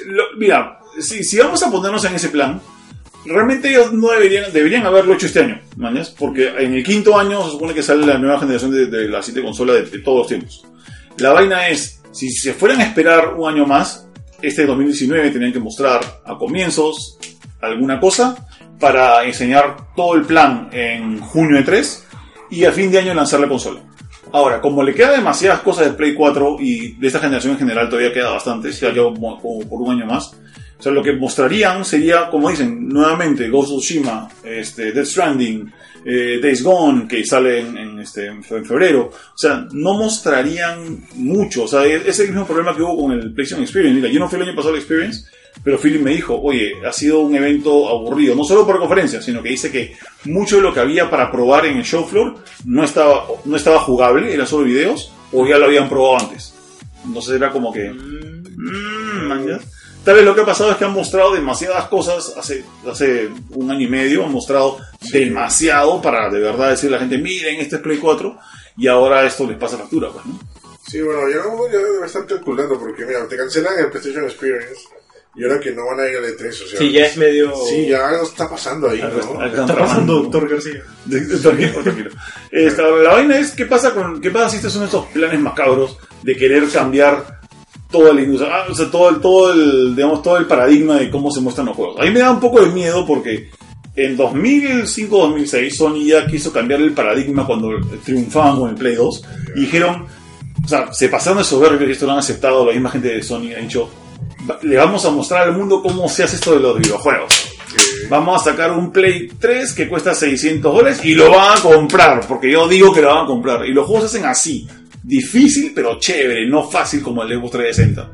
S1: lo- mira, si, si vamos a ponernos en ese plan, realmente ellos no deberían, deberían haberlo hecho este año, ¿mañas? Porque en el quinto año se supone que sale la nueva generación de, la siguiente consola de, todos los tiempos. La vaina es, si se fueran a esperar un año más, este 2019 tenían que mostrar a comienzos alguna cosa para enseñar todo el plan en junio de 3 y a fin de año lanzar la consola. Ahora, como le queda demasiadas cosas de Play 4 y de esta generación en general todavía queda bastante, ya llevo por un año más, o sea, lo que mostrarían sería, como dicen, nuevamente Ghost of Tsushima, este, Death Stranding, eh, Days Gone, que sale en, en, este, en fe- en febrero. O sea, no mostrarían mucho. O sea, es es el mismo problema que hubo con el PlayStation Experience. Mira, yo no fui el año pasado al Experience, pero Philip me dijo, oye, ha sido un evento aburrido, no solo por conferencia, sino que dice que mucho de lo que había para probar en el show floor no estaba, no estaba jugable, era solo videos, o ya lo habían probado antes. Entonces era como que... mm, ya. Tal vez lo que ha pasado es que han mostrado demasiadas cosas hace, hace un año y medio, han mostrado demasiado para de verdad decirle a la gente, miren, este es Play 4, y ahora esto les pasa factura, pues, ¿no?
S4: Sí, bueno, ya, no- ya debe estar calculando porque, mira, te cancelan el PlayStation Experience y ahora que no van a ir al E3, o sea.
S3: Sí, ya es medio...
S4: Sí, ya algo está pasando ahí,
S1: Algo
S4: ¿no?
S1: está-
S3: Está pasando, doctor García.
S1: De- de- Tranquilo, tranquilo. Esta, la vaina es, ¿qué pasa con, qué pasa si estos son estos planes macabros de querer cambiar toda la industria, o sea, todo el, todo el, digamos, todo el paradigma de cómo se muestran los juegos? A mí me da un poco de miedo porque en 2005-2006 Sony ya quiso cambiar el paradigma cuando triunfaban con el Play 2 y dijeron, o sea, se pasaron de soberbio y esto lo han aceptado la misma gente de Sony, ha dicho, "Va- le vamos a mostrar al mundo cómo se hace esto de los videojuegos. Vamos a sacar un Play 3 que cuesta 600 dólares y lo van a comprar, porque yo digo que lo van a comprar. Y los juegos se hacen así, difícil pero chévere, no fácil como el Xbox 360.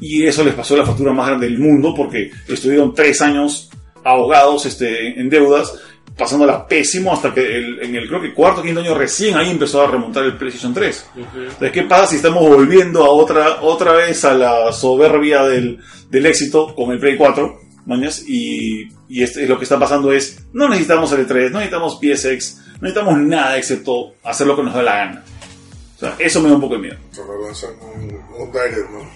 S1: Y eso les pasó la factura más grande del mundo porque estuvieron tres años ahogados este, en deudas, pasándola pésimo hasta que el- en el creo que cuarto o quinto año recién ahí empezó a remontar el PlayStation 3. Entonces, ¿qué pasa si estamos volviendo a otra, otra vez a la soberbia del, del éxito con el Play 4? mañas? Y, y este- lo que está pasando es, no necesitamos el E3, no necesitamos PSX, no necesitamos nada excepto hacer lo que nos da la gana. O sea, eso me da un poco de miedo.
S4: Solo lanzan un, un Direct, ¿no?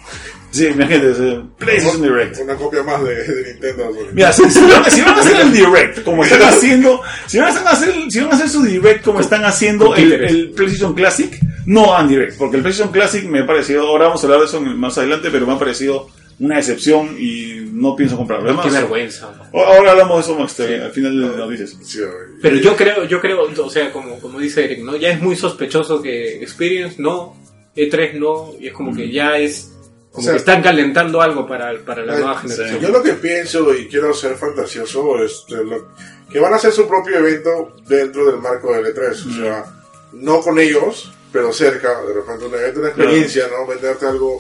S1: Sí, imagínate, sea, PlayStation Direct.
S4: Una copia más de, de Nintendo.
S1: Mira, si, si van, si van a hacer el direct, como están haciendo, si van a hacer, si van a hacer su direct como están haciendo el, el PlayStation Classic, no hagan direct, porque el PlayStation Classic me ha parecido, ahora vamos a hablar de eso más adelante, pero me ha parecido una decepción y no pienso comprarlo. Además,
S3: Qué vergüenza.
S1: ahora hablamos de eso más este, al final de las noticias.
S4: Sí.
S3: Pero yo creo, yo creo, o sea, como, como dice Eric, ¿no? Ya es muy sospechoso que Experience no, E3 no, y es como que ya es, como
S4: O sea,
S3: que están calentando algo para, para la
S4: eh,
S3: nueva generación.
S4: Yo lo que pienso y quiero ser fantasioso es de lo- que van a hacer su propio evento dentro del marco del E3. O sea, no con ellos, pero cerca, de repente un evento, una experiencia, ¿no? Venderte algo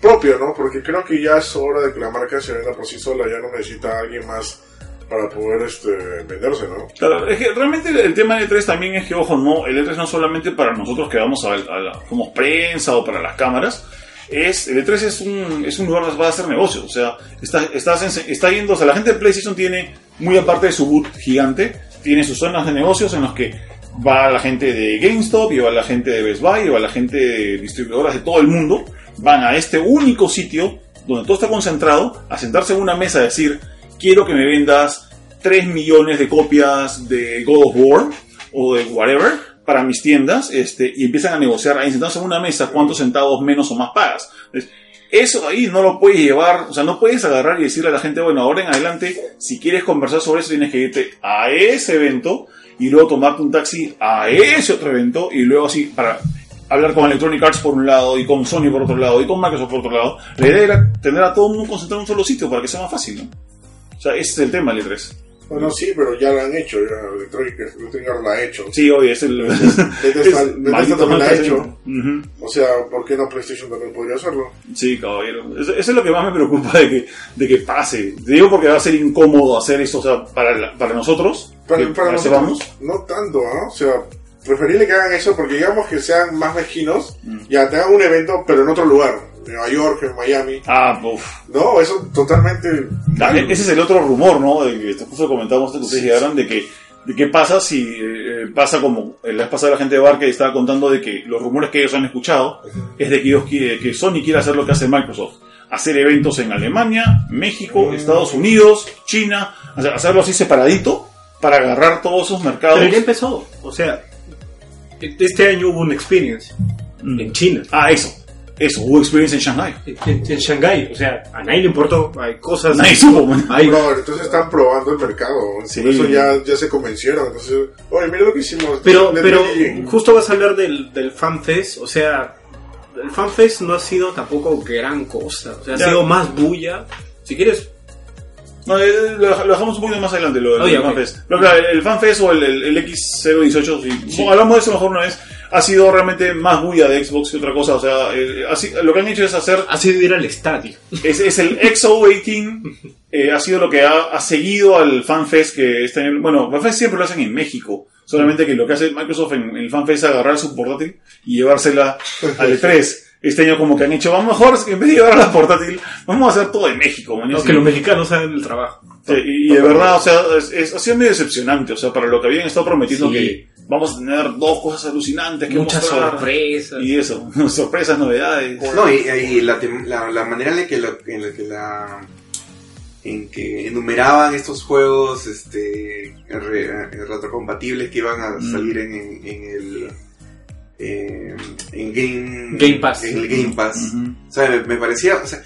S4: propio, ¿no? Porque creo que ya es hora de que la marca se venda por sí sola, ya no necesita a alguien más para poder este, venderse, ¿no?
S1: Claro, es que realmente el tema del E3 también es que, ojo, no, el E3 no solamente para nosotros que vamos a, a la, somos prensa o para las cámaras, es, el E3 es un, es un lugar donde vas a hacer negocios, o sea, está, estás en- está yendo, o sea, la gente de PlayStation tiene, muy aparte de su boot gigante, tiene sus zonas de negocios en los que va la gente de GameStop, y va la gente de Best Buy, y va la gente de distribuidoras de todo el mundo, van a este único sitio donde todo está concentrado, a sentarse en una mesa y decir, quiero que me vendas 3 millones de copias de God of War o de whatever para mis tiendas este, y empiezan a negociar ahí sentados en una mesa cuántos centavos menos o más pagas. Eso ahí no lo puedes llevar, o sea, no puedes agarrar y decirle a la gente, bueno, ahora en adelante, si quieres conversar sobre eso, tienes que irte a ese evento y luego tomarte un taxi a ese otro evento y luego así para hablar con Electronic Arts por un lado y con Sony por otro lado y con Microsoft por otro lado. La idea era tener a todo el mundo concentrado en un solo sitio para que sea más fácil, ¿no? O sea, ese es el tema del E3.
S4: Bueno, sí, pero ya lo han hecho, ya Electronic, Electronic Arts lo ha hecho.
S1: Sí, oye, es el...
S4: Bethesda- también lo ha hecho.
S1: Ujú.
S4: O sea, ¿por qué no PlayStation también podría hacerlo?
S1: Sí, caballero. Eso, eso es lo que más me preocupa de que, de que pase. Te digo porque va a ser incómodo hacer esto, o sea, para, la- para nosotros.
S4: Para,
S1: que
S4: para
S1: eso
S4: nosotros,
S1: vamos.
S4: no tanto, ¿ah? O sea, preferible que hagan eso porque digamos que sean más mezquinos,
S1: Mm.
S4: ya tengan un evento, pero en otro lugar, en Nueva York, en Miami.
S1: Ah, uff.
S4: No, eso totalmente. Mal.
S1: Ese es el otro rumor, ¿no? De que justo comentamos antes que ustedes llegaron, de que de qué pasa si eh, pasa como la vez pasada la gente de Bar que estaba contando de que los rumores que ellos han escuchado es de que ellos quiere, que Sony quiere hacer lo que hace Microsoft, hacer eventos en Alemania, México, Estados Unidos, China, hacerlo así separadito para agarrar todos esos mercados.
S3: Pero ya empezó, o sea, este año hubo un experience
S1: Mm.
S3: en China,
S1: Ah, eso, eso, hubo experiencia en Shanghai.
S3: en, en Shanghái, o sea, a nadie le importó, hay cosas,
S1: Nadie supo, man.
S3: hay,
S4: No, entonces están probando el mercado.
S1: Sí.
S4: Por eso ya, ya se convencieron. Entonces, oye, mira lo que hicimos.
S3: Pero, pero justo vas a hablar del, del FanFest, o sea, el FanFest no ha sido tampoco gran cosa, o sea, ha
S1: Ya.
S3: sido más bulla. Si quieres,
S1: No, eh, lo, lo dejamos un poquito más adelante, lo del
S3: Oye.
S1: FanFest. Claro, el, FanFest o el, el, el X018, si
S3: Sí.
S1: hablamos de eso mejor una vez, ha sido realmente más bulla de Xbox que otra cosa. O sea, eh, así- lo que han hecho es hacer,
S3: ha sido ir al estadio.
S1: es, es el XO18, eh, ha sido lo que ha, ha seguido al FanFest que está en bueno, FanFest siempre lo hacen en México. Solamente que lo que hace Microsoft en, en el FanFest es agarrar su portátil y llevársela al E3. Este año como que han hecho, vamos mejor, en vez de llevar a la portátil, vamos a hacer todo en México. man.
S3: No,
S1: Sí.
S3: que los mexicanos hagan el trabajo.
S1: Sí, y, y de verdad, o sea, es, es- ha sido medio decepcionante, o sea, para lo que habían estado prometiendo
S3: Sí.
S1: que vamos a tener dos cosas alucinantes que
S3: Muchas
S1: mostrar.
S3: sorpresas.
S1: Y eso, sorpresas, novedades.
S2: No, y, y la, la, la manera en la que, lo- en la, que la en que enumeraban estos juegos este, re- retrocompatibles que iban a
S1: Mm.
S2: salir en, en- en el eh, en Game,
S3: Game Pass.
S2: En el Game Pass.
S1: Ujú.
S2: O sea, me, me parecía, o sea,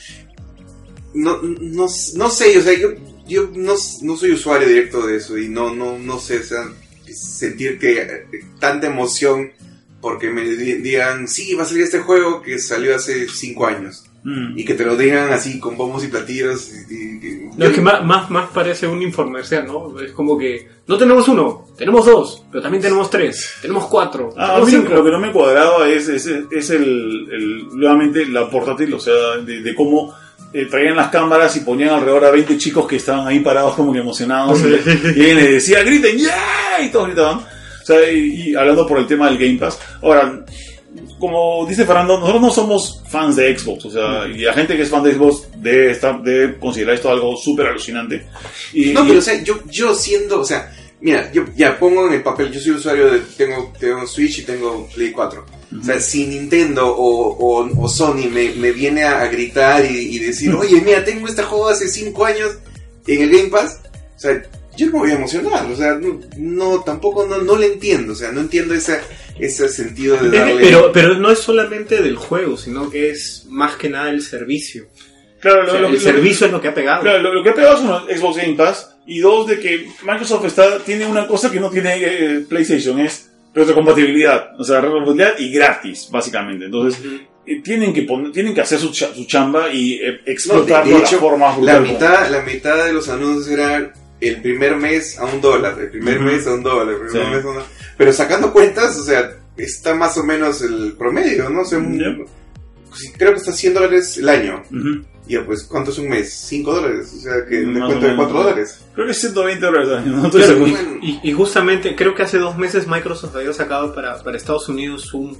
S2: no, no, no sé, o sea, yo, yo no, no soy usuario directo de eso y no, no, no sé, o sea, sentir que eh, tanta emoción porque me di- digan, sí, va a salir este juego que salió hace cinco años
S1: Mm.
S2: y que te lo digan así con bombos y platillos. Y, y- y-
S3: No, es que más, más, más parece un infomercial, ¿no? Es como que no tenemos uno, tenemos dos, pero también tenemos tres, tenemos cuatro,
S1: Ah, a
S3: tenemos
S1: mí
S3: cinco.
S1: lo que no me cuadraba es, es, es el, el- nuevamente la portátil, o sea, de, de cómo eh, traían las cámaras y ponían alrededor a 20 chicos que estaban ahí parados como que emocionados y, alguien les decía, griten, ¡yeah! y todos gritaban. O sea, y, y hablando por el tema del Game Pass. Ahora, como dice Fernando, nosotros no somos fans de Xbox, o sea, y la gente que es fan de Xbox debe, estar, debe considerar esto algo súper alucinante. Y,
S2: No,
S1: y-
S2: pero o sea, yo, yo siendo, o sea, mira, yo ya pongo en el papel, yo soy usuario de, tengo, tengo Switch y tengo Play 4. O sea, si Nintendo o, o, o Sony me, me viene a, a gritar y, y decir, oye, mira, tengo este juego hace 5 años en el Game Pass, o sea, yo no me voy a emocionar, o sea, no, no tampoco no, no le entiendo, o sea, no entiendo ese, ese sentido de darle...
S3: Pero, pero no es solamente del juego, sino que es más que nada el servicio.
S1: claro,
S3: O
S1: lo-
S3: sea,
S1: lo-
S3: el
S1: lo-
S3: servicio es lo que ha pegado.
S1: Claro, lo, lo que ha pegado es uno, Xbox Game Pass y dos de que Microsoft está tiene una cosa que no tiene eh, PlayStation es retrocompatibilidad, o sea, retrocompatibilidad y gratis, básicamente. Entonces eh, tienen que poner, tienen que hacer su, cha- su chamba y eh,
S2: No,
S1: explotarlo
S2: de, de
S1: de
S2: hecho,
S1: la
S2: mitad, la mitad de los anuncios eran el primer mes a un dólar, el primer
S1: Ujú.
S2: mes a un dólar, el primer
S1: Sí.
S2: mes a un dólar. Pero sacando cuentas, o sea, está más o menos el promedio, ¿no? O sea, un-
S1: Yep.
S2: sí, creo que está 100 dólares el año. Y ya, pues, ¿cuánto es un mes? 5 dólares, o sea, que un
S1: Más o
S2: descuento de
S1: menos.
S2: 4 dólares.
S1: Creo que es 120 dólares al año, no estoy
S3: Claro,
S1: seguro.
S2: Bueno,
S3: Y, y justamente creo que hace dos meses Microsoft había sacado para, para Estados Unidos un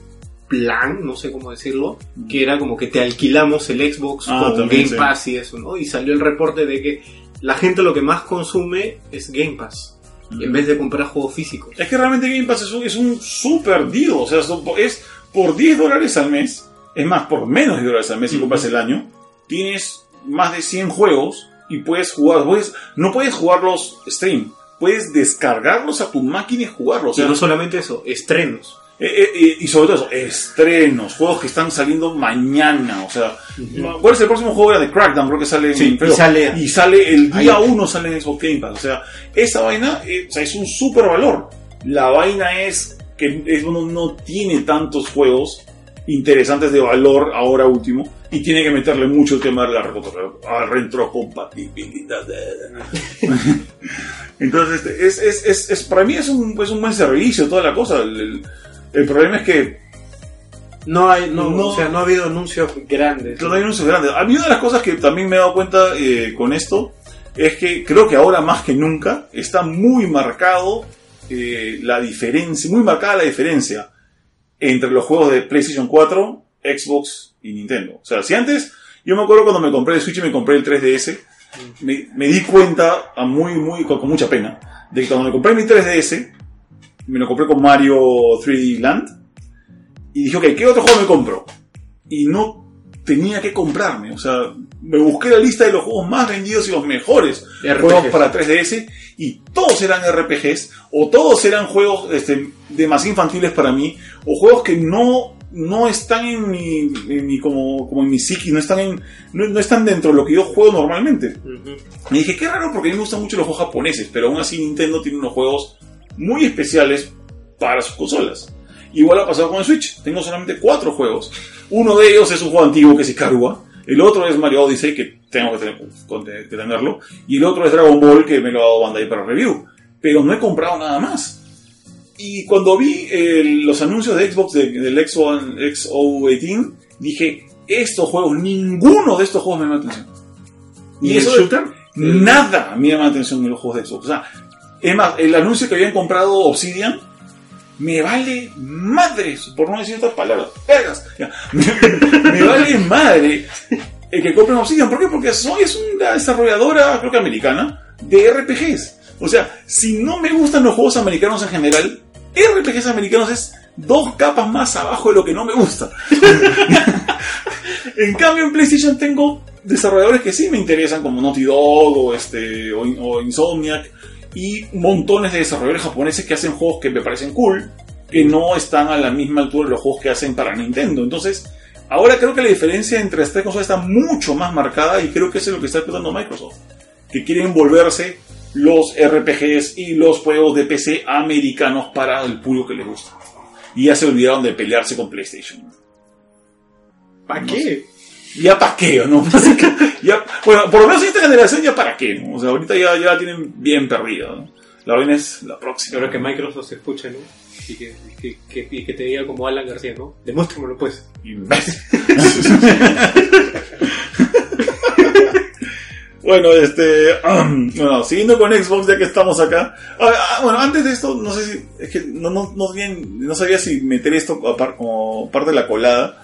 S3: plan, no sé cómo decirlo, que era como que te alquilamos el Xbox
S1: Ah,
S3: con
S1: también,
S3: Game
S1: sí.
S3: Pass y eso, ¿no? Y salió el reporte de que la gente lo que más consume es Game Pass, en vez de comprar juegos físicos.
S1: Es que realmente Game Pass es un, es un super deal, o sea, es por 10 dólares al mes, es más, por menos de 10 dólares al mes si compras el año, tienes más de 100 juegos y puedes jugar, puedes, no puedes jugarlos stream, puedes descargarlos a tu máquina y jugarlos. O sea,
S3: y no solamente eso, estrenos.
S1: Eh, eh, y sobre todo eso, estrenos, juegos que están saliendo mañana, o sea, ¿cuál es el próximo juego? Era de Crackdown, creo que sale en
S3: y sale-
S1: y sale el día. 1 sale en Xbox Game Pass, o sea, esa vaina eh, o sea, es un super valor. La vaina es que es, no, no tiene tantos juegos interesantes de valor ahora último y tiene que meterle mucho el tema de la retrocompatibilidad. Entonces, este, es, es, es, es- para mí es un, es un buen servicio toda la cosa. El, el- el problema es que
S3: No hay, no,
S1: No.
S3: o sea, no ha habido anuncios grandes.
S1: no hay anuncios grandes. A mí una de las cosas que también me he dado cuenta eh, con esto es que creo que ahora más que nunca está muy marcado eh, la diferencia, muy marcada la diferencia entre los juegos de PlayStation 4, Xbox y Nintendo. O sea, si antes, yo me acuerdo cuando me compré el Switch y me compré el 3DS, me, me di cuenta, a muy, muy, con, con mucha pena, de que cuando me compré mi 3DS, me lo compré con Mario 3D Land, y dije, ok, ¿qué otro juego me compro? Y no tenía que comprarme, o sea, me busqué la lista de los juegos más vendidos y los mejores
S3: RPGs.
S1: juegos para 3DS y todos eran RPGs o todos eran juegos este, demasiado infantiles para mí o juegos que no no están en mi, en mi- como, como en mi psiqui, no están en, no, no están dentro de lo que yo juego normalmente. Y dije, qué raro porque a mí me gustan mucho los juegos japoneses, pero aún así Nintendo tiene unos juegos muy especiales para sus consolas. Igual ha pasado con el Switch, tengo solamente cuatro juegos. Uno de ellos es un juego antiguo que es Ikarua, el otro es Mario Odyssey, que tengo que, tener- con- que tenerlo, y el otro es Dragon Ball, que me lo ha dado Bandai para review. Pero no he comprado nada más. Y cuando vi eh, los anuncios de Xbox de- del XO, XO18, dije, estos juegos, ninguno de estos juegos me llama la atención.
S3: ¿Y
S1: eso? Nada me llama la atención en los juegos de Xbox. O sea, es más, el anuncio que habían comprado Obsidian me vale madres, por no decir otras palabras, vergas. Me, me vale madre el que compren Obsidian. ¿Por qué? Porque Sony es una desarrolladora, creo que americana, de RPGs. O sea, si no me gustan los juegos americanos en general, RPGs americanos es dos capas más abajo de lo que no me gusta. en cambio, en PlayStation tengo desarrolladores que sí me interesan, como Naughty Dog o, este, o, o Insomniac, y montones de desarrolladores japoneses que hacen juegos que me parecen cool, que no están a la misma altura de los juegos que hacen para Nintendo. Entonces, ahora creo que la diferencia entre estas consolas está mucho más marcada y creo que eso es lo que está explotando Microsoft. Que quieren volverse los RPGs y los juegos de PC americanos para el público que les gusta. Y ya se olvidaron de pelearse con PlayStation.
S3: ¿Para qué?
S1: Ya para qué, ¿no? ya, bueno, por lo menos en esta generación ya para qué, ¿no? O sea, ahorita ya, ya la tienen bien perdida, ¿no? La vaina es la próxima.
S3: Ahora que Microsoft se escuche, ¿no? Y que, que, que- y que te diga como Alan García, ¿no? Demuéstramelo, pues.
S1: Bueno, este. bueno, siguiendo con Xbox, ya que estamos acá. Ah, ah, bueno, antes de esto, no sé si. Es que no, no, no, bien, no sabía si meter esto par- como parte de la colada.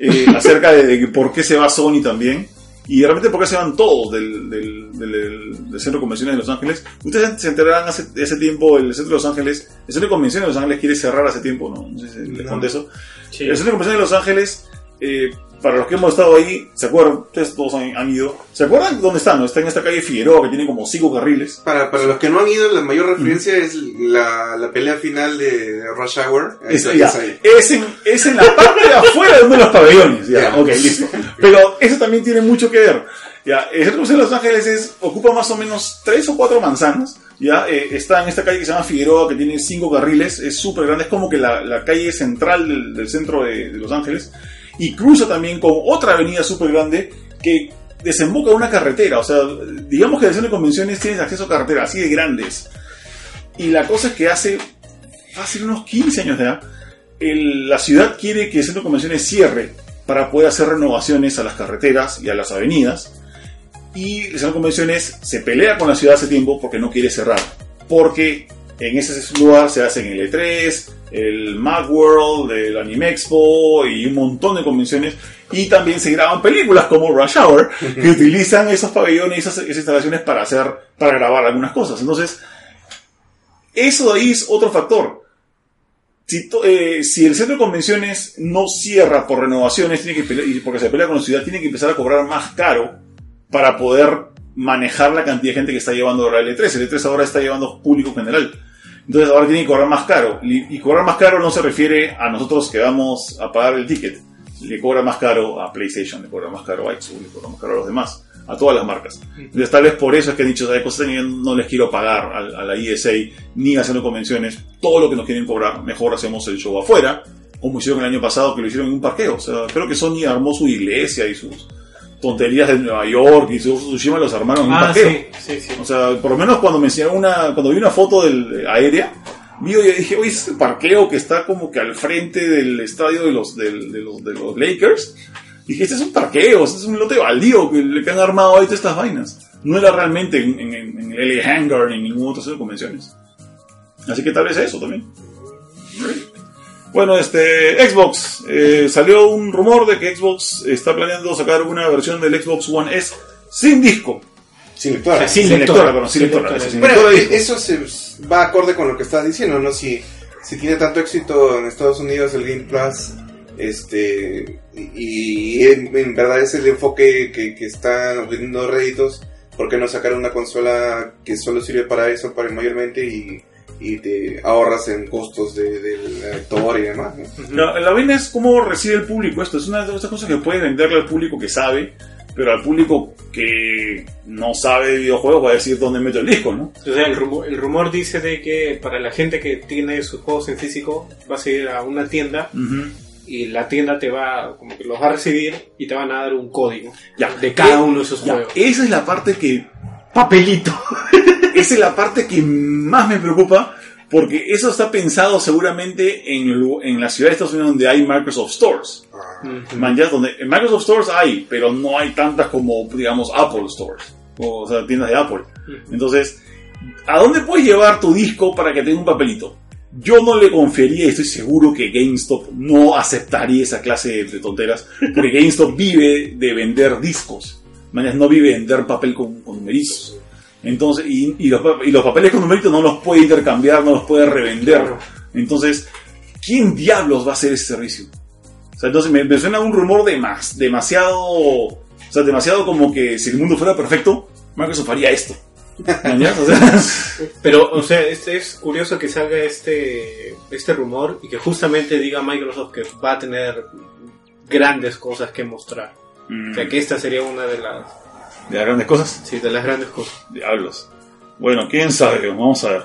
S1: Eh, acerca de, de por qué se va Sony también. Y de repente por qué se van todos del, del, del- del centro de convenciones de Los Ángeles. Ustedes se enterarán hace, hace tiempo, el centro de Los Ángeles, el centro de convenciones de Los Ángeles quiere cerrar hace tiempo, ¿no? No sé si les conté eso.
S3: Sí.
S1: El centro de convenciones de Los Ángeles, eh, para los que hemos estado ahí, ¿se acuerdan? Ustedes todos han, han ido. ¿Se acuerdan dónde están? no? Está en esta calle Figueroa que tiene como cinco carriles.
S2: Para, para los que no han ido, la mayor referencia es la, la pelea final de, de Rush Hour.
S1: Es, ya,
S2: ahí.
S1: es, en, es en la parte de afuera de uno de los pabellones. Ya,
S2: Ya.
S1: ok, listo. Pero eso también tiene mucho que ver. Ya, el centro de Los Ángeles es, ocupa más o menos tres o cuatro manzanas. Ya, eh, está en esta calle que se llama Figueroa, que tiene cinco carriles. Es súper grande, es como que la, la calle central del, del centro de, de Los Ángeles. Y cruza también con otra avenida súper grande que desemboca en una carretera. O sea, digamos que centro de convenciones tienes acceso a carreteras así de grandes. Y la cosa es que hace, hace unos 15 años ya, el- la ciudad quiere que el centro de convenciones cierre para poder hacer renovaciones a las carreteras y a las avenidas. Y el centro de convenciones se pelea con la ciudad hace tiempo porque no quiere cerrar. Porque en ese lugar se hacen el E3, el Macworld, el Anime Expo y un montón de convenciones. Y también se graban películas como Rush Hour que utilizan esos pabellones y esas, esas instalaciones para hacer, para grabar algunas cosas. Entonces, eso de ahí es otro factor. Si, to- eh, si el centro de convenciones no cierra por renovaciones tiene que pelear- y porque se pelea con la ciudad, tiene que empezar a cobrar más caro para poder manejar la cantidad de gente que está llevando ahora el E3. El E3 ahora está llevando público general. Entonces ahora tiene que cobrar más caro. Y, y cobrar más caro no se refiere a nosotros que vamos a pagar el ticket. Le cobra más caro a PlayStation, le cobra más caro a Xbox, le cobra más caro a los demás, a todas las marcas. Entonces tal vez por eso es que han dicho, ¿sabes cosas? Yo no les quiero pagar a, a la ESA ni haciendo convenciones, todo lo que nos quieren cobrar, mejor hacemos el show afuera, como hicieron el año pasado que lo hicieron en un parqueo. O sea, creo que Sony armó su iglesia y sus tonterías de Nueva York y sus Tsushima los armaron en un
S3: Ah,
S1: parqueo.
S3: sí, sí, sí.
S1: O sea, por lo menos cuando me enseñaron una, cuando vi una foto del aérea, vi y dije, oye, ese parqueo que está como que al frente del estadio de los, del- de los, de los Lakers. Dije, este es un parqueo, este es un lote baldío que, le- que han armado ahí todas estas vainas. No era realmente en, en, en el LA Hangar ni en ningún otro centro de convenciones. Así que tal vez eso también. Bueno, este, Xbox. eh, salió un rumor de que Xbox está planeando sacar una versión del Xbox One S sin disco.
S2: Sin lectora.
S3: Sin
S1: Sin
S3: lectora.
S1: lectora, perdón, sin
S3: Sin
S1: lectora.
S3: lectora.
S1: eso, sin lectora
S2: se va acorde con lo que estabas diciendo, ¿no? Si, si tiene tanto éxito en Estados Unidos el Game Plus, este, y, y en, en verdad es el enfoque que, que están obteniendo réditos, ¿por qué no sacar una consola que solo sirve para eso, para mayormente, y, y te ahorras en costos de, del lector y demás, ¿no?
S1: La, la vaina es cómo recibe el público esto. Es una de esas cosas que puedes venderle al público que sabe, pero al público que no sabe de videojuegos va a decir dónde meto el disco, ¿no?
S3: O sea, el rumor, el rumor dice de que para la gente que tiene sus juegos en físico, vas a ir a una tienda
S1: Ujú.
S3: y la tienda te va, como que los va a recibir y te van a dar un código
S1: Ya.
S3: de cada
S1: Eh,
S3: uno de esos
S1: Ya,
S3: juegos.
S1: Esa es la parte que
S3: Papelito.
S1: esa es la parte que más me preocupa porque eso está pensado seguramente en, en la ciudad de Estados Unidos donde hay Microsoft Stores.
S4: Ah,
S1: Man, ya donde en Microsoft Stores hay, pero no hay tantas como, digamos, Apple Stores, o, sea, tiendas de Apple. Entonces, ¿a dónde puedes llevar tu disco para que tenga un papelito? Yo no le confiaría estoy seguro que GameStop no aceptaría esa clase de, tonteras, porque GameStop vive de vender discos, man, no vive de vender papel con, con numeritos. Entonces, y, y los, y los papeles con numeritos no los puede intercambiar, no los puede revender.
S3: Claro.
S1: Entonces, ¿quién diablos va a hacer ese servicio? O sea, entonces me, me suena un rumor de más, demasiado O sea, demasiado como que si el mundo fuera perfecto, Microsoft haría esto. O sea,
S3: Pero, o sea, es, es curioso que salga este, este rumor y que justamente diga Microsoft que va a tener grandes cosas que mostrar. O sea, que esta sería una de las,
S1: de las grandes cosas.
S3: sí, de las grandes cosas.
S1: Diablos. Bueno, quién sabe, vamos a ver.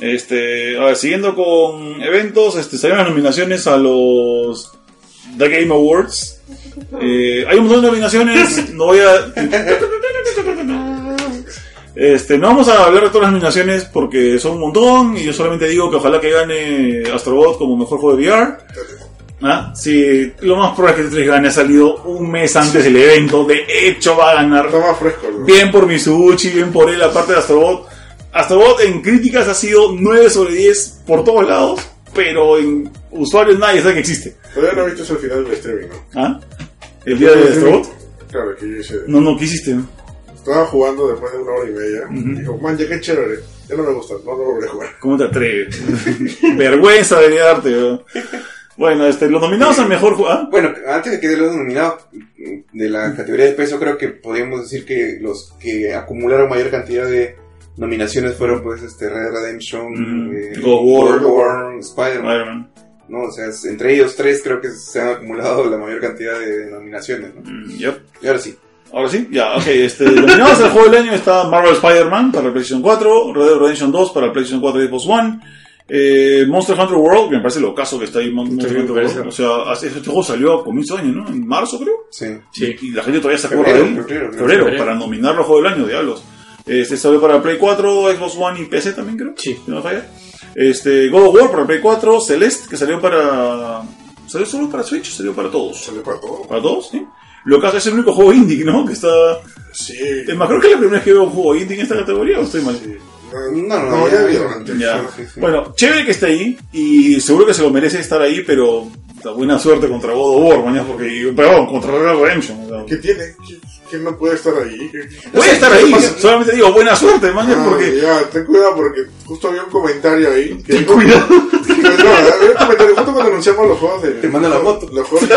S1: Este, a ver, siguiendo con eventos, este, salieron las nominaciones a los The Game Awards. Eh, hay un montón de nominaciones, no voy a... Este, no vamos a hablar de todas las nominaciones porque son un montón y yo solamente digo que ojalá que gane Astrobot como mejor juego de VR. ¿Ah? Sí, lo más probable es que Tetris gane ha salido un mes antes del evento, de hecho va a ganar.
S4: Está más fresco. ¿no?
S1: Bien por Mitsubishi, bien por él, aparte de Astrobot. Astrobot en críticas ha sido 9 sobre 10 por todos lados, pero en usuarios nadie sabe que existe.
S4: Todavía no he visto el final del streaming, ¿no?
S1: ¿Ah? ¿El día de Astrobot?
S4: Claro, que yo hice.
S1: No, no, ¿qué hiciste?
S4: Estaba jugando después de una hora y media. Dijo, man, ya qué chévere. Ya no me gusta, no lo volveré a jugar.
S1: ¿Cómo te atreves? Vergüenza debería darte. ¿no? Bueno, este, los nominados al mejor juego. ¿Ah?
S2: Bueno, antes de que de los nominados de la categoría de peso, creo que podríamos decir que los que acumularon mayor cantidad de nominaciones fueron pues este Red Redemption,
S1: Mm.
S2: eh,
S1: War.
S2: Spider-Man. ¿no? O sea, entre ellos tres creo que se han acumulado la mayor cantidad de nominaciones, ¿no?
S1: Mm, yep.
S2: Y ahora sí.
S1: Ahora sí, ya, ok. Este, nominados al juego del año está Marvel Spider-Man para el PlayStation 4, Red Dead Redemption 2 para el PlayStation 4 y Xbox One, eh, Monster Hunter World, que me parece lo caso que está ahí Mon- Monster Hunter. World. O sea, este juego salió a comienzo de año, ¿no? En marzo, creo.
S2: Sí.
S3: Sí.
S1: Y la gente todavía se acuerda de
S2: Febrero,
S1: él.
S2: febrero,
S1: Febrero,
S3: febrero.
S1: para nominarlo a juego del año, diablos. Este salió para Play 4, Xbox One y PC también, creo.
S3: Sí.
S1: Si no me falla. Este, God of War para Play 4, Celeste, que salió para. ¿Salió solo para Switch? ¿Salió para todos?
S4: Salió para todo.
S1: ¿Para todos? ¿sí? Lo que hace es el único juego indie, ¿no? Que está.
S4: Sí.
S1: Es más, creo que es la primera vez que veo un juego indie en esta categoría, ¿o estoy mal?
S2: No, no,
S4: No,
S2: ya
S4: ya
S2: ha habido.
S4: antes.
S1: Ya.
S2: Sí, sí.
S1: Bueno, chévere que esté ahí y seguro que se lo merece estar ahí, pero puta, buena suerte contra God of War, mañana, porque, perdón, contra Red Redemption. o sea.
S4: ¿Qué tiene? ¿Qui- ¿Quién no puede estar ahí? ¿Qué-
S1: Puede estar ahí, solamente digo buena suerte, mañana,
S4: Ah,
S1: porque.
S4: Ya, ten cuidado porque justo había un comentario ahí. Que
S1: Ten cuidado.
S4: No, había un comentario justo cuando anunciamos los juegos de.
S2: Te manda la moto.
S4: Los juegos de.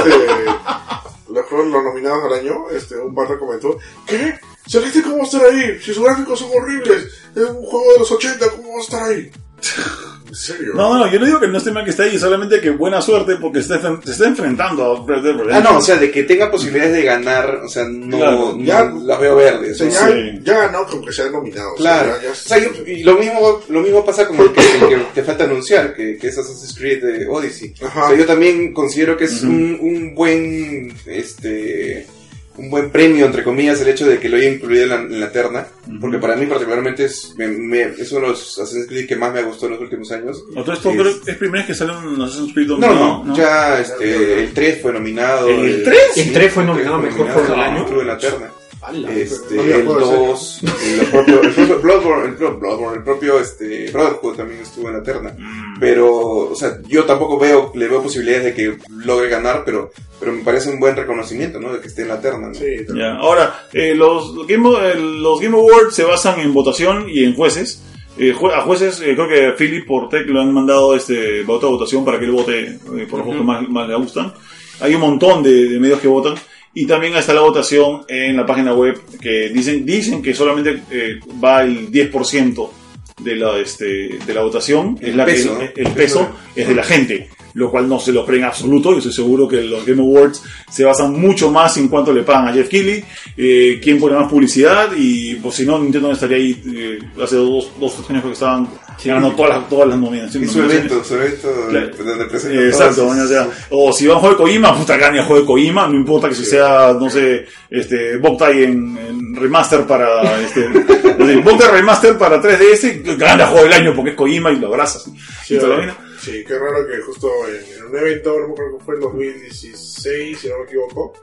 S4: Los juegos los nominados al año, este, un pata comentó, ¿qué? ¿Saliste cómo va a estar ahí? Si sus gráficos son horribles, es un juego de los 80, ¿cómo va a estar ahí? ¿En serio?
S1: No, no, yo no digo que no esté mal que esté ahí, solamente que buena suerte porque se está, se está enfrentando a Red Dead
S2: Ah,
S1: Redemption.
S2: no, o sea, de que tenga posibilidades de ganar, o sea, no,
S1: Claro,
S2: no
S4: ya-
S2: las veo verdes.
S4: O sea,
S2: ¿no?
S4: ya,
S1: Sí.
S4: ya ganó con que sea nominado.
S2: Claro.
S4: O sea, ya- ya-
S2: O sea, yo- y lo mismo, lo mismo pasa con el que, el que te falta anunciar, que, que es Assassin's Creed de Odyssey.
S4: Ajá.
S2: O sea, yo también considero que es un, un buen, este, un buen premio, entre comillas, el hecho de que lo haya incluido en la, en la terna.
S1: Ujú.
S2: Porque para mí particularmente es, me- me- es uno de los Assassin's Creed que más me ha gustado en los últimos años.
S1: ¿O todo esto
S2: Es-
S1: creo que es primera vez que sale un Assassin's Creed
S2: No,
S1: dominado,
S2: no, ya este, el 3 fue nominado.
S1: ¿El 3?
S3: El 3 fue nominado Mejor Juego del Año.
S2: En la terna. Este,
S4: No
S2: el
S4: juego de
S2: 2, el propio, el propio Bloodborne, el propio, Bloodborne, el propio este, Brotherhood también estuvo en la terna.
S1: Mm.
S2: Pero, o sea, yo tampoco veo, le veo posibilidades de que logre ganar, pero, pero me parece un buen reconocimiento, ¿no? De que esté en la terna, ¿no?
S4: Sí.
S1: Ya, Ahora, eh, los, Game, eh, los Game Awards se basan en votación y en jueces. Eh, jue- a jueces, eh, creo que a Philip por Tech lo han mandado este voto a votación para que él vote eh, por los juegos que más, más le gustan. Hay un montón de, de medios que votan. Y también está la votación en la página web que dicen, dicen que solamente eh, va el 10% de la, este, de la votación.
S2: El
S1: es la que-
S2: peso, ¿no?
S1: el, el peso es de la gente, lo cual no se lo creen en absoluto. Yo estoy seguro que los Game Awards se basan mucho más en cuánto le pagan a Jeff Keighley, eh, quién pone más publicidad y pues si no Nintendo no estaría ahí eh, hace dos, dos tres años que estaban ganando todas las, todas las
S2: Y
S1: nominaciones.
S2: su evento, su evento
S1: Claro.
S2: donde presenta
S1: Eh, Exacto,
S2: todas
S1: o sea, o si va a un juego de Kojima, puta gana el juego de Kojima, no importa que si sea, no sé, este, Boktai en, en remaster para, este, Boktai remaster para 3DS, gana el juego del año porque es Kojima y lo abrazas.
S4: Sí,
S1: Y
S4: sí, qué raro que justo en, en un evento, no me acuerdo que fue en 2016, si no me equivoco,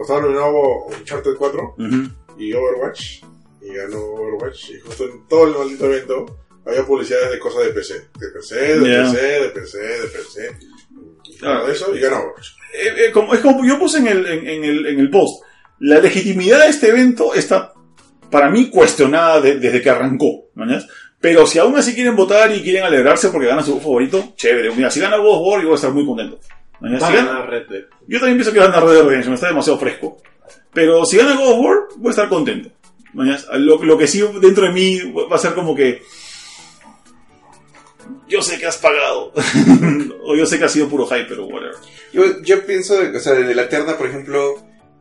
S4: estaba nominado Uncharted 4
S1: Ujú.
S4: y Overwatch, y ganó Overwatch, y justo en todo el maldito evento había publicidades de cosas de PC, de PC, de
S1: Ya.
S4: PC, de PC, de PC, y
S1: Ah.
S4: todo eso, y ganó Overwatch.
S1: Eh, eh, como, es como yo puse en el, en, en el, en el post, la legitimidad de este evento está, para mí, cuestionada de- desde que arrancó, ¿no? Pero si aún así quieren votar y quieren alegrarse porque gana su juego favorito, chévere. Mira, si gana God of War, yo voy a estar muy contento. ¿no?
S3: Va a
S1: Si gana-
S3: Red Dead.
S1: Yo también pienso que van a Red Dead Redemption, está demasiado fresco. Pero si gana God of War, voy a estar contento. ¿mañas? Lo, lo que sí dentro de mí va a ser como que. Yo sé que has pagado. o yo sé que ha sido puro hype, pero whatever.
S2: Yo, yo pienso, o sea, de la Terna, por ejemplo,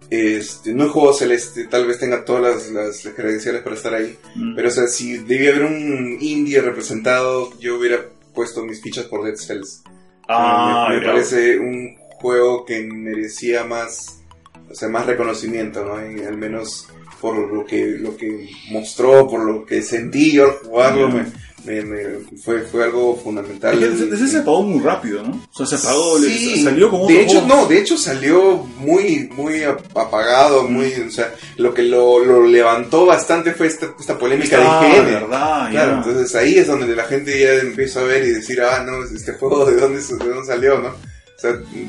S2: este, no es juego celeste, tal vez tenga todas las, las credenciales para estar ahí.
S1: Mm.
S2: Pero, o sea, si debía haber un indie representado, yo hubiera puesto mis fichas por Dead Cells.
S1: Ah,
S2: me, me parece un juego que merecía más, o sea, más reconocimiento, ¿no? Y al menos por lo que, lo que mostró, por lo que sentí yo al jugarlo, me, me- me- fue, fue algo fundamental.
S1: Es que ese- se apagó muy rápido, ¿no? O sea, se apagó, le-
S2: Sí,
S1: salió como
S2: de hecho
S1: juego.
S2: no de hecho salió muy muy ap- apagado muy o sea lo que lo, lo levantó bastante fue esta, esta polémica
S1: Ah,
S2: de IGN
S1: verdad,
S2: claro
S1: ya.
S2: entonces ahí es donde la gente ya empieza a ver y decir ah no este juego de dónde de dónde salió no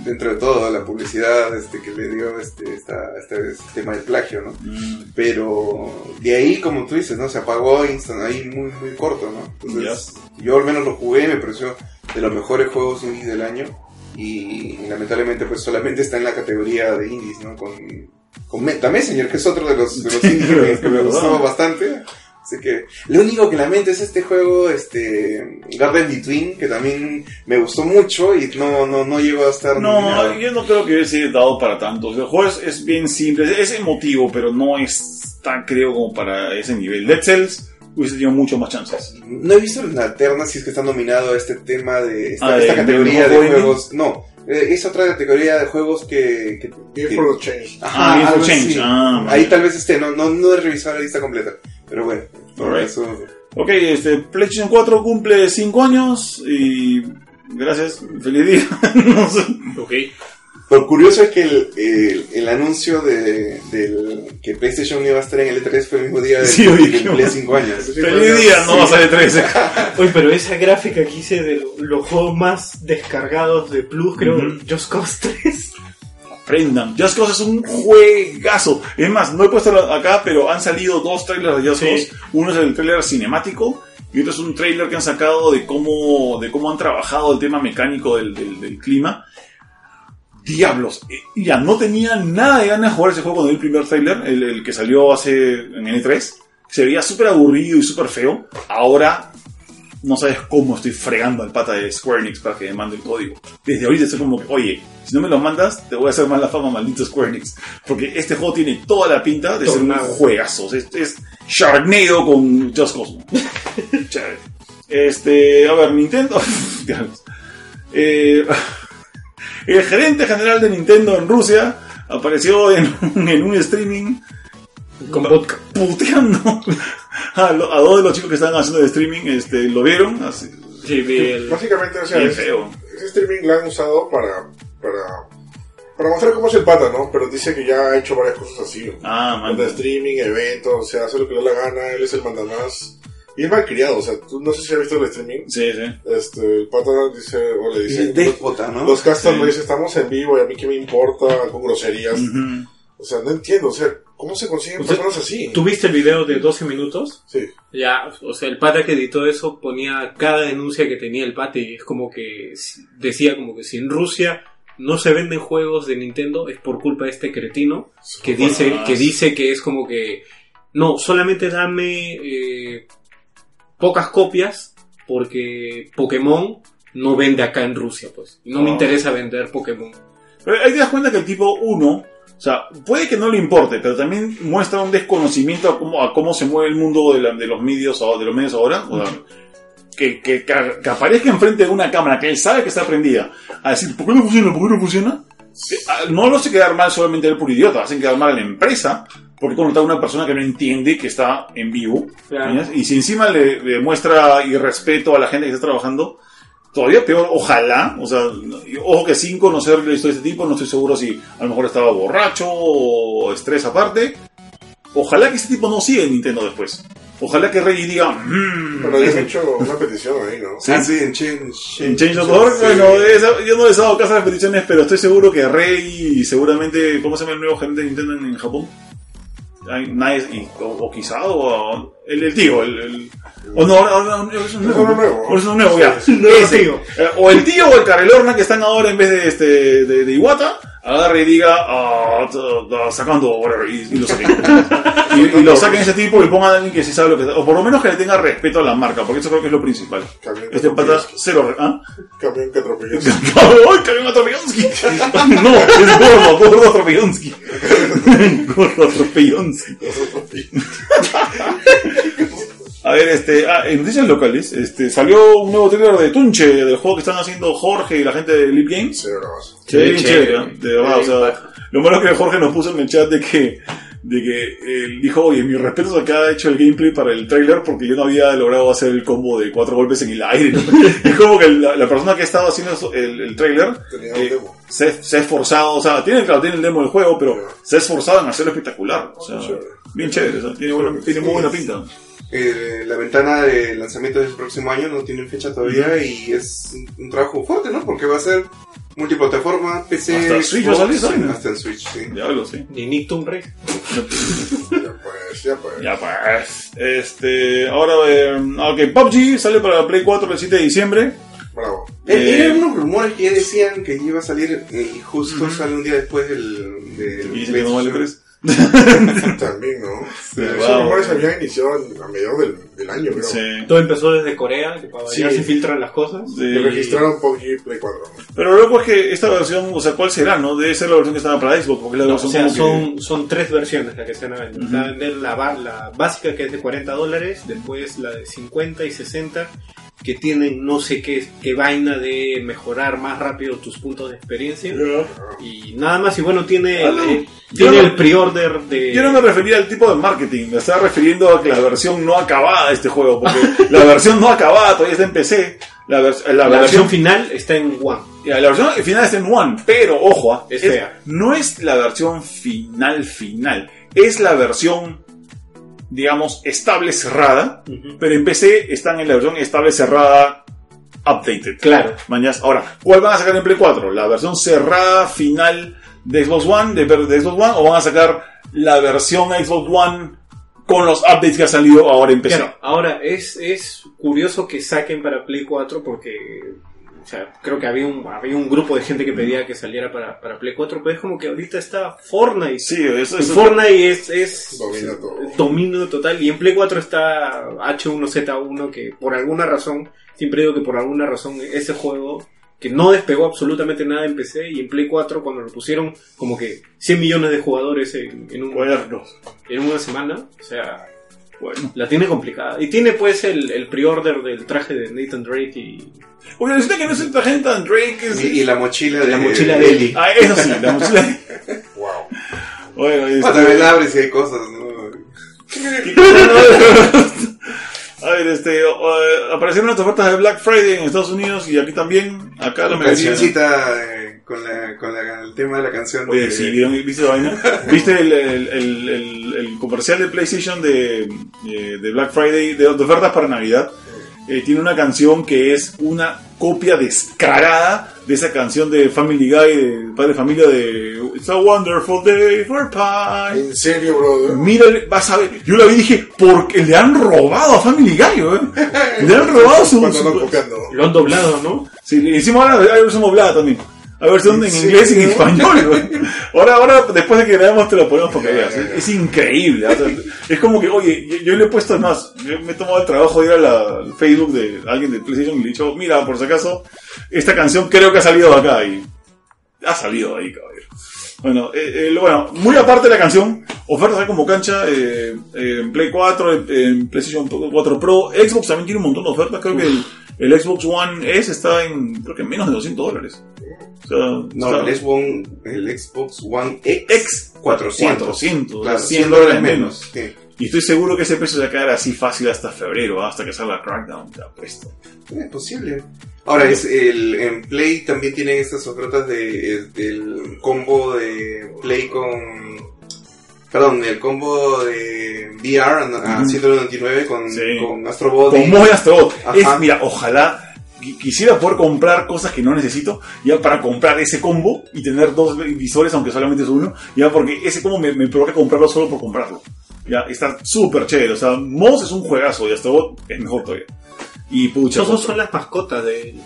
S2: dentro de todo la publicidad este que le dio este esta, este, este tema del plagio no
S1: Mm,
S2: pero de ahí como tú dices no se apagó instant ahí muy muy corto no entonces yo al menos lo jugué me pareció de los mejores juegos indies del año y lamentablemente pues solamente está en la categoría de indies no con con que es otro de los de los indies que, me gustó bastante así que lo único que lamento es este juego este Garden Between que también me gustó mucho y no no no llegó a estar nominado.
S1: No, yo no creo que hubiese dado para tanto. El juego es, es bien simple, es emotivo, pero no es tan, creo, como para ese nivel. Dead Cells hubiese tenido mucho más chances.
S2: No he visto en la alterna si es que está nominado a este tema de esta,
S1: Ah,
S2: esta
S1: de-
S2: categoría
S1: de
S2: de,
S1: juego
S2: juegos. No, eh, es otra categoría de juegos que. que,
S4: Game
S2: que-
S4: for Change.
S2: Ajá,
S1: Ah, Game for
S2: algo
S1: Change. Ah,
S2: Ahí tal vez esté, no, no, no he revisado la lista completa. Pero bueno, por
S1: Alright.
S2: eso.
S1: Ok, este, PlayStation 4 cumple 5 años y gracias, feliz día. no sé.
S3: Ok.
S2: Lo curioso es que el, el, el anuncio de, del que PlayStation iba a estar en el E3 fue el mismo día del,
S1: Sí, dijimos.
S2: Play 5 años.
S1: Feliz día, no va a salir 13.
S3: Oye, pero esa gráfica que hice de lo- los juegos más descargados de Plus, creo,
S1: Ujú.
S3: Just Cause 3.
S1: Aprendan. Just Cause es un juegazo. Es más, no he puesto acá, pero han salido dos trailers de Just
S3: Sí.
S1: Cause. Uno es el trailer cinemático y otro es un trailer que han sacado de cómo, de cómo han trabajado el tema mecánico del, del- del clima. Diablos, eh, ya no tenía nada de ganas de jugar ese juego cuando vi el primer trailer, el, el que salió hace en N3. Se veía súper aburrido y súper feo. Ahora no sabes cómo estoy fregando al pata de Square Enix para que me mande el código. Desde ahorita estoy como oye, si no me lo mandas, te voy a hacer mal la fama, maldito Square Enix. Porque este juego tiene toda la pinta de ser un juegazo. Es, es Sharknado con Just. Chévere. Este, a ver, Nintendo. Eh, el gerente general de Nintendo en Rusia apareció en, en un streaming
S3: Con vodka.
S1: puteando a, lo- a dos de los chicos que estaban haciendo el streaming. Este, ¿Lo vieron? Así,
S3: Sí, vi el-
S4: Básicamente, o sea, es- ese streaming lo han usado para, para, para mostrar cómo es el pata, ¿no? Pero dice que ya ha hecho varias cosas así. ¿no?
S1: Ah, man.
S4: De streaming, eventos, o sea, hace lo que le da la gana, él es el mandamás. Y es malcriado, o sea, tú no sé si has visto el streaming.
S1: Sí, sí.
S4: Este, el pata dice, o le dice,
S2: déspota, ¿no?
S4: los casters
S1: Sí.
S4: le dicen, estamos en vivo y a mí qué me importa, con groserías.
S1: Ujú.
S4: O sea, no entiendo, o sea, ¿cómo se consiguen
S3: O sea,
S4: personas así?
S3: ¿Tú viste el video de 12 minutos?
S4: Sí.
S3: Ya, o sea, el pata que editó eso ponía cada denuncia que tenía el pata y es como que decía como que si en Rusia no se venden juegos de Nintendo es por culpa de este cretino que dice que dice que es como que no, solamente dame eh, pocas copias porque Pokémon no vende acá en Rusia, pues. Y no me
S1: Ah.
S3: interesa vender Pokémon.
S1: Pero ahí te das cuenta que el tipo, uno, o sea, puede que no le importe, pero también muestra un desconocimiento a cómo, a cómo se mueve el mundo de, la- de los medios ahora- de los medios ahora. O sea, que, que, que- aparezca enfrente de una cámara que él sabe que está prendida a decir, ¿por qué no funciona? ¿Por qué no funciona? Que, ah, No lo hace quedar mal solamente él por idiota, hacen quedar mal a la empresa porque contratar a una persona que no entiende que está en vivo.
S3: Claro.
S1: Y si encima le, le muestra irrespeto a la gente que está trabajando, todavía peor, ojalá, o sea, ojo que sin conocer la historia de este tipo, no estoy seguro si a lo mejor estaba borracho o estrés aparte. Ojalá que este tipo no siga en Nintendo después. Ojalá que Reggie diga, "Mm,
S4: Pero ya han hecho una petición ahí, ¿no?
S2: Ah, sí, en
S1: en Change.org,
S2: Sí.
S1: bueno, yo no les he dado caso a las peticiones, pero estoy seguro que Rey y seguramente, ¿cómo se llama el nuevo gerente de Nintendo en, en Japón? Nice, y, o, o quizá, o el, el tío, el, el- o no, ahora- es un nuevo,
S4: nuevo.
S1: es uno nuevo, ya.
S4: Sí,
S3: Nuevo
S1: Ese.
S3: tío.
S1: Eh, o el tío o el Carelorna que están ahora en vez de este de, de Iwata, agarre y diga, ah, t- sacando, whatever, y, y lo saquen. y, y lo saquen ese tipo y pongan a alguien que sí sabe lo que O por lo menos que le tenga respeto a la marca, porque eso creo que es lo principal.
S4: Camión que
S1: Este pata, cero. ¿Ah?
S4: Camión que atropelló.
S1: ¡Ay, camión Atropellonsky! No, es gordo, gordo Atropellonsky. Gordo Atropellonsky. A ver, este, ah, en noticias locales, este, salió un nuevo trailer de Tunche, del juego que están haciendo Jorge y la gente de Leap Games. Sí, bien
S3: chévere.
S1: chévere, ¿no? de verdad, o sea, lo malo que Jorge nos puso en el chat de que, de que él dijo, oye, mis respetos a que ha hecho el gameplay para el trailer porque yo no había logrado hacer el combo de cuatro golpes en el aire. ¿no? es como que la, la persona que ha estado haciendo el, el trailer eh,
S4: demo.
S1: se, se ha esforzado, o sea, tiene, claro, tiene el demo del juego, pero
S4: Ya.
S1: se ha esforzado en hacerlo espectacular. O sea,
S4: Chévere.
S1: bien chévere, o sea, tiene, buena- tiene muy buena pinta.
S2: Eh, la ventana de lanzamiento del próximo año no tiene fecha todavía y es un, trabajo fuerte, ¿no? Porque va a ser multiplataforma, PC,
S1: Hasta Switch va a salir esa vaina.
S2: hasta en Switch, sí.
S1: Diablo, sí.
S3: Ni Nicktoon Rey.
S4: Ya pues, ya pues.
S1: Ya pues, este, ahora, eh, ok, PUBG sale para Play 4 el 7 de diciembre.
S4: Bravo.
S2: Eh,
S1: Eh,
S2: eran unos rumores que ya decían que iba a salir eh, y justo sale un día después del... del
S1: Y dice que no vale
S2: PlayStation.
S1: 3.
S4: También, ¿no?
S1: Sí,
S4: Esos
S1: wow.
S4: rumores habían iniciado a mediados del, del año, creo.
S1: Sí.
S3: Todo empezó desde Corea, que para
S4: Sí.
S3: se filtran las cosas.
S1: Sí.
S4: Que registraron PUBG Play 4. ¿no?
S1: Pero lo loco es que esta versión, o sea, ¿cuál será, no? Debe ser la versión que estaba para Xbox, porque la
S3: No, o
S1: versión
S3: sea,
S1: como que-
S3: son, son tres versiones las que se van a vender.
S1: Ujú.
S3: Se va a vender la, la básica que es de 40 dólares, después la de 50 y 60 que tienen no sé qué, qué vaina de mejorar más rápido tus puntos de experiencia. Y nada más, y bueno, tiene,
S1: Ah, no.
S3: eh, tiene
S1: no-
S3: el pre-order de...
S1: Yo no me refería al tipo de marketing, me estaba refiriendo a que la versión no acabada de este juego, porque la versión no acabada todavía está en PC. La, vers- la
S3: la
S1: versión
S3: versión final está en One.
S1: Ya, la versión final está en One, pero ojo, ah,
S3: Es
S1: no es la versión final final, es la versión, digamos, estable cerrada, pero en PC están en la versión estable cerrada updated.
S3: Claro.
S1: Mañas. Ahora, ¿cuál van a sacar en Play 4? ¿La versión cerrada final de Xbox One, de, de Xbox One, o van a sacar la versión Xbox One con los updates que ha salido ahora en PC?
S3: Claro, ahora es, es curioso que saquen para Play 4 porque o sea, creo que había un, había un grupo de gente que pedía que saliera para, para Play 4, pero es como que ahorita está Fortnite.
S1: Sí, eso.
S3: Fortnite es, es dominio total y en Play 4 está H1Z1 que por alguna razón, siempre digo que por alguna razón ese juego que no despegó absolutamente nada en PC y en Play 4 cuando lo pusieron como que 100 millones de jugadores en, en, un- en una semana, o sea,
S1: Bueno.
S3: la tiene complicada. Y tiene pues el, el pre-order del traje de Nathan Drake y...
S1: Oye, resulta que no es el traje de Nathan Drake, es.
S2: Y, y la mochila de
S3: La mochila de Ellie.
S1: Ah, eso sí, la mochila.
S4: Wow.
S1: Bueno, este-
S2: Ah, también la abres y hay cosas, ¿no?
S1: A ver, este, aparecieron las ofertas de Black Friday en Estados Unidos y aquí también, acá la.
S2: Cancioncita eh, con, la, con la, el tema de la canción.
S1: Oye,
S2: de-
S1: sí, ¿vieron, ¿viste la vaina? ¿Viste el, el, el, el- el comercial de PlayStation de, eh, de Black Friday, de, de ofertas para Navidad? Eh, tiene una canción que es una copia descarada de esa canción de Family Guy, de Padre de Familia de It's a Wonderful Day for Pie.
S4: ¿En serio, brother?
S1: Mira, vas a ver, yo la vi y dije, porque le han robado a Family Guy, weón. Le han robado su...
S4: Cuando
S1: su-.
S3: Lo han doblado, ¿no?
S1: Sí, le hicimos ahora hay versión doblada también. Hay versión en
S4: ¿En
S1: inglés y en español, güey. Ahora, ahora, después de que veamos, te lo ponemos para que veas. Es, es increíble. o sea, es como que, oye, yo, yo le he puesto más. Yo me he tomado el trabajo de ir a la- al Facebook de alguien de PlayStation y le he dicho, mira, por si acaso, esta canción creo que ha salido de acá. Y ha salido de ahí, caballero. Bueno, eh, eh, bueno, muy aparte de la canción, ofertas hay como cancha eh, eh, en Play 4, en, en PlayStation 4 Pro, Xbox también tiene un montón de ofertas, creo que el, el Xbox One S está en, creo que en menos de 200 dólares. O sea,
S2: No,
S1: está-
S2: el Xbox, el Xbox One X,
S1: X
S2: 400.
S1: 400,
S2: Claro,
S1: 100 dólares menos.
S2: Sí.
S1: Y estoy seguro que ese precio se va a quedar así fácil hasta febrero, hasta que salga Crackdown, te apuesto.
S2: Es posible. Ahora, es el, en Play también tienen estas ofertas de, el- del combo de Play con... Perdón, el combo de VR a, a
S1: Ujú.
S2: 199 con,
S1: Sí.
S2: con Astro Bot. y-
S1: Astro. Es, mira, ojalá quisiera poder comprar cosas que no necesito, ya para comprar ese combo y tener dos visores, aunque solamente es uno, ya porque ese combo me, me provoca comprarlo solo por comprarlo. Ya, está súper chévere. O sea, Moss es un juegazo y Astrobot es mejor todavía. Y pucha.
S3: Esos dos son las mascotas de...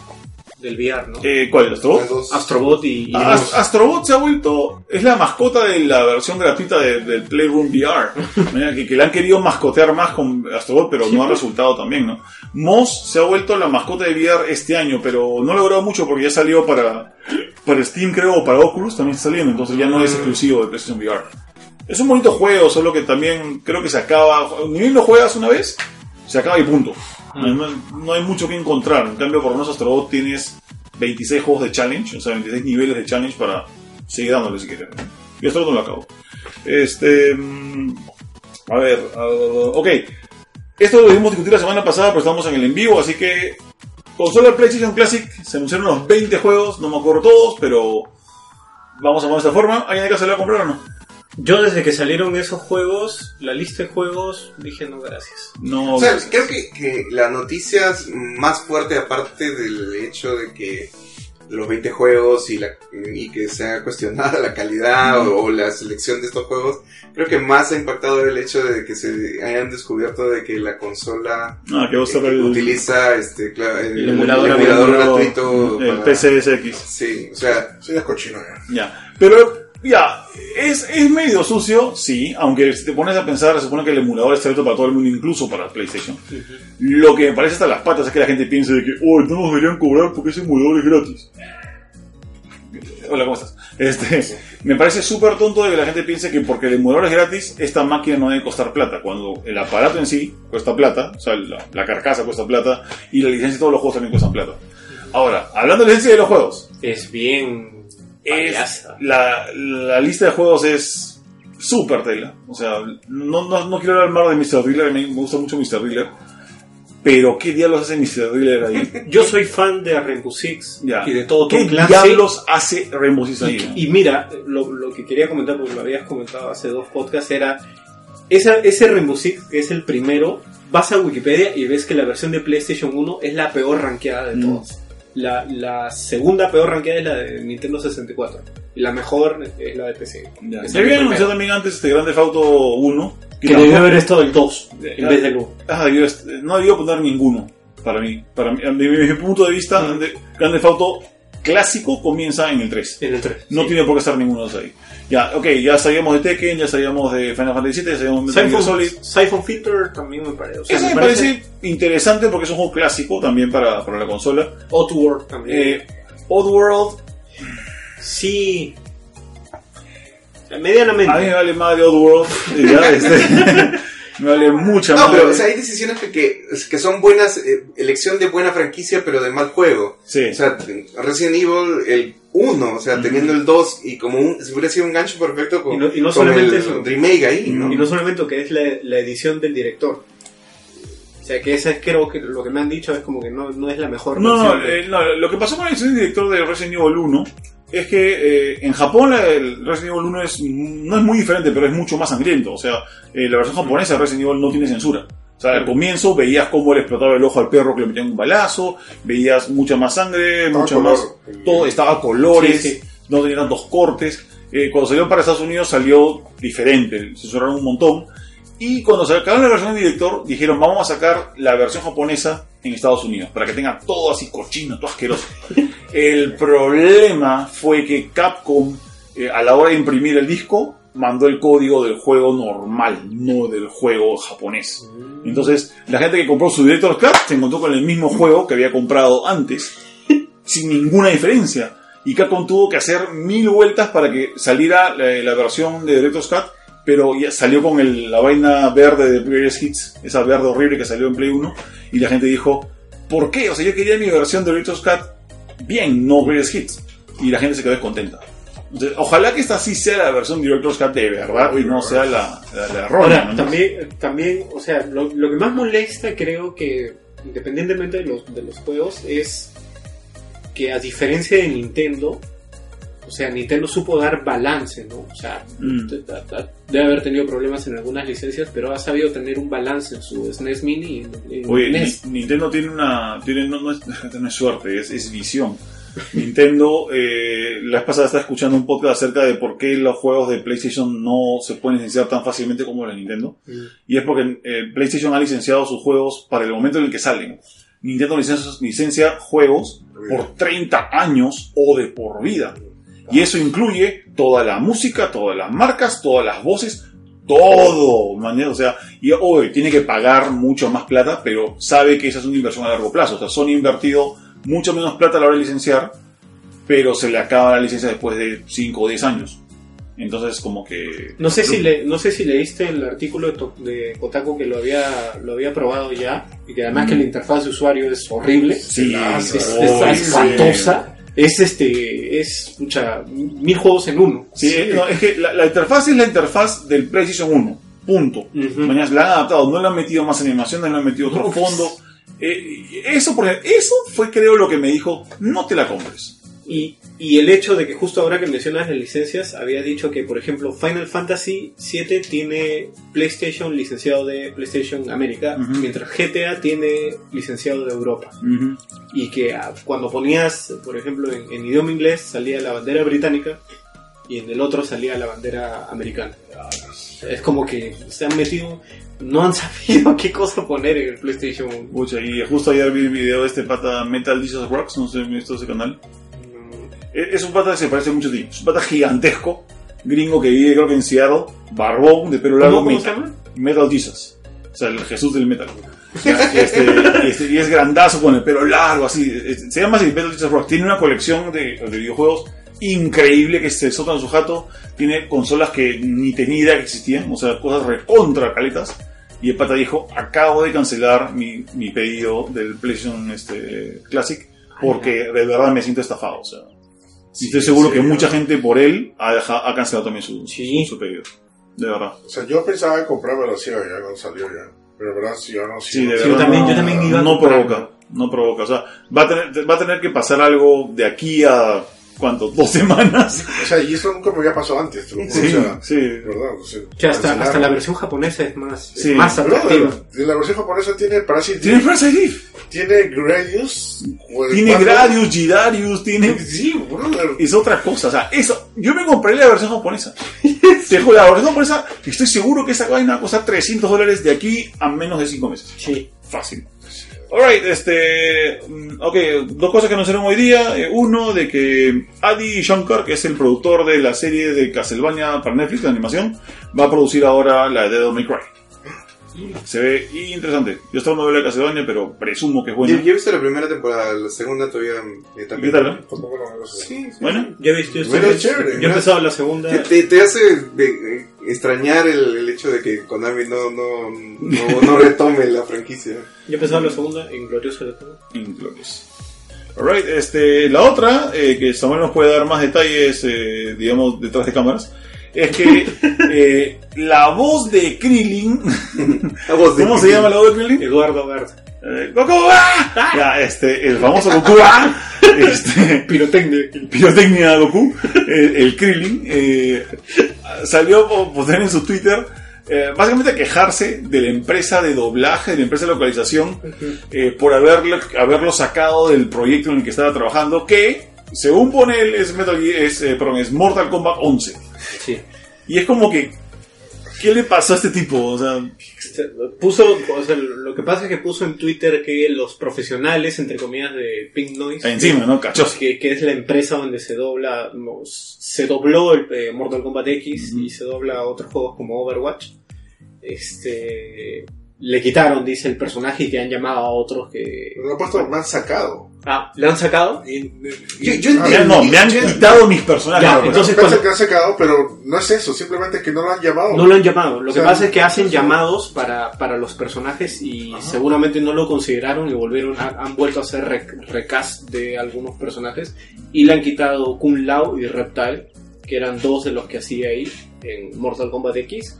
S3: del VR, ¿no?
S1: Eh, ¿Cuál? ¿El Astrobot?
S3: Astrobot y, y
S1: Ah. Ast- Astrobot se ha vuelto. Es la mascota de la versión gratuita de- del Playroom VR. Mira, que, que le han querido mascotear más con Astrobot, pero no ha resultado también, ¿no? Moss se ha vuelto la mascota de VR este año, pero no ha logrado mucho porque ya salió para, para Steam, creo, o para Oculus también está saliendo, entonces ya no es exclusivo de PlayStation VR. Es un bonito juego, solo que también creo que se acaba. Ni bien lo juegas una vez, se acaba y punto. No, hay mucho que encontrar. En cambio, por menos Astrobot tienes 26 juegos de challenge, o sea, 26 niveles de challenge para seguir dándole si quieres. Y esto no lo acabo. Este. mm, A ver. ah, ok. Esto lo debimos discutir la semana pasada, pero estamos en el en vivo, así que. Consola PlayStation Classic se anunciaron unos 20 juegos, no me acuerdo todos, pero. Vamos a poner de esta forma. ¿Alguien de se lo va a comprar o no?
S3: Yo desde que salieron esos juegos, la lista de juegos, dije no gracias.
S1: No.
S2: O sea, creo que, que la noticia más fuerte, aparte del hecho de que los 20 juegos y, la, y que se ha cuestionada la calidad o, o la selección de estos juegos, creo que más ha impactado el hecho de que se hayan descubierto de que la consola
S1: Ah, que
S2: eh,
S1: el,
S2: utiliza este, el,
S3: El emulador
S2: el emulador gratuito.
S1: el
S2: para-
S1: PCSX.
S2: Sí, o sea,
S4: Sí, es cochino ya.
S1: Ya. Pero, ya, es, es medio sucio, sí, aunque si te pones a pensar, se supone que el emulador está abierto para todo el mundo, incluso para PlayStation. Lo que me parece hasta las patas es que la gente piense de que, oh, no nos deberían cobrar porque ese emulador es gratis. Hola, ¿cómo estás? Este, me parece súper tonto de que la gente piense que porque el emulador es gratis, esta máquina no debe costar plata, cuando el aparato en sí cuesta plata, o sea, la, la carcasa cuesta plata, y la licencia de todos los juegos también cuestan plata. Ahora, hablando de licencia de los juegos,
S3: Es bien
S1: es- la, la lista de juegos es súper tela. O sea, no, no, no quiero hablar más de Mr. Driller, me, me gusta mucho Mr. Driller. Pero, ¿qué diablos hace Mr. Driller ahí?
S3: Yo soy fan de Rainbow Six
S1: Ya.
S3: y de todo
S1: ¿Qué diablos hace Rainbow Six ahí?
S3: Y, y mira, lo, lo que quería comentar, porque lo habías comentado hace dos podcasts, era esa, ese Rainbow Six, que es el primero, vas a Wikipedia y ves que la versión de PlayStation 1 es la peor rankeada de
S1: Mm.
S3: todas. La, la segunda peor rankeada es la de Nintendo 64. Y la mejor es la de PC.
S1: Ya. Se había anunciado también antes este Grande Auto 1.
S3: Que debió
S1: tampoco-
S3: haber estado el 2 en vez del 1.
S1: ah, debió est- no debió poner ninguno. Para mí. Para mí, desde mi punto de vista,
S3: Mm.
S1: de- Grande Auto clásico comienza en el 3.
S3: En el 3.
S1: No tiene por qué estar ninguno de esos ahí. Ya, ok, ya sabíamos de Tekken, ya sabíamos de Final Fantasy VII, ya sabíamos de Metal Solid.
S3: Siphon Filter también me parece. O sea,
S1: Eso me parece interesante porque es un juego clásico también para, para la consola.
S3: Outward también.
S1: Eh, Oddworld,
S3: sí. Medianamente.
S1: a mí me vale madre Oddworld. eh, ya, este, me vale mucha
S2: no,
S1: madre.
S2: pero o sea, hay decisiones que, que, que son buenas, eh, elección de buena franquicia, pero de mal juego.
S1: sí.
S2: O sea, Resident Evil, el 1, o sea, teniendo el 2 y como un, si hubiera sido un gancho perfecto con,
S3: Y no- y no
S2: con
S3: solamente
S2: el
S3: eso.
S2: remake ahí, ¿no?
S3: Y no solamente que es la, la edición del director. O sea, que esa es creo que lo que me han dicho es como que no, no es la mejor
S1: No, no, eh, no, lo que pasó con el edición director de Resident Evil 1 es que eh, en Japón el Resident Evil 1 es, no es muy diferente, pero es mucho más sangriento. O sea, eh, la versión japonesa de Resident Evil no tiene censura. O sea, al comienzo veías cómo le explotaba el ojo al perro que le metían un balazo, veías mucha más sangre,
S4: Estaba
S1: mucha
S4: color.
S1: más... Todo estaba a colores,
S3: Sí, sí.
S1: no tenía tantos cortes. Eh, cuando salió para Estados Unidos salió diferente, censuraron un montón. Y cuando sacaron la versión de director, dijeron, vamos a sacar la versión japonesa en Estados Unidos, para que tenga todo así cochino, todo asqueroso. El problema fue que Capcom, eh, a la hora de imprimir el disco, mandó el código del juego normal, no del juego japonés. Entonces, la gente que compró su Director's Cut se encontró con el mismo juego que había comprado antes, sin ninguna diferencia. Y Capcom tuvo que hacer mil vueltas para que saliera la, la versión de Director's Cut, pero ya salió con el- la vaina verde de Previous Hits, esa verde horrible que salió en Play 1, y la gente dijo, ¿por qué? O sea, yo quería mi versión de Director's Cut bien, no Previous Hits. Y la gente se quedó descontenta. Entonces, ojalá que esta sí sea la versión Director's Cut de verdad y no sea la, la, la errónea,
S3: Ahora,
S1: ¿no?
S3: también, también, o sea, lo, lo que más molesta creo que, independientemente de los, de los juegos, es que a diferencia de Nintendo, o sea, Nintendo supo dar balance, ¿no? O sea,
S1: Mm.
S3: de- de- de- debe haber tenido problemas en algunas licencias, pero ha sabido tener un balance en su SNES Mini y en,
S1: Oye,
S3: NES.
S1: Ni- Nintendo tiene una. Tiene, no, no es, no es suerte, es, es visión. Nintendo, eh, la vez pasada estaba escuchando un podcast acerca de por qué los juegos de PlayStation no se pueden licenciar tan fácilmente como los de Nintendo.
S3: Mm.
S1: Y es porque eh, PlayStation ha licenciado sus juegos para el momento en el que salen. Nintendo licencia, licencia juegos por 30 años o de por vida. Y eso incluye toda la música, todas las marcas, todas las voces, todo, man, o sea, y hoy tiene que pagar mucho más plata, pero sabe que esa es una inversión a largo plazo. O sea, Sony ha invertido mucho menos plata a la hora de licenciar, pero se le acaba la licencia después de 5 o 10 años. Entonces, como que.
S3: No sé si le, no sé si leíste el artículo de, Kotaku que lo había lo había probado ya y que además que la interfaz de usuario es horrible,
S1: Sí,
S3: es, es- es espantosa, es este es pucha, mil juegos en uno.
S1: Sí, no, es que la, la interfaz es la interfaz del PlayStation 1. Punto.
S3: Ujú.
S1: Mañana la han adaptado, no le han metido más animación, no le han metido otro fondo. Eh, eso, por ejemplo, eso fue creo lo que me dijo, no te la compres.
S3: Y, y el hecho de que justo ahora que mencionas las licencias, había dicho que, por ejemplo, Final Fantasy VII tiene PlayStation licenciado de PlayStation América, mientras GTA tiene licenciado de Europa. Y que ah, cuando ponías, por ejemplo, en, en idioma inglés salía la bandera británica y en el otro salía la bandera americana. Es como que se han metido, no han sabido qué cosa poner en el PlayStation.
S1: Pucha, y justo ayer vi el video de este pata Metal Jesus Rocks, no sé si visto ese canal. Es es un pata que se parece mucho a ti. Es un pata gigantesco, gringo que vive creo que en Seattle, barbón, de pelo largo,
S3: ¿Cómo, cómo se
S1: metal,
S3: llama?
S1: metal Jesus. O sea, el Jesús del metal. Este, y, este- y es grandazo con el pelo largo, así. Se llama así Metal Jesus Rocks. Tiene una colección de, de videojuegos increíble que se sota en su jato. Tiene consolas que ni tenía idea que existían, o sea, cosas recontra caletas. Y el pata dijo, acabo de cancelar mi, mi pedido del PlayStation este, Classic porque de verdad me siento estafado. O sea, y estoy seguro que mucha gente por él ha, deja- ha cancelado también su,
S3: Sí.
S1: su pedido. De verdad.
S4: O sea, yo pensaba en comprármelo así ya cuando salió ya. Pero verdad, si yo no... si
S1: Sí,
S4: no-
S1: de
S3: Sí,
S1: verdad.
S3: yo también-
S1: no,
S3: yo también iba a
S1: no provoca. No provoca. O sea, va a tener, va a tener que pasar algo de aquí a. ¿Cuánto? ¿Dos semanas?
S4: O sea, y eso nunca me había pasado antes,
S1: Sí,
S4: o sea,
S1: sí.
S4: ¿verdad? O sea,
S3: Que hasta, hasta la versión japonesa es más, es
S1: Sí.
S3: más atractiva.
S4: Brother, la versión japonesa tiene Parasite
S1: Tiene Parasite
S4: tiene Gradius,
S1: Tiene
S4: cuatro-
S1: Gradius, Gidarius, tiene.
S4: Sí, brother.
S1: Es otra cosa. O sea, eso. Yo me compré la versión japonesa. Te juro, la versión japonesa. Estoy seguro que esa vaina va a costar 300 dólares de aquí a menos de 5 meses.
S3: Sí.
S1: Fácil. Alright, este. mm, Ok, dos cosas que anunciaron hoy día. Eh, uno, de que Adi Shankar, que es el productor de la serie de Castlevania para Netflix de animación, va a producir ahora la de Devil May Cry. Se ve interesante. Yo estaba no veo la de Castlevania, pero presumo que es
S2: Yo,
S1: buena.
S2: yo he visto la primera temporada, la segunda todavía eh,
S1: ¿Qué
S2: también.
S1: tal?
S4: Tampoco lo sé.
S2: Sí, sí.
S1: Bueno,
S3: Ya he visto esto.
S4: Bueno, chévere.
S3: Yo he empezado la segunda.
S2: Te, hace de- eh, extrañar el, el hecho de que Konami no, no, no, no retome la franquicia.
S3: Yo he empezado la segunda en Glorioso de todo.
S1: Inglorious. Alright, este, la otra, eh, que Samuel nos puede dar más detalles, eh, digamos, detrás de cámaras, es que eh, la voz de Krillin,
S2: La voz de
S1: ¿cómo se llama la voz de Krillin?
S3: Eduardo Garza.
S1: Eh, Goku, ¡ah! Ya, este, el famoso Goku, ¡ah! este,
S3: Pirotecnia.
S1: pirotecnia Goku, eh, el Krillin, eh, salió a poner en su Twitter, eh, básicamente a quejarse de la empresa de doblaje, de la empresa de localización, eh, por haberlo, haberlo sacado del proyecto en el que estaba trabajando, que, según pone él, es, Metal Gear- es, eh, perdón, es Mortal Kombat 11.
S3: Sí.
S1: Y es como que, ¿qué le pasó a este tipo? O sea,
S3: Puso, o sea, lo que pasa es que puso en Twitter que los profesionales, entre comillas, de Pink Noise,
S1: encima, ¿no? Cachoso.
S3: que, que es la empresa donde se dobla, no, se dobló el eh, Mortal Kombat X y se dobla otros juegos como Overwatch. Este, le quitaron, dice el personaje, y que han llamado a otros que.
S4: Lo han puesto, me han sacado.
S3: Ah, ¿le han sacado?
S4: Y-
S2: Yo- yo
S4: Ah,
S1: Me han- no, me han quitado mis personajes.
S3: Ya,
S1: No,
S3: entonces- cuando-
S4: que han sacado, pero no es eso, simplemente que no lo han llamado.
S3: No lo han llamado. Lo
S4: O sea,
S3: que pasa es que hacen
S4: sí.
S3: llamados para, para los personajes y
S4: Ajá.
S3: seguramente no lo consideraron y volvieron a- han vuelto a hacer rec- recast de algunos personajes y le han quitado Kun Lao y Reptile, que eran dos de los que hacía ahí en Mortal Kombat X.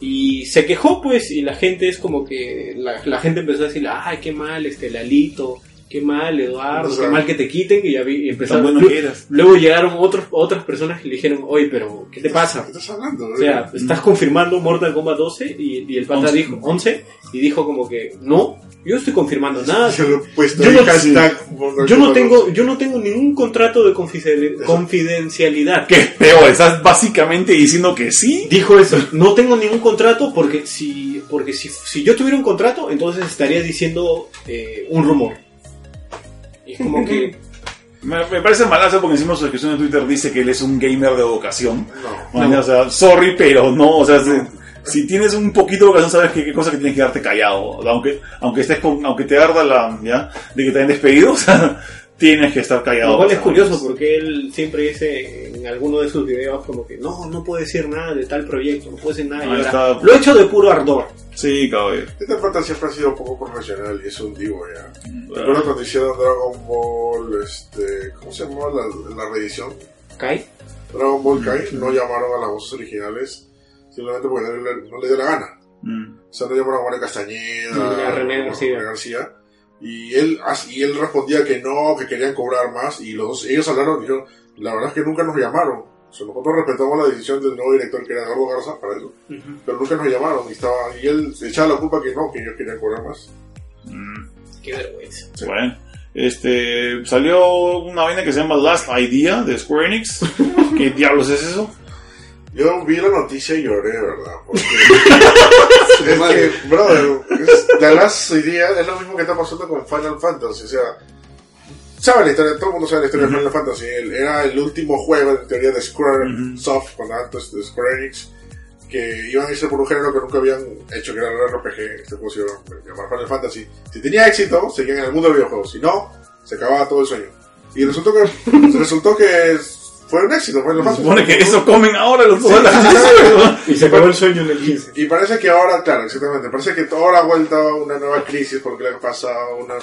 S3: Y se quejó pues y la gente es como que la, gente empezó a decirle, ay, qué mal este Lalito, qué mal Eduardo, qué mal que te quiten y, ya vi- y empezaron
S1: bueno eras.
S3: Luego llegaron otros, otras personas que le dijeron, oye, pero ¿qué te pasa?
S4: ¿Qué estás hablando?
S3: O sea, estás confirmando Mortal Kombat 12 y, y el pata
S1: Once.
S3: dijo 11 y dijo como que no, yo estoy confirmando nada.
S4: Yo lo
S3: Yo no-
S4: hashtag
S3: Yo no tengo, yo no tengo ningún contrato de confidenciali- confidencialidad.
S1: ¿Qué es peor? ¿Estás básicamente diciendo que sí?
S3: Dijo eso, no tengo ningún contrato porque si porque si, si yo tuviera un contrato, entonces estaría diciendo eh, un rumor. Como que.
S1: Me, me parece malazo porque encima su descripción en Twitter dice que él es un gamer de vocación.
S4: No.
S1: Maña, O sea, sorry, pero no, o sea, si, si tienes un poquito de vocación, sabes que qué cosa que tienes que quedarte callado. Aunque, aunque estés con, aunque te arda la, ya, de que te hayan despedido, o sea, tienes que estar callado.
S3: Lo cual es curioso porque él siempre dice en alguno de sus videos como que no, no puede decir nada de tal proyecto, no puede decir nada. y
S1: Ahí
S3: ahora
S1: está.
S3: Lo he hecho de puro ardor.
S1: Sí, caballero.
S4: Este pata siempre ha sido poco profesional y es un divo ya. Recuerdo cuando hicieron Dragon Ball, este, ¿cómo se llamaba la, la reedición?
S3: ¿Kai?
S4: Dragon Ball Kai, no llamaron a las voces originales simplemente porque no le, no le dio la gana.
S1: Mm.
S4: O sea, no llamaron a Mario Castañeda,
S3: Mm, a René García.
S4: René García. Y él, y él respondía que no, que querían cobrar más. Y los dos, ellos hablaron y dijeron, la verdad es que nunca nos llamaron. O sea, nosotros respetamos la decisión del nuevo director que era Eduardo Garza para eso. Pero nunca nos llamaron. Y, estaba, y él se echaba la culpa que no, que ellos querían cobrar más.
S1: Mm.
S3: Qué vergüenza.
S1: Bueno, este, salió una vaina que se llama Last Idea de Square Enix. ¿Qué diablos es eso?
S4: Yo vi la noticia y lloré, ¿verdad? Porque es que, brother, es, The Last Idea es lo mismo que está pasando con Final Fantasy. O sea, sabe la historia, todo el mundo sabe la historia de Final Fantasy. El- era el último juego, en teoría, de Square
S1: Ujú.
S4: Soft, con antes de Square Enix, que iban a irse por un género que nunca habían hecho, que era el RPG. Este juego se iba a llamar Final Fantasy. Si tenía éxito, seguían en el mundo de videojuegos. Si no, se acababa todo el sueño. Y resultó que, resultó que fue un éxito Final
S1: Se
S4: Fantasy.
S1: supone que eso comen ahora los dos.
S3: Y se acabó el sueño en el 15.
S4: Y parece que ahora, claro, exactamente, parece que ahora ha vuelto una nueva crisis porque le pasa una,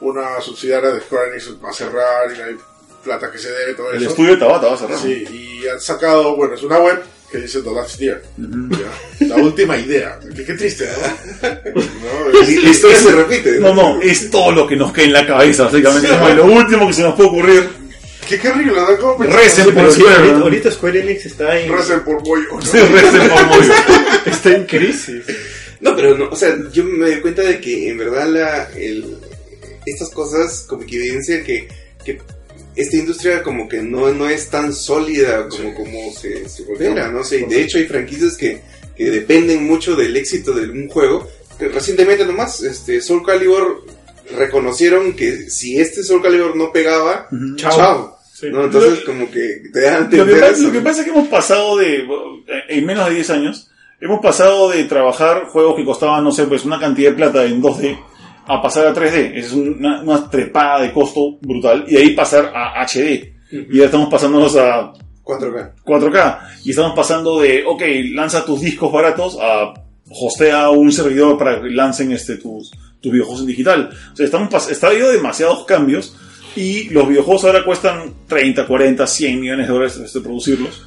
S4: una subsidiaria de Square Enix va a cerrar y no hay plata que se debe, todo
S1: El
S4: eso.
S1: estudio de Tabata va a cerrar.
S4: Sí, y han sacado, bueno, es una web que dice The Last Idea, ¿ya? la última idea. Qué, qué triste, ¿no? No,
S2: la historia se repite.
S1: No, no, es todo lo que nos queda en la cabeza, básicamente. Es lo último que se nos puede ocurrir.
S4: Qué, qué horrible, ¿no? ¿Cómo pensar?
S1: Recen por Square,
S3: ahorita, Square Enix está en,
S4: Recen por pollo. ¿no?
S1: Sí, recen por Moyo.
S3: está en crisis.
S2: No, pero no, o sea, yo me doy cuenta de que en verdad la, el, estas cosas como que evidencian que, que esta industria como que no, no es tan sólida como, como se, se espera, ¿no? sé de hecho hay franquicias que, que dependen mucho del éxito de un juego. Que Recientemente nomás, este, Soul Calibur reconocieron que si este Soul Calibur no pegaba,
S1: Ujú.
S2: chao.
S3: Sí.
S2: ¿no? Entonces como que te a
S1: Lo que, pasa, lo que pasa es que hemos pasado de, en menos de 10 años, hemos pasado de trabajar juegos que costaban, no sé, pues una cantidad de plata en 2D a pasar a 3D. Es una, una trepada de costo brutal. Y de ahí pasar a HD. Y ya estamos pasándonos a
S2: 4K.
S1: 4K. Y estamos pasando de, ok, lanza tus discos baratos a hostea un servidor para que lancen este, tus, tus videojuegos en digital. O sea, estamos está habido demasiados cambios y los videojuegos ahora cuestan 30, 40, 100 millones de dólares este, producirlos.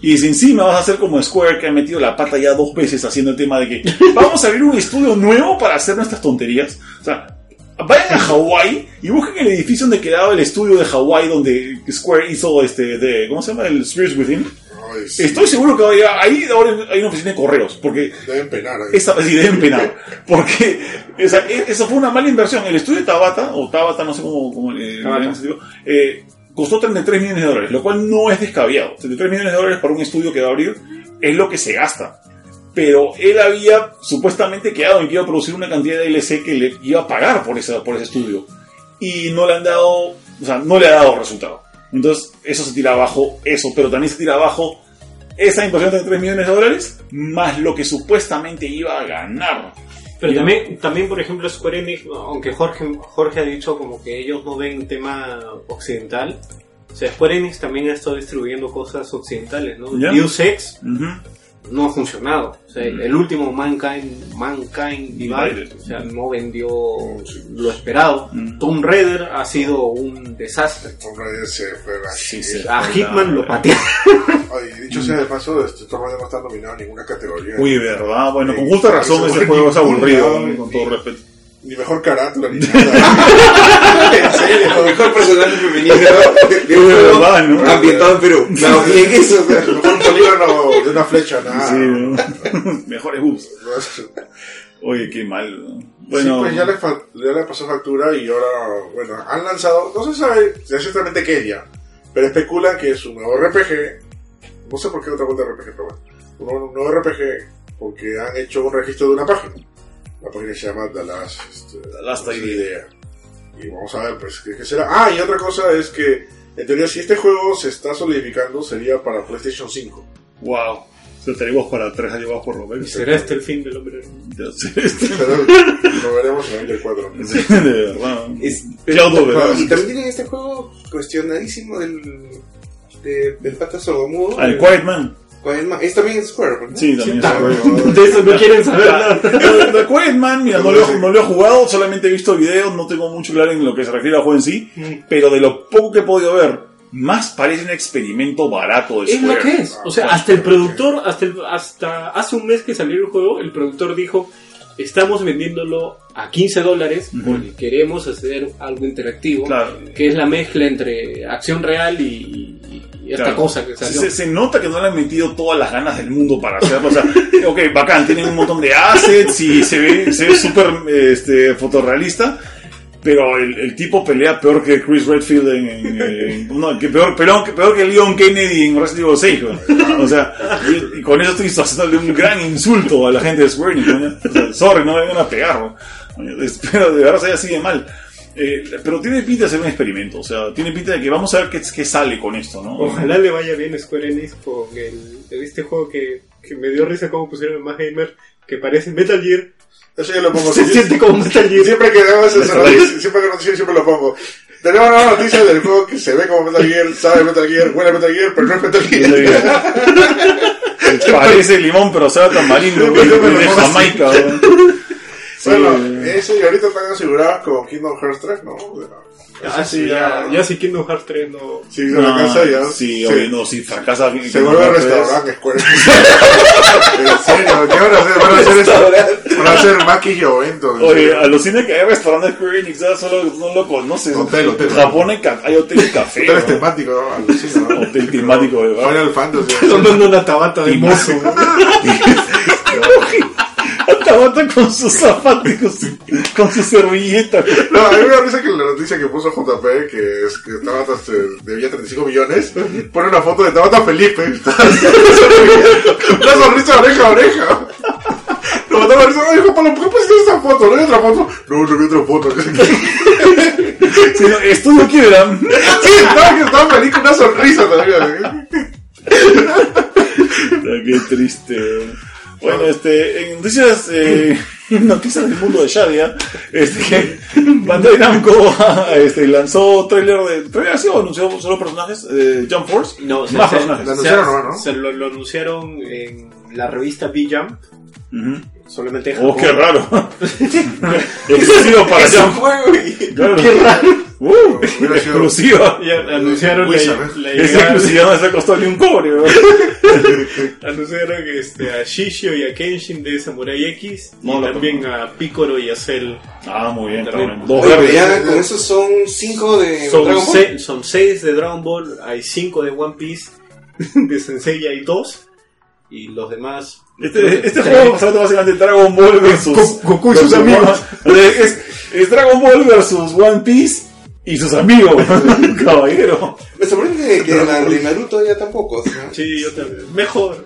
S1: Y si encima vas a hacer como Square que ha metido la pata ya dos veces haciendo el tema de que vamos a abrir un estudio nuevo para hacer nuestras tonterías. O sea, vayan a Hawái y busquen el edificio donde quedaba el estudio de Hawái donde Square hizo este de ¿cómo se llama? el Spirits Within.
S4: Ay, sí,
S1: Estoy seguro que ahora- ahí ahora hay una oficina de correos porque
S4: Deben penar.
S1: esa sí deben penar porque o sea, e- esa fue una mala inversión. El estudio de Tabata o Tabata no sé cómo, cómo eh, eh, costó 33 millones de dólares, lo cual no es descabellado. 33 millones de dólares para un estudio que va a abrir es lo que se gasta. Pero él había supuestamente quedado en que iba a producir una cantidad de DLC que le iba a pagar por, esa, por ese estudio. Y no le han dado, o sea, no le ha dado resultado. Entonces, eso se tira abajo, eso, pero también se tira abajo esa inversión de 3 millones de dólares, más lo que supuestamente iba a ganar.
S3: Pero
S1: Y-
S3: también, también, por ejemplo, Square Enix, aunque Jorge, Jorge ha dicho como que ellos no ven tema occidental, o sea, Square Enix también ha estado distribuyendo cosas occidentales, ¿no? Deus Ex
S1: Ujú.
S3: No ha funcionado. O sea,
S1: Mm.
S3: el último Mankind, Mankind Divided,
S1: Divided.
S3: o sea, no vendió lo esperado.
S1: Mm.
S3: Tomb Raider ha sido un desastre.
S4: Tomb Raider se fue
S1: Sí,
S4: así.
S1: sí.
S3: A Hitman lo patearon.
S4: Dicho sea de paso, este Tomb Raider no está nominado a ninguna categoría.
S1: Uy, verdad. Bueno, con
S4: Sí,
S1: justa razón
S4: eso
S1: ese juego es aburrido, con todo respeto.
S4: Ni mejor carátula ni nada. en
S2: mejor personaje femenino de, un ambientado en Perú. No, eso.
S4: El mejor polígono de una flecha, nada.
S1: Sí, ¿no? Mejores boobs. Oye, qué mal. ¿no? Bueno,
S4: pues ya le, ya le pasó factura y ahora, bueno, han lanzado, no se sabe exactamente qué ya, pero especulan que es un nuevo RPG, no sé por qué otra cuenta de RPG, pero bueno, un nuevo RPG porque han hecho un registro de una página. La página se llama The Last, este,
S1: The Last Idea.
S4: Idea. Y vamos a ver, pues, ¿qué, qué será? Ah, y otra cosa es que, en teoría, si este juego se está solidificando, sería para PlayStation 5.
S1: Wow. Se tenemos para tres años más por lo menos.
S3: ¿Será este el fin del hombre?
S1: Ya sé, este-
S4: Pero lo veremos en el 4.
S1: Sí, de verdad.
S2: Es-
S1: Ya lo verás.
S2: y también tienen este juego cuestionadísimo del, de- del pata sordomudo.
S1: Al Quiet Man.
S2: Quiet Man. Es también Square, ¿verdad?
S1: Sí, también
S3: Sí,
S1: es
S3: De eso no quieren saber nada.
S1: The, The Quiet Man, mira, no lo, he- no lo he jugado, solamente he visto videos, no tengo mucho claro en lo que se refiere al juego en sí, pero de lo poco que he podido ver, más parece un experimento barato de
S3: Es lo
S1: Square.
S3: que es. O sea, hasta el productor, hasta, el- hasta hace un mes que salió el juego, el productor dijo, estamos vendiéndolo a 15 dólares porque queremos hacer algo interactivo,
S1: Claro.
S3: que es la mezcla entre acción real y esta
S1: Claro.
S3: cosa que salió.
S1: Se, se nota que no le han metido todas las ganas del mundo para hacerlo. O sea, ok, bacán, tienen un montón de assets y se ve se ve súper este, fotorrealista. Pero el, el tipo pelea peor que Chris Redfield en. en- en- no, que peor, peor, que- peor que Leon Kennedy en Resident Evil 6. güey. O sea, y, y con eso estoy haciéndole un gran insulto a la gente de Square Enix. ¿no? O sea, sorry, no me vengan a pegar. ¿no? Espero de verdad sea así de mal. Eh, pero tiene pinta de ser un experimento. O sea, tiene pinta de que vamos a ver qué, qué sale con esto, ¿no?
S3: Ojalá le vaya bien a Square Enix con el, este juego que, que me dio risa como pusieron Más Gamer, que parece Metal Gear.
S4: Eso yo lo pongo.
S3: Se siente como Metal Gear.
S4: Siempre que
S1: Metal
S4: noticia, siempre que noticia, siempre lo pongo. Tenemos una noticia del juego que se ve como Metal Gear, sabe Metal Gear, huele Metal Gear, pero no es Metal Gear.
S1: Parece limón, pero sabe tamarindo, de. Jamaica. Sí,
S4: Bueno, eso y ahorita están asegurados con Kingdom Hearts 3, ¿no?
S3: Ah, sí, ya, ya si Kingdom Hearts 3 no...
S4: Sí, se la casa ya.
S1: Sí,
S4: se-
S1: oye, no, si fracasa.
S4: Se vuelve a restaurar Square en serio, ¿qué van a hacer? Van a hacer eso. Van a hacer Maki y Ovento. en
S1: Oye, alucina que hay restaurantes Square Enix, ya solo no lo conoces.
S4: Hotel, hotel.
S1: En Japón hay, hay hotel y café.
S4: Hoteles
S1: ¿no?
S4: temáticos, ¿no? Alucina, ¿no?
S1: Hotel temático, verdad.
S4: Final Fantasy.
S3: Tomando una tabata de mozo.
S1: Tabata con sus zapatos, con su, con su servilleta.
S4: No, a mí me da risa que la noticia que puso JP, que es que Tabata este, debía 35 millones, pone una foto de Tabata Felipe. una sonrisa oreja a oreja. Lo mató la risa, Pablo, ¿por qué pusiste esa foto? ¿No hay otra foto? No, no hay otra foto.
S1: Sí, no, estudio quiebra.
S4: sí, estaba, feliz con una sonrisa todavía.
S1: Qué triste. Bueno, este, en noticias, eh, noticias del mundo de Shadia, este, que Bandai Namco este, lanzó trailer de, trailer así o anunció solo personajes, eh, Jump Force,
S3: No,
S1: más
S3: se,
S1: personajes.
S4: Lo anunciaron, ¿no? ¿no?
S3: se lo, lo anunciaron en la revista B-Jump. Solamente en
S1: Oh,
S3: Japón.
S1: qué raro. Exclusivo para
S2: y...
S1: Claro.
S3: Qué raro.
S1: Uh, exclusiva.
S3: Y anunciaron la, la
S1: Esa exclusividad no se costó ni un cobre. ¿no?
S3: Anunciaron este, a Shishio y a Kenshin de Samurai X.
S1: No,
S3: y
S1: no,
S3: también a Picoro y a Cell.
S1: Ah, muy bien,
S3: También.
S1: Dos
S2: Oye, pero ya con eso son 5 de
S3: Son,
S2: Dragon Ball.
S3: se- son seis de Dragon Ball, hay cinco de One Piece, de Sensei hay dos. Y los demás.
S1: Este, este juego se trata básicamente de Dragon Ball versus
S3: Go- Goku y sus amigos.
S1: Es, es Dragon Ball versus One Piece y sus amigos. Caballero.
S2: Me sorprende que la de Naruto ya tampoco.
S3: Sí, yo también. Mejor.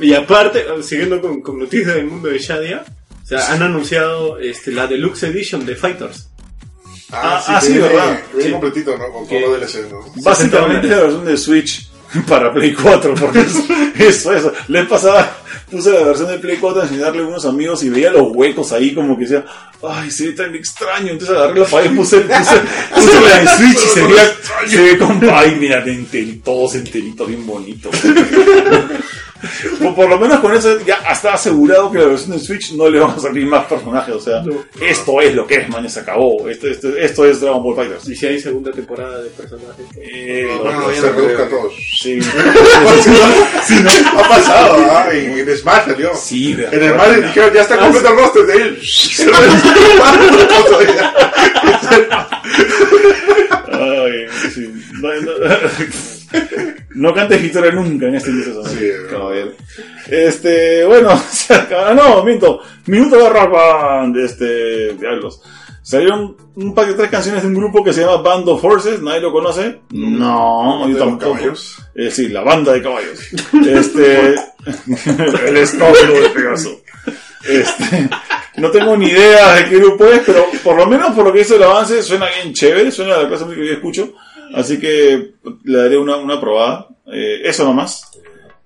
S3: y aparte, siguiendo con, con noticias del mundo de Shadia, o sea, han anunciado este, la Deluxe Edition de Fighters.
S1: Ah,
S4: sí,
S1: ah, sí,
S4: viene-
S1: ¿verdad?
S3: Sí.
S4: completito, ¿no? Con todo DLC, ¿no?
S1: Básicamente la versión de Switch para Play 4, porque es- eso, eso. Le pasaba, puse la versión de Play 4 a enseñarle a unos amigos y veía los huecos ahí como que decía, ay, se ve tan extraño. Entonces agarré la pared, puse, puse, puse la de Switch y se veía, se ve como, ay, mira, enterito, todos enteritos, bien bonito. Por, por lo menos con eso ya está asegurado que la versión de Switch no le van a salir más personajes. O sea,
S3: No.
S1: esto es lo que es, man, se acabó. Esto, esto, esto es Dragon Ball Fighters.
S3: Y si hay segunda temporada de personajes.
S1: Eh,
S2: No,
S4: Bueno, se
S2: no
S4: reduzca a
S2: creo.
S4: todos.
S1: sí.
S4: Ha pasado, ¿ah? En, en Smash salió.
S1: Sí, de
S4: En el. Mario dijeron, ya está completo el roster de él. Se lo
S1: Ay, sí. No, no, no cantes victoria nunca en este minuto.
S4: Sí.
S1: Este, bueno, no, miento. Minuto de rapa de este, diablos. Salieron un pack de tres canciones de un grupo que se llama Band of Horses, ¿nadie lo conoce? No, yo
S4: ¿De los
S1: tampoco.
S4: caballos?
S1: Eh, sí, la banda de caballos. Este, el establo de Pegaso. Este, no tengo ni idea de qué grupo es, pero por lo menos por lo que hizo el avance suena bien chévere, suena la clase de música que yo escucho, así que le daré una, una probada. Eh, eso nomás.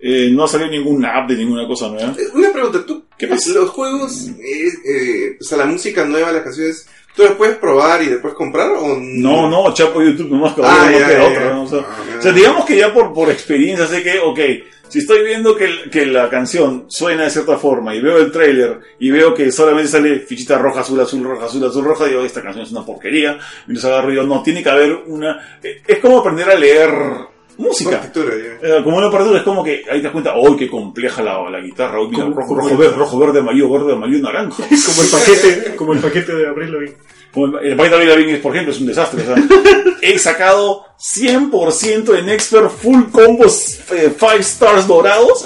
S1: Eh, no ha salido ningún app de ninguna cosa nueva.
S2: Eh, Una pregunta, ¿tú
S1: ¿Qué pasa?
S2: los juegos, eh, eh, o sea, la música nueva, las canciones, ¿tú puedes probar y después comprar o
S1: No, no, chapo YouTube nomás que
S2: Ah, ya,
S1: queda
S2: ya,
S1: otra,
S2: ya.
S1: ¿no? O sea,
S2: Ah,
S1: o sea, digamos que ya por, por experiencia sé que, ok, si estoy viendo que, que la canción suena de cierta forma y veo el trailer y veo que solamente sale fichita roja, azul, azul, roja, azul, azul, roja, digo, esta canción es una porquería. Mientras agarro yo, no, tiene que haber una... eh, Es como aprender a leer música.
S2: Partitura.
S1: Eh, como una partitura es como que ahí te das cuenta, ¡oh, qué compleja la, la guitarra! ¡Oh, mira,
S3: Como-
S1: rojo,
S3: como
S1: rojo,
S3: el-
S1: verde, rojo, verde, amarillo, verde, amarillo, naranja!
S3: Como el paquete, como el paquete de Abril Lavigne.
S1: Como el paquete de David es, por ejemplo, es un desastre. he sacado 100% en Expert full combos 5 stars dorados.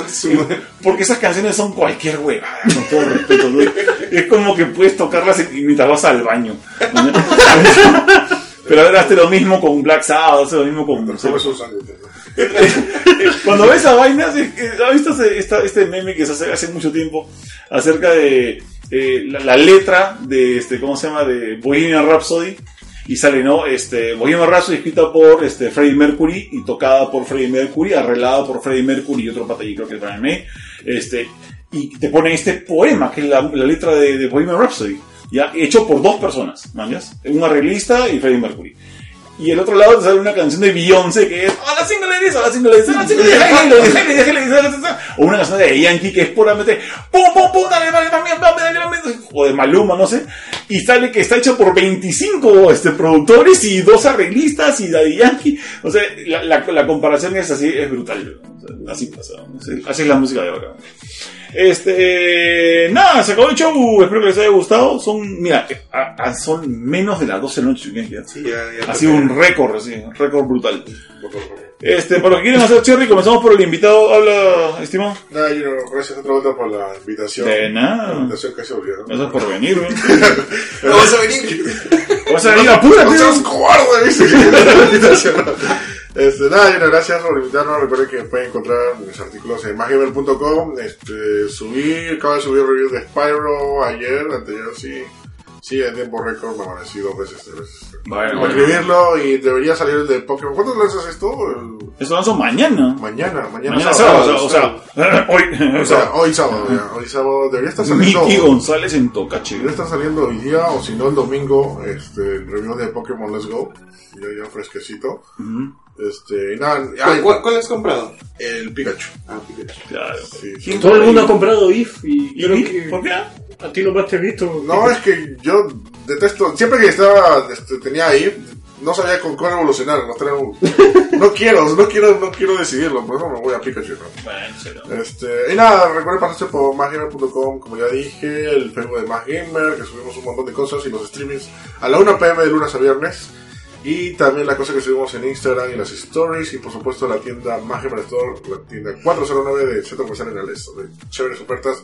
S1: Porque esas canciones son cualquier huevada, con todo respeto. ¿no? Es como que puedes tocarlas y- mientras vas al baño. ¿no? Pero ahora hazte lo mismo con Black Sabbath, hazte lo mismo con...
S4: Pero ¿cómo es un sándwich?
S1: Cuando ves a vainas, ¿has visto esta- este meme que se hace hace mucho tiempo acerca de eh, la, la letra de este, ¿cómo se llama? de Bohemian Rhapsody? Y sale, ¿no? Este, Bohemian Rhapsody escrita por este, Freddie Mercury y tocada por Freddie Mercury, arreglada por Freddie Mercury y otro pata allí, creo que es Brian May. Este, y te ponen este poema, que es la, la letra de, de Bohemian Rhapsody, ya hecho por dos personas, ¿mañas? Un arreglista y Freddie Mercury. Y el otro lado te sale una canción de Beyoncé que es Hola single ladies, hola single ladies, hola ladies". O una canción de Yankee que es puramente pum pum pum, dale, dale, dale, o de Maluma, no sé. Y sale que está hecho por 25 este, productores y dos arreglistas y Daddy Yankee. O sea, la, la, la comparación es así, es brutal. Así pasa, ¿no? así, así es la música de ahora. Este, nada, se acabó el show. Espero que les haya gustado. Son, mira, a- a- son menos de las 12 de la noche. Ya.
S2: Sí, ya, ya
S1: Ha sido un récord, así, un récord brutal. Este, para los que quieren hacer cherry, comenzamos por el invitado. Habla, estimado.
S4: Nada, yo gracias otra vuelta por la invitación.
S1: De
S4: La
S1: nada.
S4: invitación casi olvidó.
S1: Gracias por venir, güey.
S2: No vas a venir.
S1: Vas a venir, apúrate.
S4: ¡No seas cobarde! ¿viste? Este, nada, gracias por invitarnos. Recuerden que pueden encontrar mis artículos en maggamer.com. Este, subí, acabo de subir reviews de Spyro ayer, anterior, sí. Sí, en tiempo récord me amanecí dos veces, tres veces.
S1: Bueno, bueno.
S4: escribirlo y debería salir el de Pokémon. ¿Cuándo lanzas esto? El-
S1: Eso lanzó mañana.
S4: Mañana, mañana,
S1: Mañana
S4: sábado.
S1: sábado, o sea, o sea, hoy.
S4: O sea, hoy sábado, ya. Hoy sábado debería estar saliendo.
S1: Mickey González en Tocache.
S4: Debería estar saliendo hoy día, o si no el domingo, este, el review de Pokémon Let's Go. Ya, ya fresquecito.
S1: Ujú,
S4: Este, y nada,
S2: ¿Cuál,
S4: ay,
S2: cuál- cuál has comprado?
S4: el Pikachu.
S2: Ah, Pikachu.
S1: Claro.
S4: Sí.
S1: ¿Quién
S3: Todo el mundo ha comprado IF y
S1: ¿Y
S3: creo que
S1: ¿Por qué?
S3: A ti nomás te he visto.
S4: No, es que yo detesto, siempre que estaba, este, tenía ahí, no sabía con cuál evolucionar, no, tenía- no quiero, no quiero, no quiero decidirlo, por eso me voy a Pikachu, ¿no?
S1: Bueno.
S4: Este, y nada, recuerden pasarse por maggamer.com, como ya dije, el Facebook de Más Gamer, que subimos un montón de cosas y los streamings a la 1 pm de lunes a viernes. Y también las cosas que subimos en Instagram y las stories. Y por supuesto la tienda Más Gamer Store, la tienda 409 de Centro Comercial en el Este, de chéveres ofertas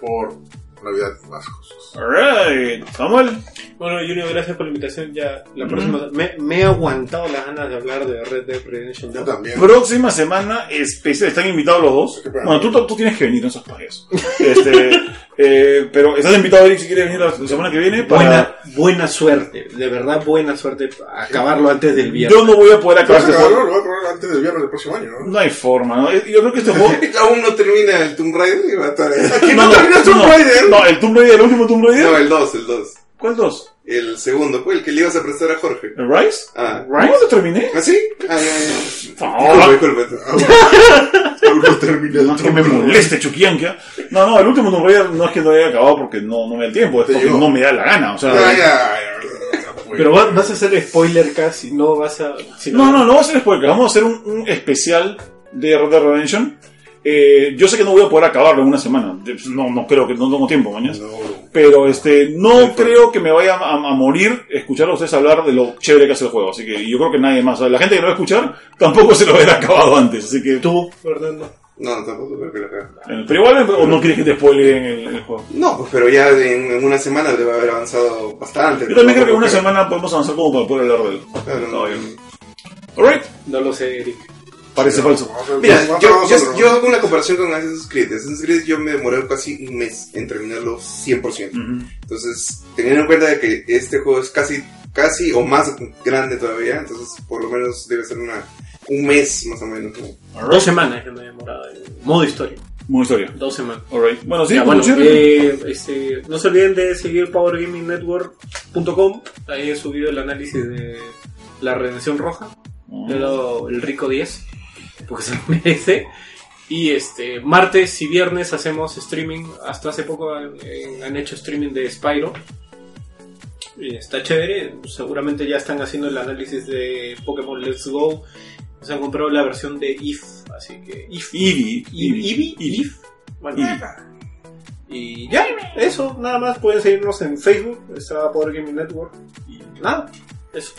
S4: por Navidad más cosas.
S1: Alright, Samuel.
S3: Bueno, Junior, gracias por la invitación. Ya la
S1: Mm.
S3: próxima. Me, me he aguantado las ganas de hablar de Red Dead Redemption
S4: Yo
S3: 2.
S4: también.
S1: Próxima semana especial, están invitados los dos. Bueno, tú, tú tienes que venir, no esos payasos. Este, eh, pero estás invitado, Eric, si quieres venir la semana que viene. Para...
S3: Buena, buena suerte, de verdad buena suerte. Acabarlo antes del viernes.
S1: Yo no voy a poder acabar este juego.
S4: lo voy a acabar antes del viernes del próximo año, ¿no?
S1: No hay forma, ¿no? Yo creo que este juego.
S2: Aún no termina el Tomb Raider y va a estar ahí.
S1: no,
S2: Tomb
S1: no,
S2: Raider?
S1: No, el Tomb Raider, el último Tomb Raider.
S2: No, el 2, el 2.
S1: ¿Cuál dos?
S2: El segundo, pues el que le ibas a prestar a Jorge.
S1: ¿El Rise?
S2: Ah.
S1: ¿Rise? ¿No lo terminé?
S2: ¿Ah, sí? Ah, ya, ya.
S1: Ah.
S2: Disculpe, disculpe.
S4: Aún no termina el
S1: No es que me moleste Chuquianquia. No, no, el último Tomb Raider no es que no haya acabado porque no, no me da el tiempo, es porque no me da la gana. O sea,
S2: Ah,
S4: Ya, ya, ya, ya.
S3: Pero va- vas a hacer spoiler casi, no vas a. si
S1: No, no, no vamos a hacer spoiler. Vamos a hacer un, un especial de Red Dead Redemption. Eh, yo sé que no voy a poder acabarlo en una semana. No, no creo que no tengo tiempo mañana.
S4: No.
S1: Pero este, no creo que me vaya a, a morir escuchar a ustedes hablar de lo chévere que hace el juego. Así que yo creo que nadie más. La gente que lo va a escuchar tampoco se lo hubiera acabado antes. Así que
S3: Tú, Fernando.
S2: No, tampoco creo que lo haga.
S1: Eh, Pero igual, ¿o no quieres que te spoileen el, el juego?
S2: No, pues pero ya en, en una semana debe haber avanzado bastante.
S1: Yo también creo que en una semana podemos avanzar como para poder hablar de él.
S2: Claro, no.
S1: bien. Alright,
S3: No lo sé, Eric.
S1: Parece falso.
S2: Mira,
S4: a
S2: yo, yo,
S4: nosotros,
S2: yo hago una comparación con Assassin's Creed. Assassin's Creed yo me demoré casi un mes en terminarlo 100%.
S1: Ujú.
S2: Entonces, teniendo en cuenta de que este juego es casi, casi o más grande todavía, entonces por lo menos debe ser una, un mes más o menos.
S3: Dos semanas que me he demorado en modo historia.
S1: Buena historia.
S3: Dos semanas.
S1: Alright. Bueno, sí,
S3: Ya, bueno, eh, este, no se olviden de seguir powergamingnetwork.com. Ahí he subido el análisis de la redención roja. Le he dado el rico 10. Porque se lo merece. Y este, martes y viernes hacemos streaming. Hasta hace poco han, en- han hecho streaming de Spyro. Y está chévere. Seguramente ya están haciendo el análisis de Pokémon Let's Go. Se han comprado la versión de IF. Así que IF.
S1: Eevee.
S3: ¿Eevee?
S1: Eevee.
S3: ¿If? Bueno,
S1: Eevee.
S3: y ya, eso, nada más. Pueden seguirnos en Facebook, está Power Gaming Network. Y nada, eso.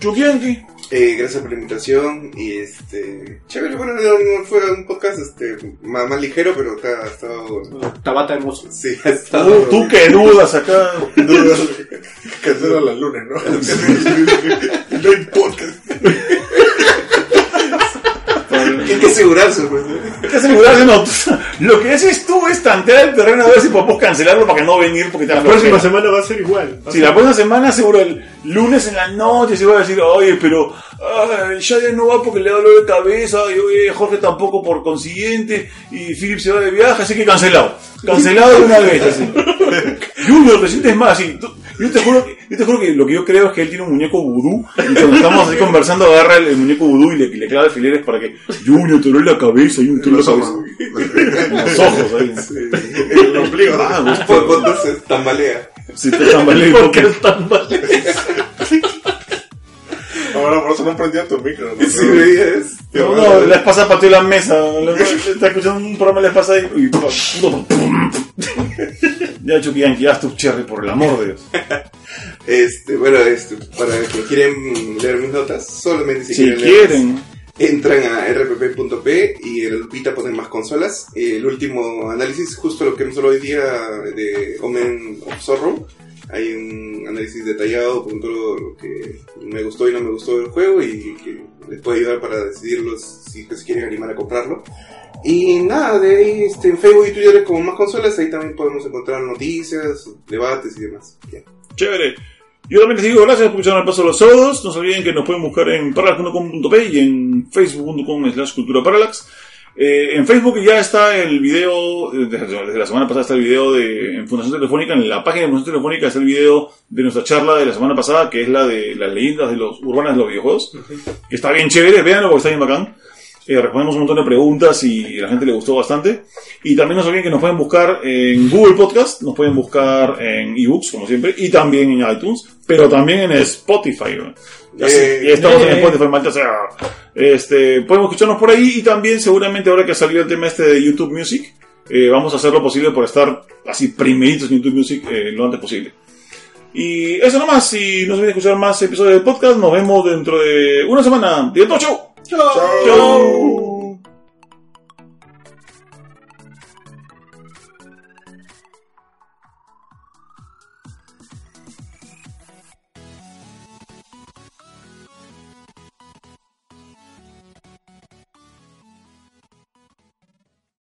S1: Chukianki.
S2: Eh, gracias por la invitación y este... Chévere, bueno, no, no fue un podcast este, más, más ligero, pero está, ha estado...
S3: Tabata hermoso.
S2: Sí, ha estado...
S1: Tú, tú que dudas acá.
S4: Dudas los lunes, ¿no? no hay podcast.
S2: Hay que asegurarse, pues.
S1: Hay que asegurarse, no. Lo que haces tú es tantear el terreno a ver si podemos cancelarlo para que no venir porque te
S3: La próxima semana va a ser igual.
S1: Si la próxima semana seguro el lunes en la noche se va a decir, oye, pero ah, Shadia no va porque le da dolor de cabeza, y oye, Jorge tampoco por consiguiente, y Philip se va de viaje, así que cancelado. Cancelado de una vez, así. Junior, te sientes más, así. Yo te, juro, que- yo te juro que lo que yo creo es que él tiene un muñeco vudú, y cuando estamos así conversando agarra el, el muñeco vudú y le, le clava alfileres para que Junior te duele la cabeza, Junior te duele la cabeza. Los ojos, ahí.
S4: El ombligo.
S1: Ah,
S2: cuando se tambalea.
S1: Si te tambaleas un
S3: ¿Por qué es mal?
S4: Ahora por eso no prendía tu micro. ¿no?
S2: Sí, veías.
S1: No, no, la esposa pateó la mesa. La- Está escuchando un programa de la esposa y. ya, Chucky haz tu cherry, por el amor de Dios.
S2: Este, bueno, este, para quien quieren leer mis notas, solamente si,
S1: Si
S2: quieren,
S1: quieren.
S2: entran a rpp.p y en el Lupita ponen más consolas. El último análisis, justo lo que hemos hablado hoy día de Omen of Sorrow. Hay un análisis detallado con todo lo que me gustó y no me gustó del juego y que les puede ayudar para decidirlos si se quieren animar a comprarlo. Y nada, de ahí este, en Facebook y Twitter como más consolas, ahí también podemos encontrar noticias, debates y demás. Ya.
S1: Chévere. Yo también les digo gracias por escuchar el paso de los sábados. No se olviden que nos pueden buscar en parallax.com.p y en facebook.com slash cultura parallax. Eh, en Facebook ya está el video, eh, desde, la semana pasada está el video de en Fundación Telefónica, en la página de Fundación Telefónica está el video de nuestra charla de la semana pasada, que es la de las leyendas de los urbanas de los videojuegos, que está bien chévere, véanlo porque está bien bacán. Eh, respondemos un montón de preguntas y a la gente le gustó bastante. Y también no olviden que nos pueden buscar en Google Podcast, nos pueden buscar en ebooks, como siempre, y también en iTunes, pero también en Spotify. ¿no? Ya,
S2: Eh,
S1: ya estamos en
S3: eh.
S1: Spotify, maldita sea. Este, podemos escucharnos por ahí y también seguramente ahora que salió el tema este de YouTube Music, eh, vamos a hacer lo posible por estar así primeritos en YouTube Music eh, lo antes posible. Y eso nomás, si no se olviden escuchar más episodios del podcast, nos vemos dentro de una semana. ¡Directo, chau!
S4: Chao.
S1: ¡Chau!